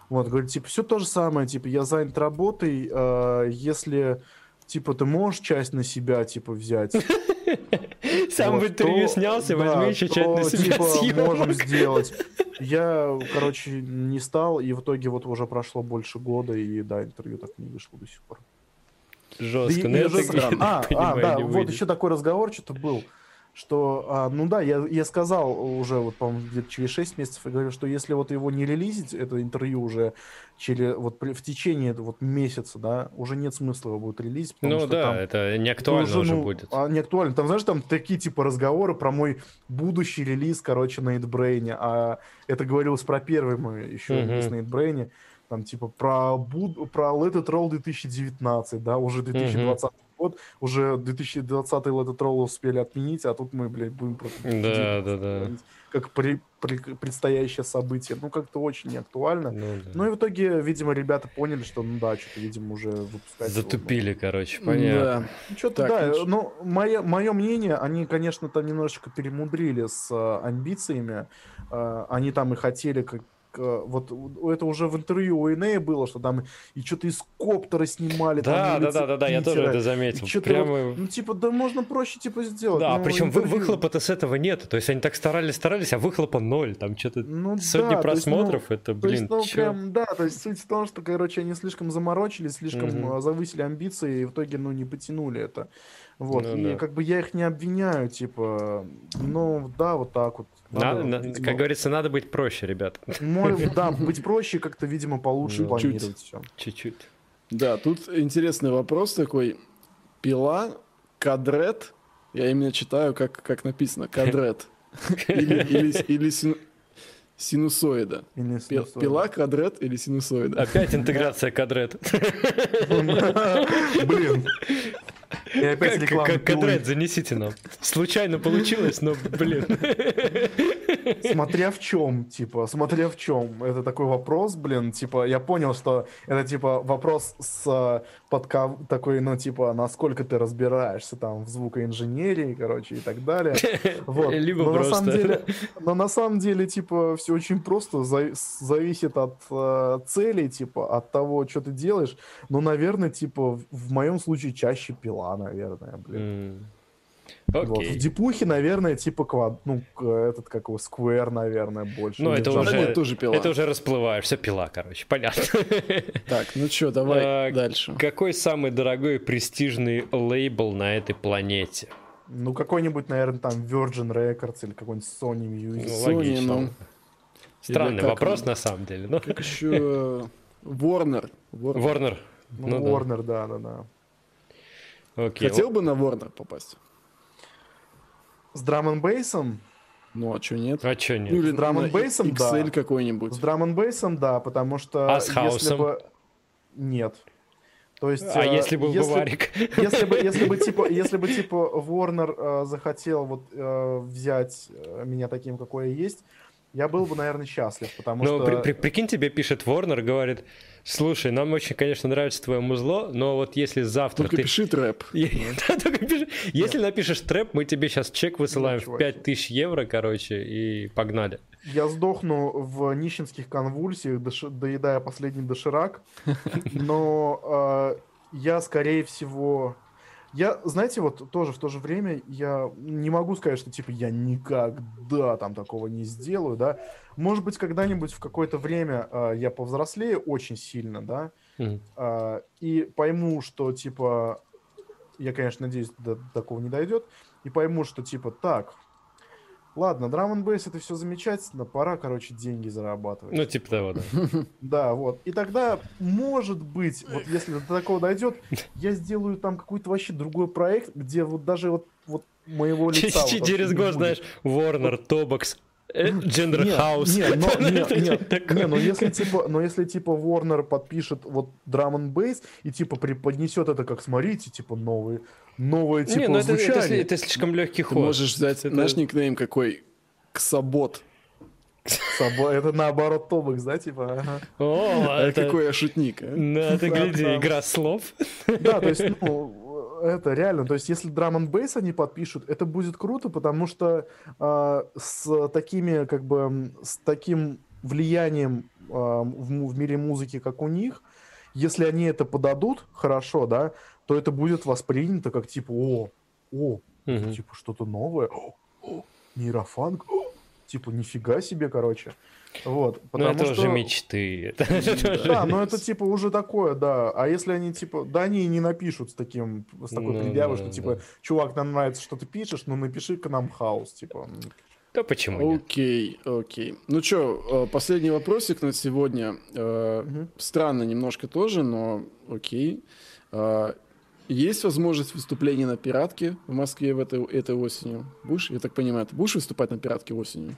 Вот, говорит, типа, все то же самое, типа, я занят работой, э, если, типа, ты можешь часть на себя, типа, взять. Сам в интервью снялся, возьми еще часть на себя типа, можем сделать. Я, короче, не стал, и в итоге вот уже прошло больше года, и, да, интервью так не вышло до сих пор. Жестко. Да, это, это, а, а, да, вот еще такой разговор что-то был, что, а, ну да, я, я сказал уже, вот, по-моему, где-то через 6 месяцев, я говорю, что если вот его не релизить, это интервью уже через, вот в течение вот месяца, да, уже нет смысла его будет релизить. Ну что да, там, это не актуально уже, уже ну, будет. А, не актуально. Там, знаешь, там такие типа разговоры про мой будущий релиз, короче, на Эдбрейне, а это говорилось про первый мой еще uh-huh. релиз на Эдбрейне там, типа, про, буд... про Let It Roll 2019, да, уже 2020 mm-hmm. год, уже 2020 Let It Roll успели отменить, а тут мы, блядь, будем про да, да, да. как при, при, предстоящее событие. Ну, как-то очень неактуально. Ну, да. ну, и в итоге, видимо, ребята поняли, что, ну, да, что-то, видимо, уже выпускать. Затупили, его, короче, понятно. Да. Ну, что-то, да, ну, ну мое, мое мнение, они, конечно, там немножечко перемудрили с э, амбициями. Э, они там и хотели как вот это уже в интервью у Инея было, что там и что-то из коптера снимали. Да, да, да, да, да, я тоже это заметил. Прямо... Вот, ну, типа, да можно проще, типа, сделать. Да, ну, причем интервью... выхлопа-то с этого нет. То есть они так старались, старались, а выхлопа ноль. Там что-то ну, сотни да, просмотров, есть, ну, это, блин, то есть, ну, прям, Да, то есть суть в том, что, короче, они слишком заморочились, слишком угу. завысили амбиции, и в итоге, ну, не потянули это. Вот, ну, и да. как бы я их не обвиняю, типа, ну, да, вот так вот. Надо, надо, видимо, как говорится, надо быть проще, ребят. Мой, да, быть проще, как-то, видимо, получше ну, планировать все. Чуть-чуть. Да, тут интересный вопрос такой. Пила, кадрет, я именно читаю, как, как написано, кадрет. Или, или, или синусоида. Или синусоида. Пила, кадрет или синусоида. Опять интеграция кадрет. Блин. И опять как кадрет занесите нам. Случайно получилось, но, блин. Смотря в чем, типа, смотря в чем. Это такой вопрос, блин, типа, я понял, что это, типа, вопрос с подка... такой, ну, типа, насколько ты разбираешься там в звукоинженерии, короче, и так далее. Вот. Либо но просто. На самом деле, но на самом деле, типа, все очень просто, за... зависит от э, целей, типа, от того, что ты делаешь. Но, наверное, типа, в моем случае чаще пила, наверное, блин. Mm. Okay. Вот. В Дипухе, наверное, типа квад, ну, этот, как его, Square, наверное, больше. Ну, это уже, нет, тоже пила. это уже расплываешься, пила, короче, понятно. Так, ну что, давай а, дальше. Какой самый дорогой и престижный лейбл на этой планете? Ну, какой-нибудь, наверное, там Virgin Records или какой-нибудь Sony Music. Ну, логично. Ну, Странный вопрос, он? на самом деле. Но... Как еще Warner. Warner. Warner. Ну, ну Warner, да, да, да. Окей. Хотел бы на Warner попасть? С драм н бейсом? Ну, а что нет? А что нет? Ну, или с драм н бейсом, да. XL какой-нибудь. С драм н бейсом, да, потому что... А с хаусом? Бы... Нет. То есть, а э, если бы если, Варик? Если бы, если бы типа, если бы типа Warner э, захотел вот э, взять э, меня таким, какой я есть, я был бы, наверное, счастлив, потому Но что... При, при, прикинь, тебе пишет Warner, говорит, слушай, нам очень, конечно, нравится твое музло, но вот если завтра Только ты... пиши трэп. Если напишешь трэп, мы тебе сейчас чек высылаем в 5000 евро, короче, и погнали. Я сдохну в нищенских конвульсиях, доедая последний доширак, но э, я, скорее всего, я, знаете, вот тоже в то же время я не могу сказать, что типа я никогда там такого не сделаю, да. Может быть, когда-нибудь в какое-то время э, я повзрослею очень сильно, да, mm-hmm. э, и пойму, что типа я, конечно, надеюсь, до такого не дойдет, и пойму, что типа так, ладно, драм н это все замечательно, пора, короче, деньги зарабатывать. Ну, типа того, да. Да, вот. И тогда, может быть, вот если до такого дойдет, я сделаю там какой-то вообще другой проект, где вот даже вот, вот моего лица... Через год, знаешь, Warner, Тобокс, Gender House. Не, но, не, не, не, но если типа, но если типа Warner подпишет вот Drum and Bass и типа преподнесет это как, смотрите, типа новые, новое типа не, ну это, это, это, слишком легкий ход. Ты можешь взять это... наш никнейм какой? Ксабот. Собо... Это наоборот Тобекс, да, типа? Ага. О, а это... какой я шутник, а? Ну, ты гляди, игра слов. Да, то есть, ну, это реально, то есть если драм н бейс они подпишут, это будет круто, потому что э, с такими, как бы, с таким влиянием э, в, в мире музыки, как у них, если они это подадут хорошо, да, то это будет воспринято как типа, о, о, угу. типа что-то новое, о, о, нейрофанк, о, типа нифига себе, короче. Вот, ну, потому ну, это что... уже мечты. Да, но это типа уже такое, да. А если они типа, да они не напишут с таким, с такой ну, предъявой, да, что типа, чувак, нам нравится, что ты пишешь, но напиши к нам хаос, типа. Да почему Окей, окей. Ну что, э, последний вопросик на сегодня. Угу. Странно немножко тоже, но окей. Э, есть возможность выступления на пиратке в Москве в этой, этой осенью? Будешь, я так понимаю, ты будешь выступать на пиратке осенью?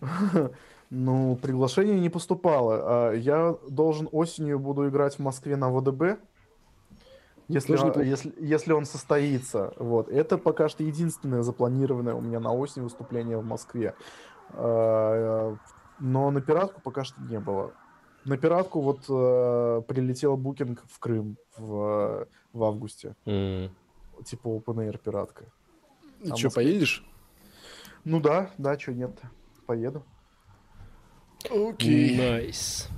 Ну, приглашение не поступало. А я должен осенью буду играть в Москве на ВДБ. Если, он, если, если он состоится. Вот. Это пока что единственное запланированное у меня на осень выступление в Москве. А, но на пиратку пока что не было. На пиратку вот э, прилетел букинг в Крым в, в августе. Mm. Типа open air пиратка. И а что, поедешь? Ну да, да, что нет. Поеду. Окей. Nice.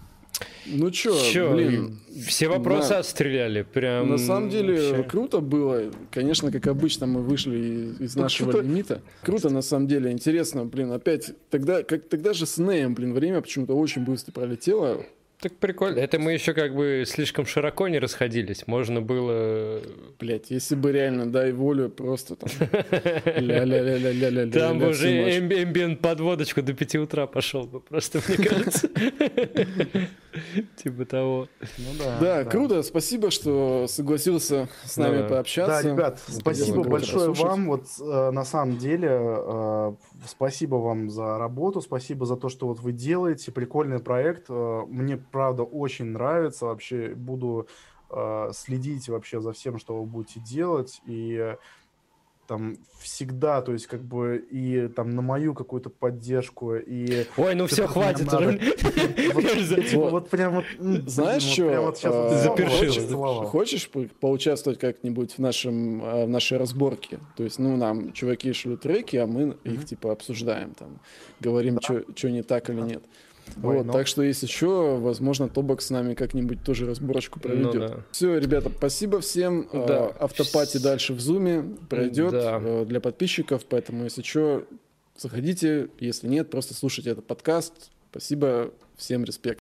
Ну чё, чё, блин. Все вопросы да. отстреляли. Прям На самом деле вообще. круто было. Конечно, как обычно, мы вышли из Тут нашего лимита. Круто, на самом деле. Интересно, блин, опять. Тогда, как, тогда же с Инеем, блин, время почему-то очень быстро пролетело. Так прикольно. Это мы еще как бы слишком широко не расходились. Можно было... Блять, если бы реально дай волю, просто там... Там бы уже эмбиент подводочку до 5 утра пошел бы, просто, мне кажется. Типа того. Ну да. круто. Спасибо, что согласился с нами пообщаться. Да, ребят, спасибо большое вам. Вот э, на самом деле, э, спасибо вам за работу, спасибо за то, что вот вы делаете. Прикольный проект. Э, мне правда, очень нравится. Вообще буду э, следить вообще за всем, что вы будете делать. И там всегда, то есть как бы и там на мою какую-то поддержку и... Ой, ну все, хватит уже. Вот прям вот... Знаешь, что? А, хочешь поучаствовать как-нибудь в нашем в нашей разборке? То есть, ну, нам чуваки шлют треки, а мы их типа обсуждаем, там, говорим, что не так или нет. Вот, так что, если что, возможно, Тобок с нами как-нибудь тоже разборочку проведет. Ну, да. Все, ребята, спасибо всем. Да. Автопати дальше в зуме пройдет да. Э, для подписчиков, поэтому, если что, заходите. Если нет, просто слушайте этот подкаст. Спасибо, всем респект.